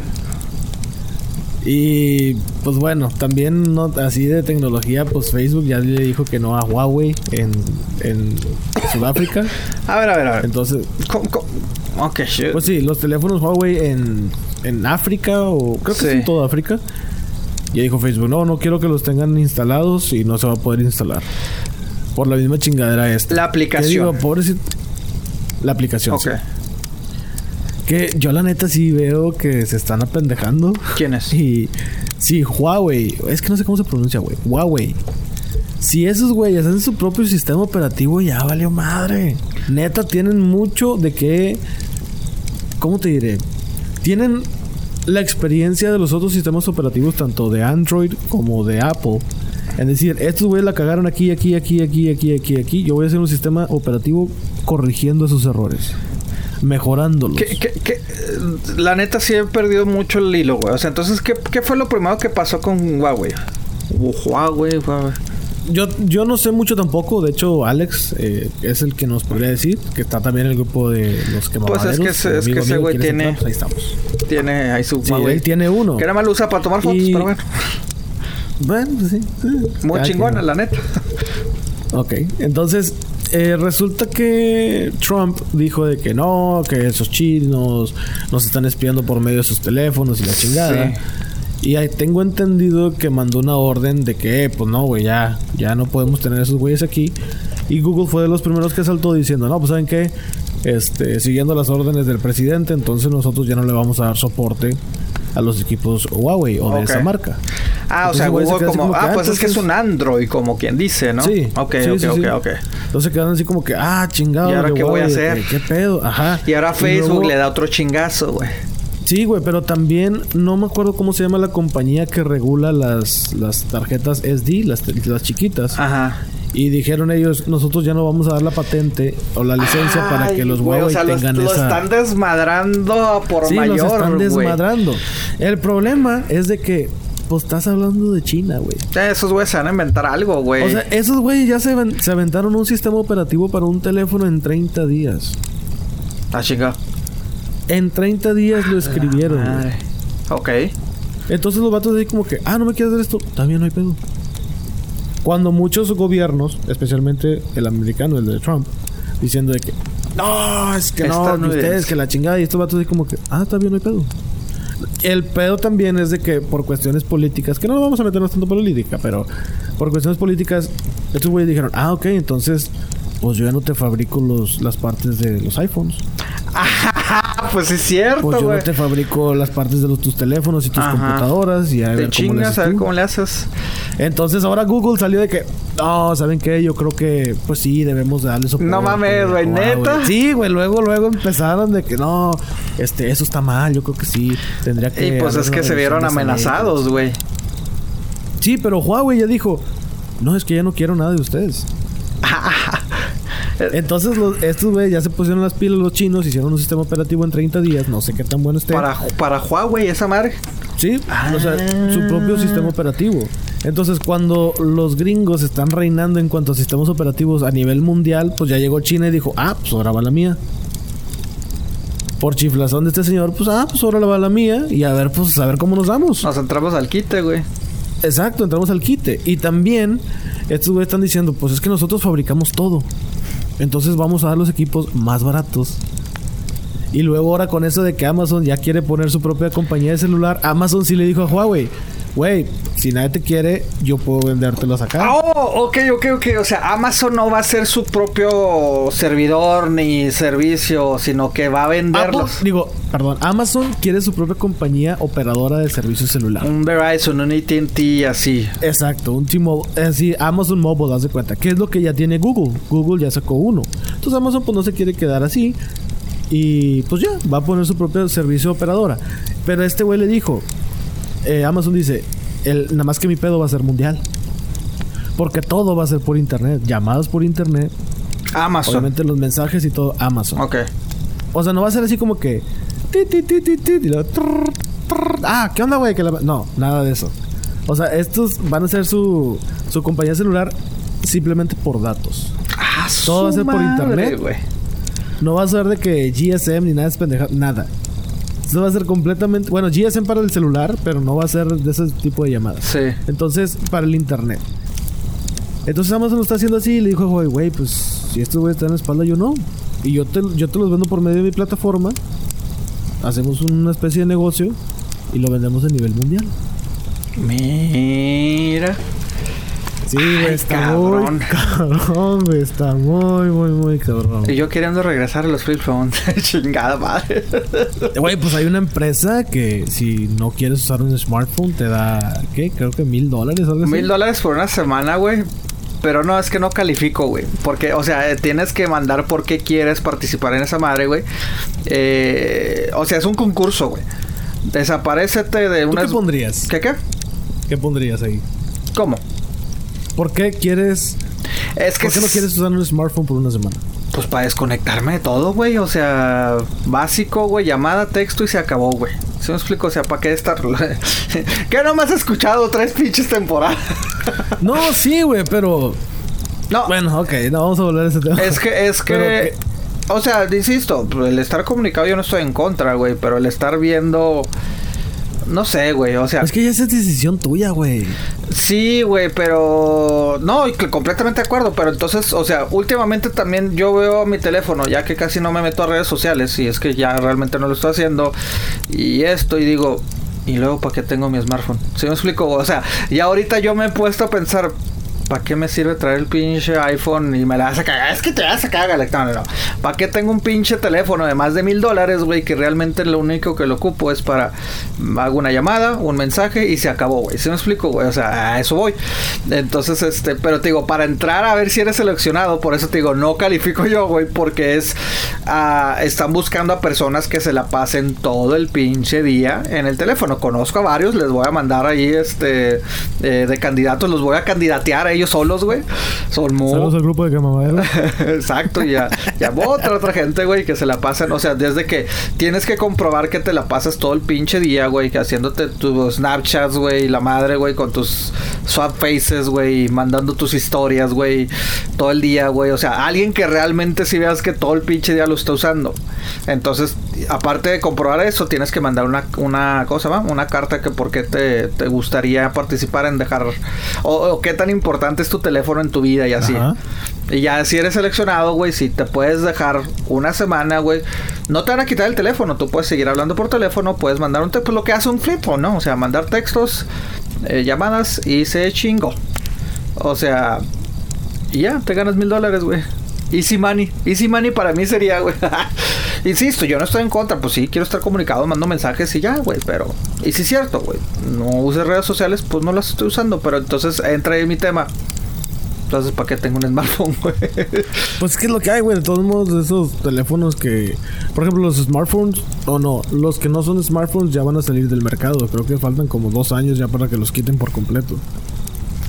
Y pues bueno, también no, así de tecnología, pues Facebook ya le dijo que no a Huawei en, en Sudáfrica. A ver, a ver, a ver. Entonces, ¿Cómo- cómo? Ok, shit. pues sí, los teléfonos Huawei en, en África o creo que Sí. es en toda África. Ya dijo Facebook, no, no quiero que los tengan instalados y no se va a poder instalar. Por la misma chingadera esta. La ¿Qué aplicación. digo? Pobrecito. La aplicación. ok. sí. Que yo la neta sí veo que se están apendejando. ¿Quién es? Y sí, Huawei. Es que no sé cómo se pronuncia, güey. Huawei. Si esos güeyes hacen su propio sistema operativo, ya valió madre. Neta, tienen mucho de que. ¿Cómo te diré? Tienen la experiencia de los otros sistemas operativos, tanto de Android como de Apple. Es decir, estos güeyes la cagaron aquí, aquí, aquí, aquí, aquí, aquí, aquí. Yo voy a hacer un sistema operativo corrigiendo esos errores. Mejorándolos. ¿Qué, qué, qué? La neta sí he perdido mucho el hilo, güey. O sea, entonces, ¿qué, qué fue lo primero que pasó con Huawei? Huawei, Huawei. Yo, yo no sé mucho tampoco. De hecho, Alex eh, es el que nos podría decir. Que está también en el grupo de los que Pues es que ese- es que ese güey tiene- ahí estamos. Tiene ahí su Sí, Huawei. él tiene uno. Que nada más lo usa para tomar fotos, Y- pero bueno. Bueno, sí. Muy Cada chingona, la neta. Ok, entonces eh, resulta que Trump dijo de que no, que esos chinos nos están espiando por medio de sus teléfonos y la chingada. Y ahí tengo entendido que mandó una orden de que, eh, pues no, güey, ya, ya no podemos tener esos güeyes aquí. Y Google fue de los primeros que saltó diciendo, no, pues saben qué, este, siguiendo las órdenes del presidente, entonces nosotros ya no le vamos a dar soporte a los equipos Huawei o de esa marca. Ah, o sea, Google como... Ah, ah, pues es que es un Android, como quien dice, ¿no? Sí. Ok, sí, ok, sí, ok, ok. Entonces quedan así como que, ah, chingado. ¿Y ahora qué voy a hacer? ¿Qué, pedo? Ajá. Y ahora Facebook luego- le da otro chingazo, güey. Sí, güey, pero también no me acuerdo cómo se llama la compañía que regula las, las tarjetas SD, las, las chiquitas. Ajá. Y dijeron ellos, nosotros ya no vamos a dar la patente o la licencia para que los o sea, lo, tengan lo esa... están desmadrando por sí, mayor, los están desmadrando. El problema es de que, pues estás hablando de China, güey. Esos güeyes se van a inventar algo, güey. O sea, esos güeyes ya se, se aventaron un sistema operativo para un teléfono en 30 días. ah, chinga. En 30 días lo escribieron. güey. Madre. Ok. Entonces los vatos así como que, ah, no me quieres dar esto, también no hay pedo. Cuando muchos gobiernos, especialmente el americano, el de Trump, diciendo de que, no, es que no, ustedes, que la chingada, y estos vatos así como que, ah, también no hay pedo. El pedo también es de que por cuestiones políticas, que no nos vamos a meternos tanto política, pero por cuestiones políticas, estos güeyes dijeron, ah, ok, entonces, pues yo ya no te fabrico los, las partes de los iPhones. Ah, pues es cierto, Pues yo güey. no te fabrico las partes de los, tus teléfonos y tus Ajá. computadoras y a Te ver cómo le chingas haces a ver tú. cómo le haces. Entonces ahora Google salió de que, no, ¿saben qué? Yo creo que, pues sí, debemos de darle soporte. No mames, güey, a Huawei". ¿neta? Sí, güey, luego, luego empezaron de que, no, este, eso está mal, yo creo que sí, tendría que... Y pues es que se vieron de esa ley". amenazados, güey. Sí, pero Huawei ya dijo, no, es que ya no quiero nada de ustedes. Entonces los, estos güey ya se pusieron las pilas los chinos, hicieron un sistema operativo en 30 días, no sé qué tan bueno esté. Para, para Huawei, esa madre. Sí, o sea, Ah. su propio sistema operativo. Entonces, cuando los gringos están reinando en cuanto a sistemas operativos a nivel mundial, pues ya llegó China y dijo, ah, pues ahora va la mía. Por chiflazón de este señor, pues ah, pues ahora va la mía. Y a ver, pues a ver cómo nos damos. Nos entramos al quite, güey. Exacto, entramos al quite. Y también, estos güeyes están diciendo, pues es que nosotros fabricamos todo. Entonces vamos a dar los equipos más baratos. Y luego ahora con eso de que Amazon ya quiere poner su propia compañía de celular, Amazon sí le dijo a Huawei, güey, si nadie te quiere, yo puedo vendértelos acá. Oh, ok, ok, ok. O sea, Amazon no va a ser su propio servidor ni servicio, sino que va a Apple- venderlos. digo, perdón, Amazon quiere su propia compañía operadora de servicio celular. Un Verizon, un AT&T, así. Exacto, un T-Mobile, así Amazon Mobile, haz de cuenta. ¿Qué es lo que ya tiene Google? Google ya sacó uno. Entonces Amazon pues no se quiere quedar así. Y pues ya, va a poner su propio servicio operadora. Pero este güey le dijo, eh, Amazon dice, el, nada más que mi pedo va a ser mundial. Porque todo va a ser por internet. Llamadas por internet. Amazon. Obviamente los mensajes y todo Amazon. Ok. O sea, no va a ser así como que ah, ¿qué onda, güey? No, nada de eso. O sea, estos van a ser su, su compañía celular simplemente por datos. Ah, Todo va a ser por internet. güey. No va a ser de que GSM ni nada es pendeja, nada. Esto va a ser completamente, bueno, GSM para el celular, pero no va a ser de ese tipo de llamadas. Sí. Entonces, para el internet. Entonces Amazon lo está haciendo así y le dijo, güey, güey, pues si estos güeyes están en la espalda, yo no. Y yo te, yo te los vendo por medio de mi plataforma. Hacemos una especie de negocio y lo vendemos a nivel mundial. Mira. Sí, Ay, güey, está cabrón. muy cabrón, güey, está muy, muy, muy cabrón. Y yo queriendo regresar a los flip phones. Chingada madre. Güey, pues hay una empresa que si no quieres usar un smartphone te da, ¿qué? Creo que mil dólares. Mil dólares por una semana, güey. Pero no, es que no califico, güey. Porque, o sea, tienes que mandar por qué quieres participar en esa madre, güey. Eh, o sea, es un concurso, güey. Desaparecete de ¿Tú una... qué pondrías? ¿Qué qué? ¿Qué pondrías ahí? ¿Cómo? ¿Por qué quieres, Es que... por qué no quieres usar un smartphone por una semana? Pues para desconectarme de todo, güey. O sea, básico, güey. Llamada, texto y se acabó, güey. ¿Sí me explico? O sea, ¿para qué estar...? ¿Qué no me has escuchado tres pinches temporadas? No, sí, güey, pero no, bueno, ok, no vamos a volver a ese tema. Es que, es Pero que, o sea, insisto, el estar comunicado yo no estoy en contra, güey, pero el estar viendo, no sé, güey, o sea, Es que ya esa es decisión tuya, güey. sí, güey, pero, no, completamente de acuerdo, pero entonces, o sea, últimamente también yo veo mi teléfono, ya que casi no me meto a redes sociales, y es que ya realmente no lo estoy haciendo, y esto, y digo, y luego, ¿para qué tengo mi smartphone? ¿Sí me explico? O sea, y ahorita yo me he puesto a pensar, ¿para qué me sirve traer el pinche iPhone y me la vas a cagar? Es que te vas a cagar, no, no. ¿Para qué tengo un pinche teléfono de más de mil dólares, güey? Que realmente lo único que lo ocupo es para mm, hago una llamada, un mensaje y se acabó, güey. ¿Sí me explico, güey? O sea, a eso voy. Entonces, este, pero te digo, para entrar a ver si eres seleccionado, por eso te digo, no califico yo, güey, porque es, ah, están buscando a personas que se la pasen todo el pinche día en el teléfono. Conozco a varios, les voy a mandar ahí, este, eh, de candidatos, los voy a candidatear a ellos solos, güey. Son muy... Saludos al grupo de Camamadera. Exacto, y ya, ya otra, otra gente, güey, que se la pasan, o sea, desde que tienes que comprobar que te la pasas todo el pinche día, güey, que haciéndote tus Snapchats, güey, la madre, güey, con tus swap faces, güey, mandando tus historias, güey, todo el día, güey, o sea, alguien que realmente si veas que todo el pinche día lo está usando. Entonces, aparte de comprobar eso, tienes que mandar una, una cosa, ¿va? Una carta que por qué te, te gustaría participar en dejar, o, o qué tan importante es tu teléfono en tu vida y así. Ajá. Y ya si eres seleccionado, güey, si te puedes dejar una semana, güey, no te van a quitar el teléfono, tú puedes seguir hablando por teléfono, puedes mandar un texto, lo que hace un flip phone, ¿no? O sea, mandar textos, eh, llamadas y se chingó. O sea, y ya, te ganas mil dólares, güey. Easy money. Easy money para mí sería, güey. Insisto, yo no estoy en contra. Pues sí, quiero estar comunicado, mando mensajes y ya, güey. Pero, y sí es cierto, güey. No uses redes sociales, pues no las estoy usando. Pero entonces entra ahí mi tema. Entonces, ¿para qué tengo un smartphone, güey? Pues es que es lo que hay, güey. De todos modos, esos teléfonos que... Por ejemplo, los smartphones... O no, los que no son smartphones ya van a salir del mercado. Creo que faltan como dos años ya para que los quiten por completo.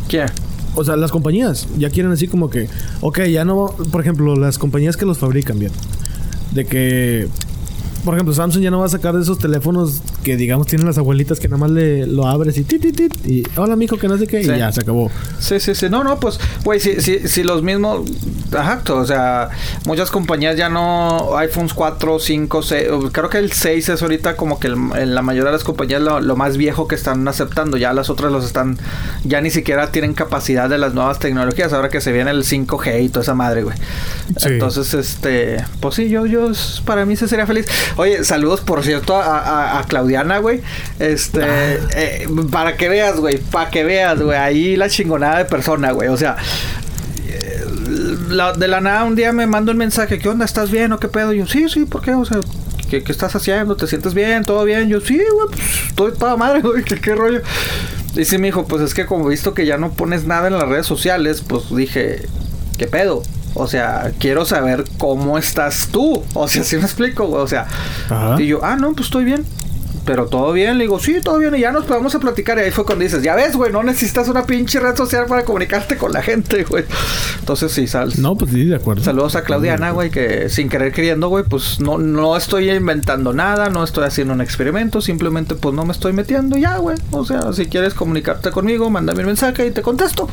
¿Qué? O sea, las compañías ya quieren así como que... Ok, ya no... Por ejemplo, las compañías que los fabrican bien. De que... Por ejemplo, Samsung ya no va a sacar de esos teléfonos que, digamos, tienen las abuelitas que nada más le lo abres y tit, tit, tit, y hola, mijo, que no sé qué, Sí. y ya se acabó. Sí, sí, sí. No, no, pues, güey, si, si, si los mismos. Exacto, o sea, muchas compañías ya no. iPhones 4, 5, 6. Creo que el 6 es ahorita como que el- en la mayoría de las compañías lo, lo más viejo que están aceptando. Ya las otras los están. Ya ni siquiera tienen capacidad de las nuevas tecnologías. Ahora que se viene el 5G y toda esa madre, güey. Sí. Entonces, este. Pues sí, yo, yo. Para mí se sería feliz. Oye, saludos, por cierto, a, a- a Claudiana, güey. Este. eh, para que veas, güey. Para que veas, güey. Ahí la chingonada de persona, güey. O sea. La- de la nada un día me manda un mensaje, ¿qué onda? ¿Estás bien o qué pedo? Y yo, sí, sí, ¿por qué? O sea, ¿qué, qué estás haciendo? ¿Te sientes bien? ¿Todo bien? Yo, sí, güey, pues estoy toda madre, güey, ¿qué, qué rollo? Y sí me dijo, pues es que como visto que ya no pones nada en las redes sociales, pues dije, ¿qué pedo? O sea, quiero saber cómo estás tú. O sea, si me explico, güey. O sea, Ajá. y yo, ah, no, pues estoy bien. Pero todo bien, le digo, sí, todo bien, y ya nos podemos a platicar. Y ahí fue cuando dices, ya ves, güey, no necesitas una pinche red social para comunicarte con la gente, güey. Entonces sí, sal. No, pues sí, de acuerdo. Saludos a Claudiana, güey, que sin querer queriendo, güey, pues no, no estoy inventando nada, no estoy haciendo un experimento, simplemente pues no me estoy metiendo ya, güey. O sea, si quieres comunicarte conmigo, mándame un mensaje y te contesto.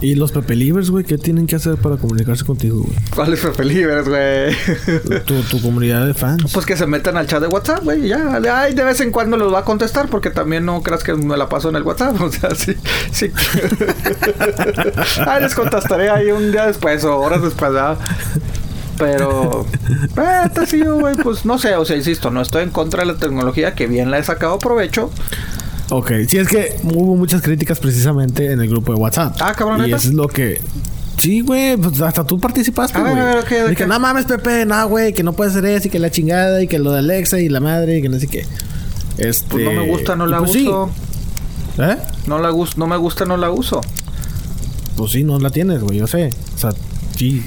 ¿Y los Pepe Libres, güey? ¿Qué tienen que hacer para comunicarse contigo, güey? ¿Cuáles Pepe Libres, güey? tu, tu comunidad de fans. Pues que se metan al chat de WhatsApp, güey. Ya, ay, de vez en cuando los va a contestar porque también no creas que me la paso en el WhatsApp. O sea, sí, sí. ay, les contestaré ahí un día después o horas después, ¿verdad? Pero, eh, te sigo, güey, pues no sé, o sea, insisto, no estoy en contra de la tecnología, que bien la he sacado provecho. Ok, sí, es que hubo muchas críticas precisamente en el grupo de WhatsApp. Ah, cabrón, Y eso es lo que. Sí, güey, pues hasta tú participaste, güey. a ver, ok, Y ok. que no mames, Pepe, no, güey, que no puede ser eso y que la chingada y que lo de Alexa y la madre y que no sé qué. Este. Pues no me gusta, no la pues sí. uso. ¿Eh? No la no me gusta, no la uso. Pues sí, no la tienes, güey, yo sé. O sea, sí.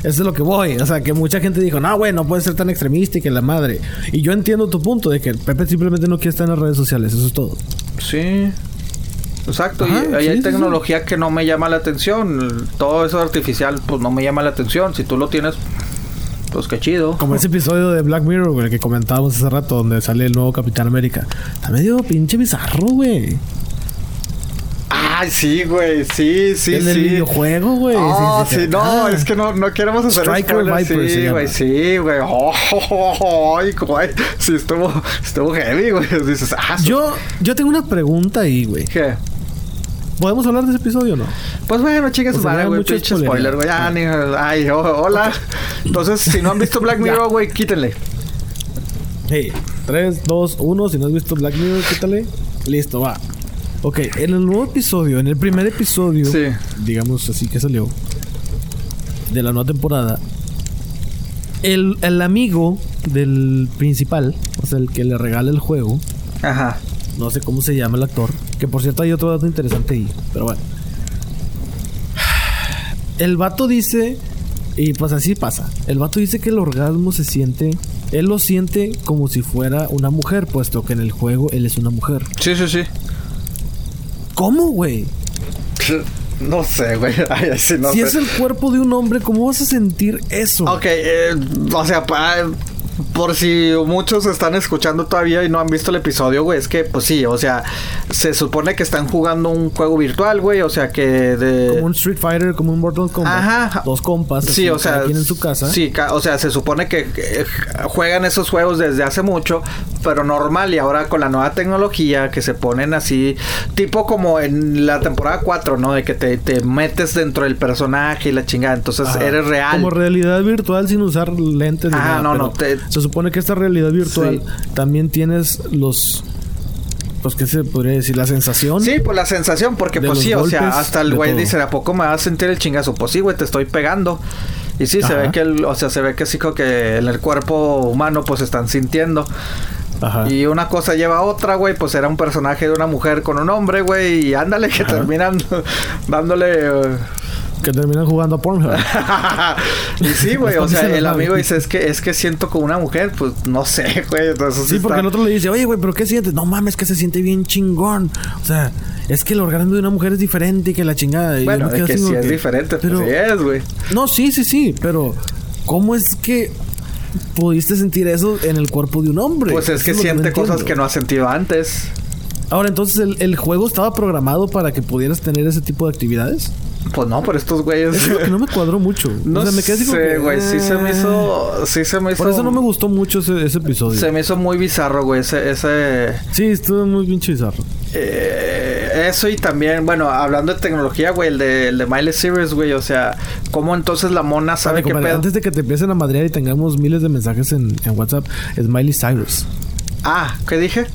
Eso es lo que voy. O sea, que mucha gente dijo, no, güey, no puede ser tan extremista y que la madre. Y yo entiendo tu punto de que Pepe simplemente no quiere estar en las redes sociales, eso es todo. Sí. Exacto, Ajá, y sí, hay sí, tecnología que no me llama la atención. Todo eso artificial, pues no me llama la atención. Si tú lo tienes, pues qué chido. Como ese episodio de Black Mirror, güey, que comentábamos hace rato, donde sale el nuevo Capitán América. Está medio pinche bizarro, güey. Ay, sí, güey, sí, sí, el sí. videojuego, güey. Oh, Sí, sí, no, Ah. es que no, no queremos hacer Striker spoilers. Viper Sí, güey, sí, güey. Oh, oh, ay, güey. Sí, estuvo, estuvo heavy, güey. Dices, ah, Yo, yo tengo una pregunta ahí, güey. ¿Qué? ¿Podemos hablar de ese episodio o no? Pues bueno, chicas, Pues madre, güey, pinche spoiler, spoiler. güey. Ah, ni- ay, oh, hola. Entonces, si no han visto Black Mirror, güey, quítenle. Hey, 3, 2, 1. Si no has visto Black Mirror, quítale. Listo, va. Ok, en el nuevo episodio, en el primer episodio, Sí. digamos así que salió, de la nueva temporada, el, el amigo del principal, o sea, el que le regala el juego, Ajá. no sé cómo se llama el actor, que por cierto hay otro dato interesante ahí, pero bueno. El vato dice, y pues así pasa, el vato dice que el orgasmo se siente, él lo siente como si fuera una mujer, puesto que en el juego él es una mujer. Sí, sí, sí. ¿Cómo, güey? No sé, güey. Ay, ay, sí, no si sé. es el cuerpo de un hombre, ¿cómo vas a sentir eso? Ok, eh, o sea, por si muchos están escuchando todavía y no han visto el episodio, güey, es que, pues sí, o sea, se supone que están jugando un juego virtual, güey, o sea, que de... Como un Street Fighter, como un Mortal Kombat. Ajá. Dos compas. Sí, o sea, en su casa. Sí, o sea, se supone que eh, juegan esos juegos desde hace mucho, pero normal y ahora con la nueva tecnología que se ponen así, tipo como en la temporada 4, ¿no? De que te, te metes dentro del personaje y la chingada, entonces Ajá. eres real. Como realidad virtual sin usar lentes. nada, no, pero no, te- Se supone que esta realidad virtual Sí. también tienes los. Pues, ¿qué se podría decir? La sensación. Sí, pues la sensación, porque pues sí, o sea, hasta el güey dice, ¿a poco me vas a sentir el chingazo? Pues sí, güey, te estoy pegando. Y sí, se ve que, el, o sea, se ve que sí, que en el cuerpo humano pues están sintiendo. Ajá. Y una cosa lleva a otra, güey, pues era un personaje de una mujer con un hombre, güey, y ándale que Ajá. terminan dándole... eh, Que terminan jugando a Pornhub. y sí, güey, o sea, el amigo dice, es que es que siento como una mujer, pues no sé, güey, entonces Sí, porque el otro le dice, oye, güey, ¿pero qué sientes? No mames, que se siente bien chingón. O sea, es que el orgasmo de una mujer es diferente y que la chingada. Bueno, que sí es que, diferente, pero- pues sí es, güey. No, sí, sí, sí, pero ¿cómo es que pudiste sentir eso en el cuerpo de un hombre? Pues es que siente cosas que no ha sentido antes. Ahora, entonces, ¿el, el juego estaba programado para que pudieras tener ese tipo de actividades? Pues no, pero estos güeyes... Eso es lo que no me cuadró mucho. No o sea, me quedé así como sé, que, güey. Sí se me hizo... Sí se me hizo... Por eso no me gustó mucho ese, ese episodio. Se me hizo muy bizarro, güey. Ese... ese Sí, estuvo muy pinche bizarro. eh, eso y también... Bueno, hablando de tecnología, güey. El de, el de Miley Cyrus, güey. O sea... ¿Cómo entonces la mona sabe qué pedo? Antes de que te empiecen a madrear y tengamos miles de mensajes en, en WhatsApp, es Miley Cyrus. Ah, ¿qué dije?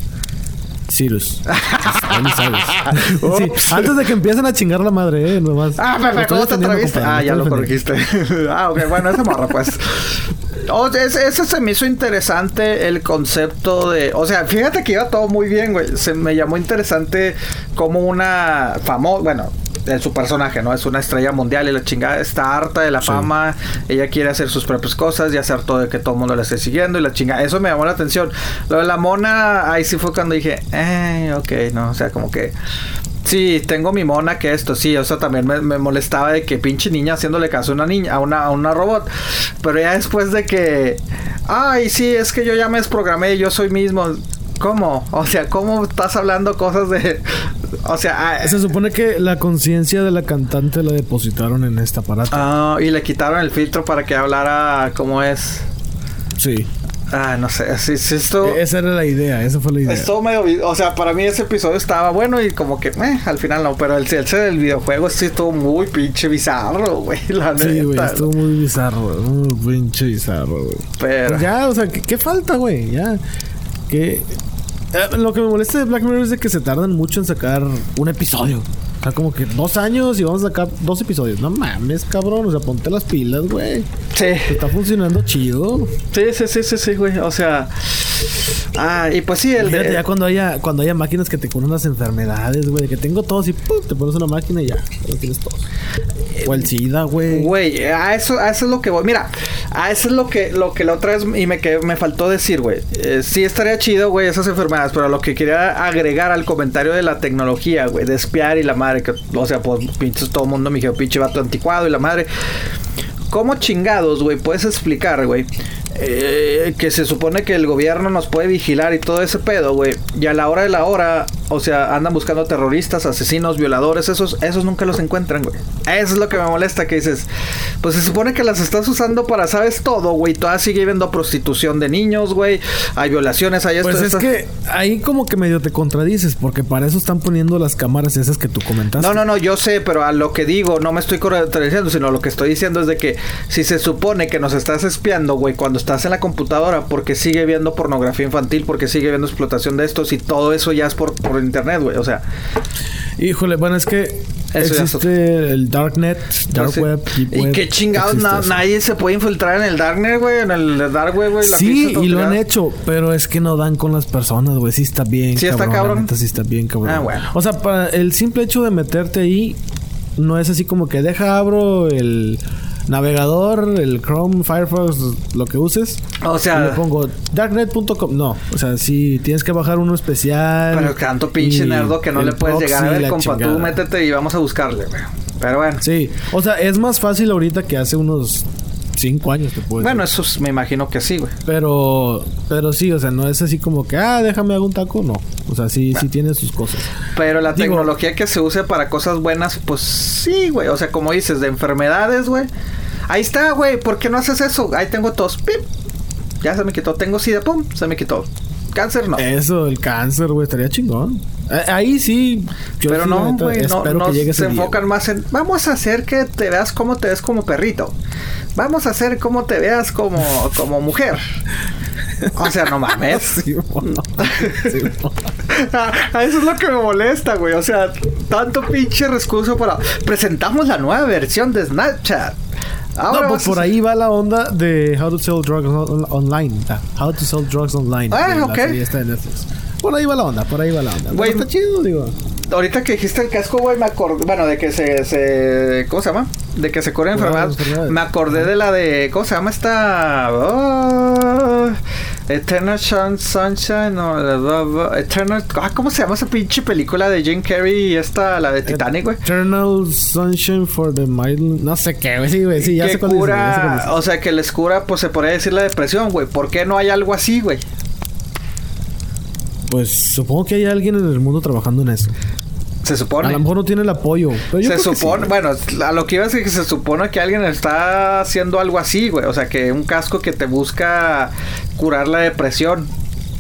Sí, Ups. antes de que empiecen a chingar la madre, eh, nomás. Ah, estoy ¿cómo te atreviste? Ah, ya lo corregiste. ah, ok, bueno, esa morra, pues. Oh, ese, ese se me hizo interesante el concepto de. O sea, fíjate que iba todo muy bien, güey. Se me llamó interesante como una famosa. Bueno, en su personaje, ¿no? Es una estrella mundial y la chingada está harta de la fama. Ella quiere hacer sus propias cosas y hacer todo de que todo el mundo la esté siguiendo y la chingada. Eso me llamó la atención. Lo de la mona, ahí sí fue cuando dije, eh, ok, no, o sea, como que Sí, tengo mi mona que esto, sí, o sea, también me, me, molestaba de que pinche niña haciéndole caso a una niña, a una, a una robot. Pero ya después de que, ay, sí, es que yo ya me desprogramé, yo soy mismo. ¿Cómo? O sea, ¿cómo estás hablando cosas de... O sea... Ah, Se supone que la conciencia de la cantante la depositaron en este aparato. Ah, y le quitaron el filtro para que hablara como es. Sí. Ah, no sé, sí, esto... Esa era la idea, esa fue la idea. Esto medio... O sea, para mí ese episodio estaba bueno y como que... Eh, al final no, pero el, el del videojuego sí estuvo muy pinche bizarro, güey. La sí, güey, estuvo muy bizarro. Muy pinche bizarro, güey. Pero... Ya, o sea, ¿qué, qué falta, güey? Ya... Que... Eh, lo que me molesta de Black Mirror es de que se tardan mucho en sacar un episodio. O sea, como que dos años y vamos a sacar dos episodios. No mames, cabrón. O sea, ponte las pilas, güey. Sí. Está funcionando chido. Sí, sí, sí, sí, sí, güey. O sea. Ah, y pues sí, el. Fíjate, ya cuando haya, cuando haya máquinas que te curan las enfermedades, güey. Que tengo tos y ¡pum! te pones una máquina y ya. No tienes tos. O el SIDA, güey. Güey, a eso, a eso es lo que voy. Mira, a eso es lo que, lo que la otra vez y me, que, me faltó decir, güey. Eh, sí estaría chido, güey, esas enfermedades. Pero lo que quería agregar al comentario de la tecnología, güey, de espiar y la madre que, o sea, pues pinches todo el mundo me dijo, pinche vato anticuado y la madre. ¿Cómo chingados, güey, puedes explicar, güey? Eh, que se supone que el gobierno nos puede vigilar y todo ese pedo, güey. Y a la hora de la hora, o sea, andan buscando terroristas, asesinos, violadores, esos, esos nunca los encuentran, güey. Eso es lo que me molesta, que dices, pues se supone que las estás usando para, sabes, todo, güey. Todavía sigue habiendo prostitución de niños, güey. Hay violaciones, hay esto. Pues es que ahí como que medio te contradices, porque para eso están poniendo las cámaras esas que tú comentaste. No, no, no, yo sé, pero a lo que digo, no me estoy contradiciendo, sino lo que estoy diciendo es de que si se supone que nos estás espiando, güey, cuando estás en la computadora, porque sigue viendo pornografía infantil, porque sigue viendo explotación de estos y todo eso ya es por, por internet, güey, o sea. Híjole, bueno, es que eso existe el Darknet, Dark Web, ¿Y qué chingados? nadie se puede infiltrar en el Darknet, güey, en el Dark Web, güey. Sí, y lo han hecho, pero es que no dan con las personas, güey. Sí está bien, sí está cabrón. sí está bien, cabrón. Ah, bueno. O sea, para el simple hecho de meterte ahí, no es así como que deja abro el navegador, el Chrome, Firefox, lo que uses. O sea, le pongo darknet.com. No, o sea, si tienes que bajar uno especial. Pero tanto pinche nerdo que no le puedes llegar a ver, compa. Tú métete y vamos a buscarle, güey. Pero bueno. Sí, o sea, es más fácil ahorita que hace unos cinco años te puedo Bueno, eso me imagino que sí, güey. Pero, pero sí, o sea, no es así como que, ah, déjame hago un taco, no. O sea, sí, sí tiene sus cosas. Pero la tecnología que se use para cosas buenas, pues sí, güey. O sea, como dices, de enfermedades, güey. Ahí está, güey. ¿Por qué no haces eso? Ahí tengo tos. ¡Pip! Ya se me quitó. Tengo sida. ¡Pum! Se me quitó. Cáncer no. Eso, el cáncer, güey, estaría chingón. Ahí sí. Pero no, güey, no, no se enfocan más en. Vamos a hacer que te veas como te ves como perrito. Vamos a hacer como te veas como, como mujer. O sea, no mames. Ah, eso es lo que me molesta, güey. O sea, tanto pinche recurso para. Presentamos la nueva versión de Snapchat. no, pues por ahí va la onda de How to Sell Drugs Online. Ah, how to Sell Drugs Online. Ah, ok. Por ahí va la onda, por ahí va la onda. Güey, está chido, digo. Ahorita que dijiste el casco, güey, me acordé. Bueno, de que se, se. ¿Cómo se llama? De que se cura enfermedades. Me acordé de la de. ¿Cómo se llama esta? Oh, Eternal Sunshine. No, Eternal. Ah, ¿Cómo se llama esa pinche película de Jim Carrey y esta, la de Titanic, güey? Eternal Sunshine for the Mild. No sé qué, güey. Sí, güey. Sí, ya cuál cura, O sea, que les cura, pues se podría decir la depresión, güey. ¿Por qué no hay algo así, güey? Pues supongo que hay alguien en el mundo trabajando en eso. Se supone. A lo mejor no tiene el apoyo. se supone, bueno, a lo que iba a decir que se supone que alguien está haciendo algo así, güey. O sea, que un casco que te busca curar la depresión.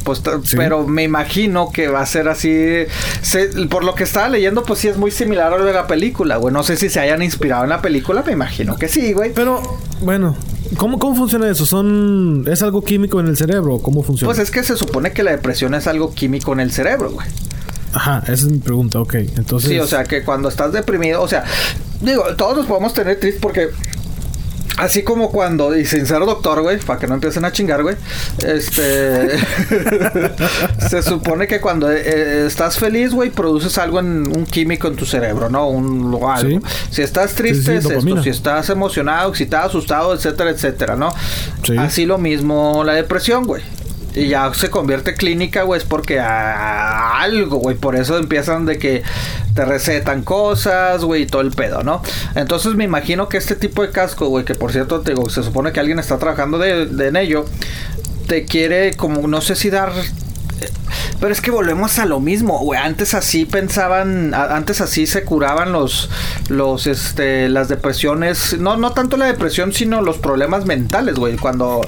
Pues, pero me imagino que va a ser así. por lo que estaba leyendo, pues sí es muy similar a lo de la película, güey. No sé si se hayan inspirado en la película, me imagino que sí, güey. Pero, bueno, ¿Cómo, ¿Cómo funciona eso? ¿Son, ¿Es algo químico en el cerebro? ¿Cómo funciona? Pues es que se supone que la depresión es algo químico en el cerebro, güey. Ajá, esa es mi pregunta, ok. Entonces... Sí, o sea, que cuando estás deprimido, o sea, digo, todos nos podemos tener tristes porque Así como cuando, y sin ser doctor, güey, para que no empiecen a chingar, güey. Este. se supone que cuando eh, estás feliz, güey, produces algo en un químico en tu cerebro, ¿no? Un algo. Si estás triste, es esto. Si estás emocionado, excitado, asustado, etcétera, etcétera, ¿no? Así lo mismo la depresión, güey. Y ya se convierte clínica, güey, es porque algo, güey. Por eso empiezan de que te recetan cosas, güey, y todo el pedo, ¿no? Entonces me imagino que este tipo de casco, güey, que por cierto, te digo, se supone que alguien está trabajando de, de en ello, te quiere como, no sé si dar pero es que volvemos a lo mismo, güey. Antes así pensaban, antes así se curaban los, los, este, las depresiones. No, no tanto la depresión, sino los problemas mentales, güey. Cuando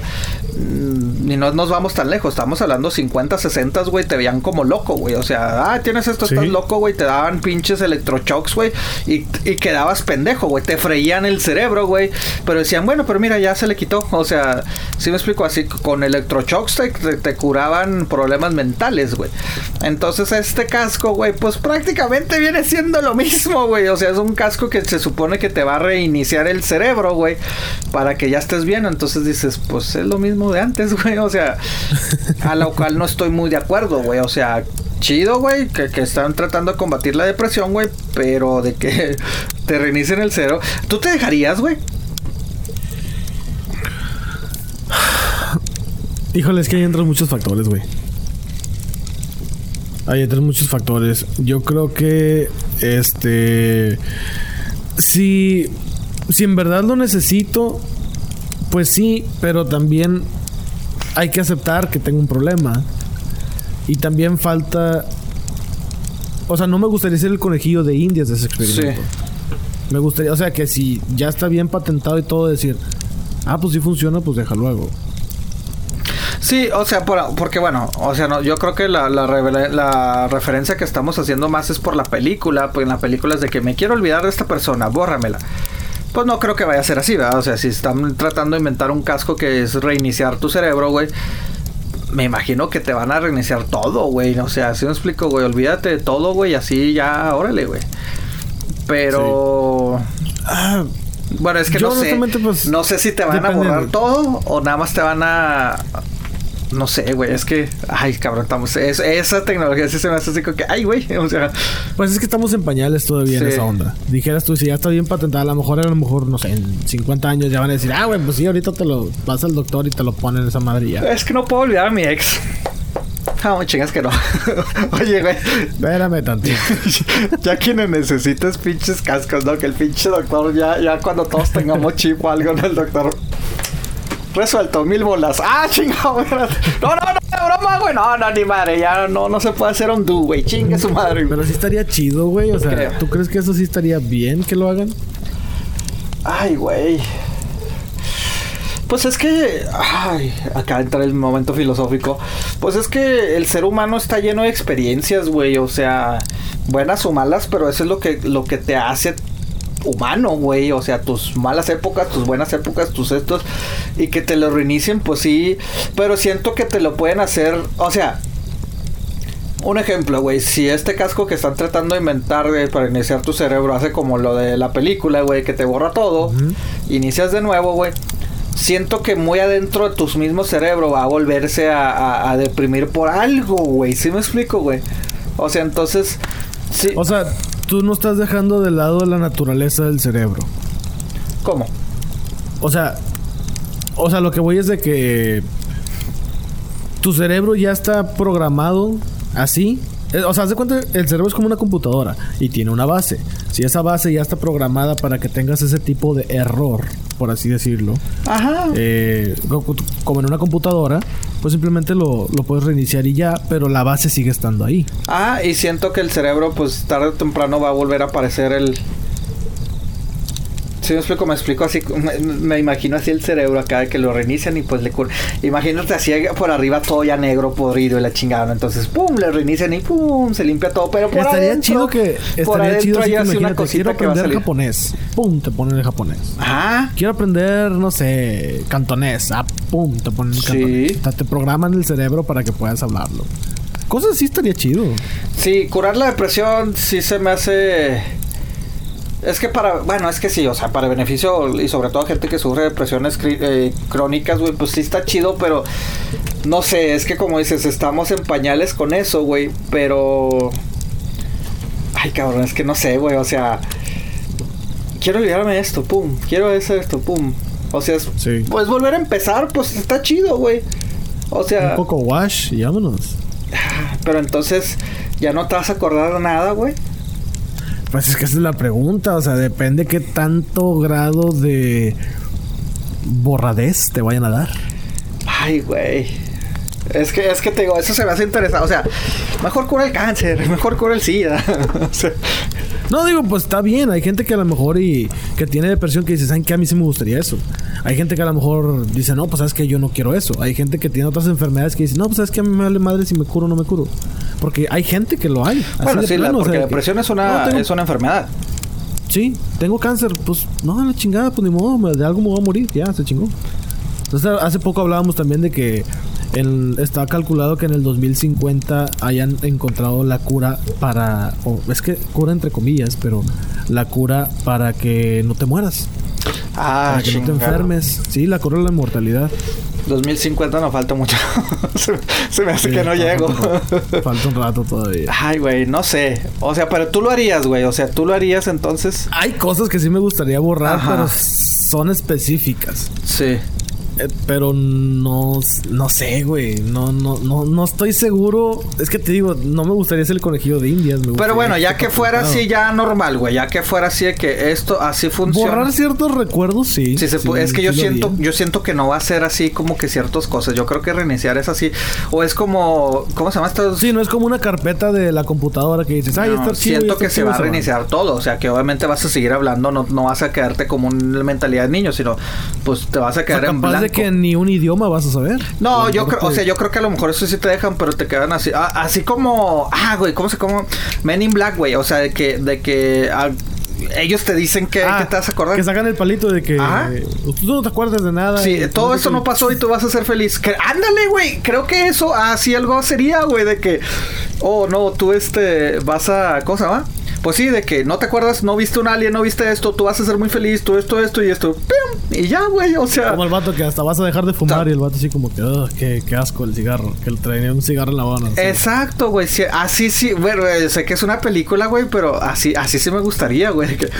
mm, ni no nos vamos tan lejos, estamos hablando 50, 60, güey, te veían como loco, güey. O sea, ah, tienes esto, estás loco, güey. Te daban pinches electrochocks, güey. Y, y quedabas pendejo, güey. Te freían el cerebro, güey. Pero decían, bueno, pero mira, ya se le quitó. O sea, si me explico así, con electrochocks te, te curaban problemas mentales, güey. Entonces este casco, güey, pues prácticamente viene siendo lo mismo, güey. O sea, es un casco que se supone que te va a reiniciar el cerebro, güey, para que ya estés bien. Entonces dices, pues es lo mismo de antes, güey. O sea, a lo cual no estoy muy de acuerdo, güey. O sea, chido, güey, que, que, están tratando de combatir la depresión, güey, pero de que te reinicien el cerebro. ¿Tú te dejarías, güey? Híjole, es que ahí entran muchos factores, güey. Hay otros muchos factores. Yo creo que este si si en verdad lo necesito, pues sí, pero también hay que aceptar que tengo un problema. Y también falta o sea, no me gustaría ser el conejillo de indias de ese experimento. Me gustaría, o sea, que si ya está bien patentado y todo decir, ah, pues sí funciona, pues déjalo luego. Sí, o sea, porque bueno, o sea, no, yo creo que la, la, referencia que estamos haciendo más es por la película, pues en la película es de que me quiero olvidar de esta persona, bórramela. Pues no creo que vaya a ser así, ¿verdad? O sea, si están tratando de inventar un casco que es reiniciar tu cerebro, güey, me imagino que te van a reiniciar todo, güey. O sea, así me explico, güey, olvídate de todo, güey, así ya, órale, güey. Pero... Ah, bueno, es que no sé. Pues, no sé si te van a borrar todo o nada más te van a no sé, güey, es que, ay, cabrón, estamos, esa tecnología sí se me hace así como que, ay, güey, o sea. Pues es que estamos en pañales todavía en esa onda. Dijeras tú, si ya está bien patentada, a lo mejor, a lo mejor, no sé, en 50 años ya van a decir, ah, güey, pues sí, ahorita te lo vas al doctor y te lo ponen en esa madrilla. Es que no puedo olvidar a mi ex. Ah, chingas que no. Oye, güey. Espérame tantito. ya quienes necesites pinches cascos, ¿no? Que el pinche doctor ya, ya cuando todos tengamos chip o algo, ¿no? El doctor resuelto, mil bolas. Ah, chingado, no, no, no, broma, güey. No, no, ni madre, ya no, no se puede hacer un do, güey. Chingue su madre. Pero sí estaría chido, güey. O sea, ¿tú crees que eso sí estaría bien que lo hagan? Ay, güey. Pues es que, ay, acá entra el momento filosófico. Pues es que el ser humano está lleno de experiencias, güey. O sea, buenas o malas, pero eso es lo que, lo que te hace humano, güey. O sea, tus malas épocas, tus buenas épocas, tus estos. Y que te lo reinicien, pues sí. Pero siento que te lo pueden hacer. O sea, un ejemplo, güey. Si este casco que están tratando de inventar, para iniciar tu cerebro hace como lo de la película, güey, que te borra todo. Inicias de nuevo, güey. Siento que muy adentro de tus mismos cerebro va a volverse a, a deprimir por algo, güey. ¿Sí me explico, güey? O sea, entonces. Sí. O sea, tú no estás dejando de lado la naturaleza del cerebro. ¿Cómo? O sea, o sea, lo que voy es de que tu cerebro ya está programado así. Eh, o sea, haz de cuenta, el cerebro es como una computadora y tiene una base. Si esa base ya está programada para que tengas ese tipo de error, por así decirlo, Ajá. Eh, como en una computadora, pues simplemente lo, lo, puedes reiniciar y ya, pero la base sigue estando ahí. Ah, y siento que el cerebro, pues tarde o temprano va a volver a aparecer el, si me explico, me explico así, me, imagino así el cerebro acá que lo reinician y pues le Imagínate así por arriba todo ya negro, podrido y la chingada. Entonces, pum, le reinician y pum, se limpia todo. Pero por estaría chido que estaría chido así que una quiero aprender japonés. Pum, te ponen el japonés. Ajá. Quiero aprender, no sé, cantonés. Ah, pum, te ponen el cantonés. te programan el cerebro para que puedas hablarlo. Cosas así estaría chido. Sí, curar la depresión sí se me hace Es que para, bueno, es que sí, o sea, para beneficio y sobre todo gente que sufre depresiones eh, crónicas, güey, pues sí está chido, pero no sé, es que como dices, estamos en pañales con eso, güey, pero... Ay, cabrón, es que no sé, güey, o sea... Quiero olvidarme de esto, pum, quiero hacer esto, pum. O sea, es- Sí. pues volver a empezar, pues está chido, güey. O sea, Un poco wash y vámonos. pero entonces ya no te vas a acordar de nada, güey. Pues es que esa es la pregunta. O sea, depende qué tanto grado de borradez te vayan a dar. Ay, güey. Es que, es que te digo, eso se me hace interesante. O sea, mejor cura el cáncer, mejor cura el SIDA. O sea, No, digo, pues está bien. Hay gente que a lo mejor y que tiene depresión que dice, ¿saben qué? A mí sí me gustaría eso. Hay gente que a lo mejor dice, no, pues sabes que yo no quiero eso. Hay gente que tiene otras enfermedades que dice, no, pues sabes que a mí me vale madre si me curo o no me curo. Porque hay gente que lo hay. bueno, sí, la- plano, o porque sea, la que, depresión es una, "No, tengo- es una enfermedad. Sí, tengo cáncer. Pues no, la chingada, pues ni modo, de algo me voy a morir. Ya, se chingó. Entonces, hace poco hablábamos también de que el, está calculado que en el 2050 hayan encontrado la cura para. o es que cura entre comillas, pero la cura para que no te mueras. Ah, para que no te enfermes. Sí, la cura de la inmortalidad. 2050 no falta mucho. se, se me hace Sí, que no llego. un Falta un rato todavía. Ay, güey, no sé. O sea, pero tú lo harías, güey. O sea, tú lo harías entonces. Hay cosas que sí me gustaría borrar, Ajá. pero son específicas. Sí. Eh, pero no, no sé, güey. No, no, no, no estoy seguro. Es que te digo, no me gustaría ser el conejillo de indias. me Pero bueno, ya que fuera complicado. así ya normal, güey. Ya que fuera así de que esto así funciona. Borrar ciertos recuerdos, sí. Sí, se es que yo sí siento, yo siento que no va a ser así como que ciertas cosas. Yo creo que reiniciar es así. O es como, ¿cómo se llama esto? Sí, no es como una carpeta de la computadora que dices, ay, No, está archivo, siento que se va a reiniciar todo. O sea, que obviamente vas a seguir hablando, no, no vas a quedarte como una mentalidad de niño, sino pues te vas a O sea, quedar en blanco. De que ni un idioma vas a saber. No, yo creo, o sea, yo creo que a lo mejor eso sí te dejan, pero te quedan así, ah, así como, ah, güey, ¿cómo se como Men in Black, güey? O sea, de que, de que ah, ellos te dicen que, Ah, que te vas a acordar. Que sacan el palito de que Ajá. tú no te acuerdas de nada. Sí, y- todo eso no pasó y tú vas a ser feliz. Que- ándale, güey. Creo que eso así algo sería, güey, de que, oh, no, tú este vas a, ¿cómo se llama? Pues sí, de que no te acuerdas, no viste un alien, no viste esto, tú vas a ser muy feliz, tú esto, esto y esto. ¡Pim! Y ya, güey, o sea. Como el vato que hasta vas a dejar de fumar y el vato así como que, "Ugh, qué, qué asco el cigarro. Que le traía un cigarro en la mano. Exacto, güey. sí, así sí, bueno, eh, sé que es una película, güey, pero así, así sí me gustaría, güey. que-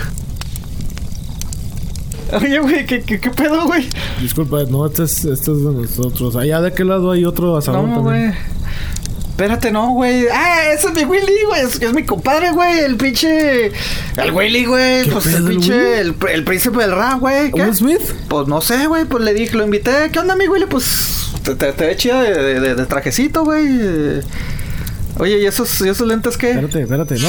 Oye, güey, ¿qué, qué, qué pedo, güey? Disculpa, no, este es, este es de nosotros. Allá de qué lado hay otro asadón No, güey. Espérate, no, güey. Ah, ese es mi Willy, güey. Es, es mi compadre, güey. El pinche. El Willy, güey. ¿Qué Pues el pinche. El, el príncipe del rap, güey. ¿Will Smith? Pues no sé, güey. Pues le dije, lo invité. ¿Qué onda, mi Willy? Pues te, te, te ve chida de- de trajecito, güey. Oye, ¿y esos, y esos lentes qué? Espérate, espérate, no.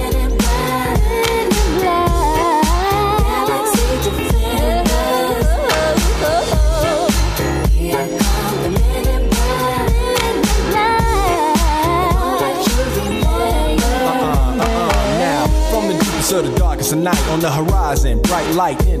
Of the darkest of night on the horizon, bright light into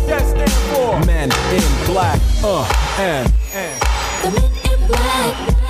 What that stand for? Men in black. Uh, and, and. The men in black.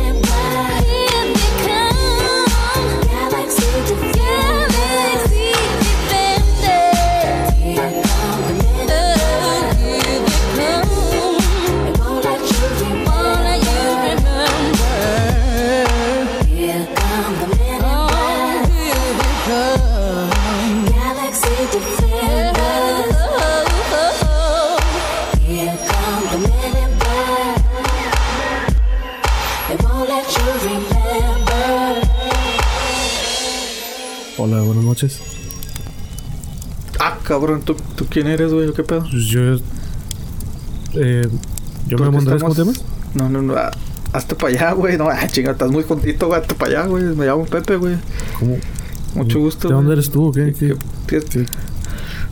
Cabrón, ¿tú, tú quién eres, güey? ¿O ¿Qué pedo? Pues yo. Eh, yo me Porque llamo Andrés, ¿cómo te estamos- llamas? No, no, no. ah, Hazte para allá, güey. No, ah, chinga, estás muy juntito, güey. Hazte para allá, güey. Me llamo Pepe, güey. ¿Cómo? Mucho gusto. ¿De dónde eres tú o qué? ¿Qué- ¿Qué? qué-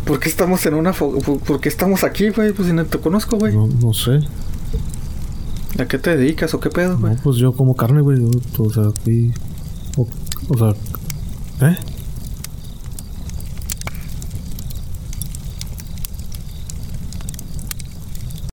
¿Por qué estamos en una... por- ¿Por qué estamos aquí, güey? Pues si no te conozco, güey. No, no sé. ¿A qué te dedicas o qué pedo, güey? No, pues yo como carne, güey. O sea, aquí. O, o sea. ¿Eh?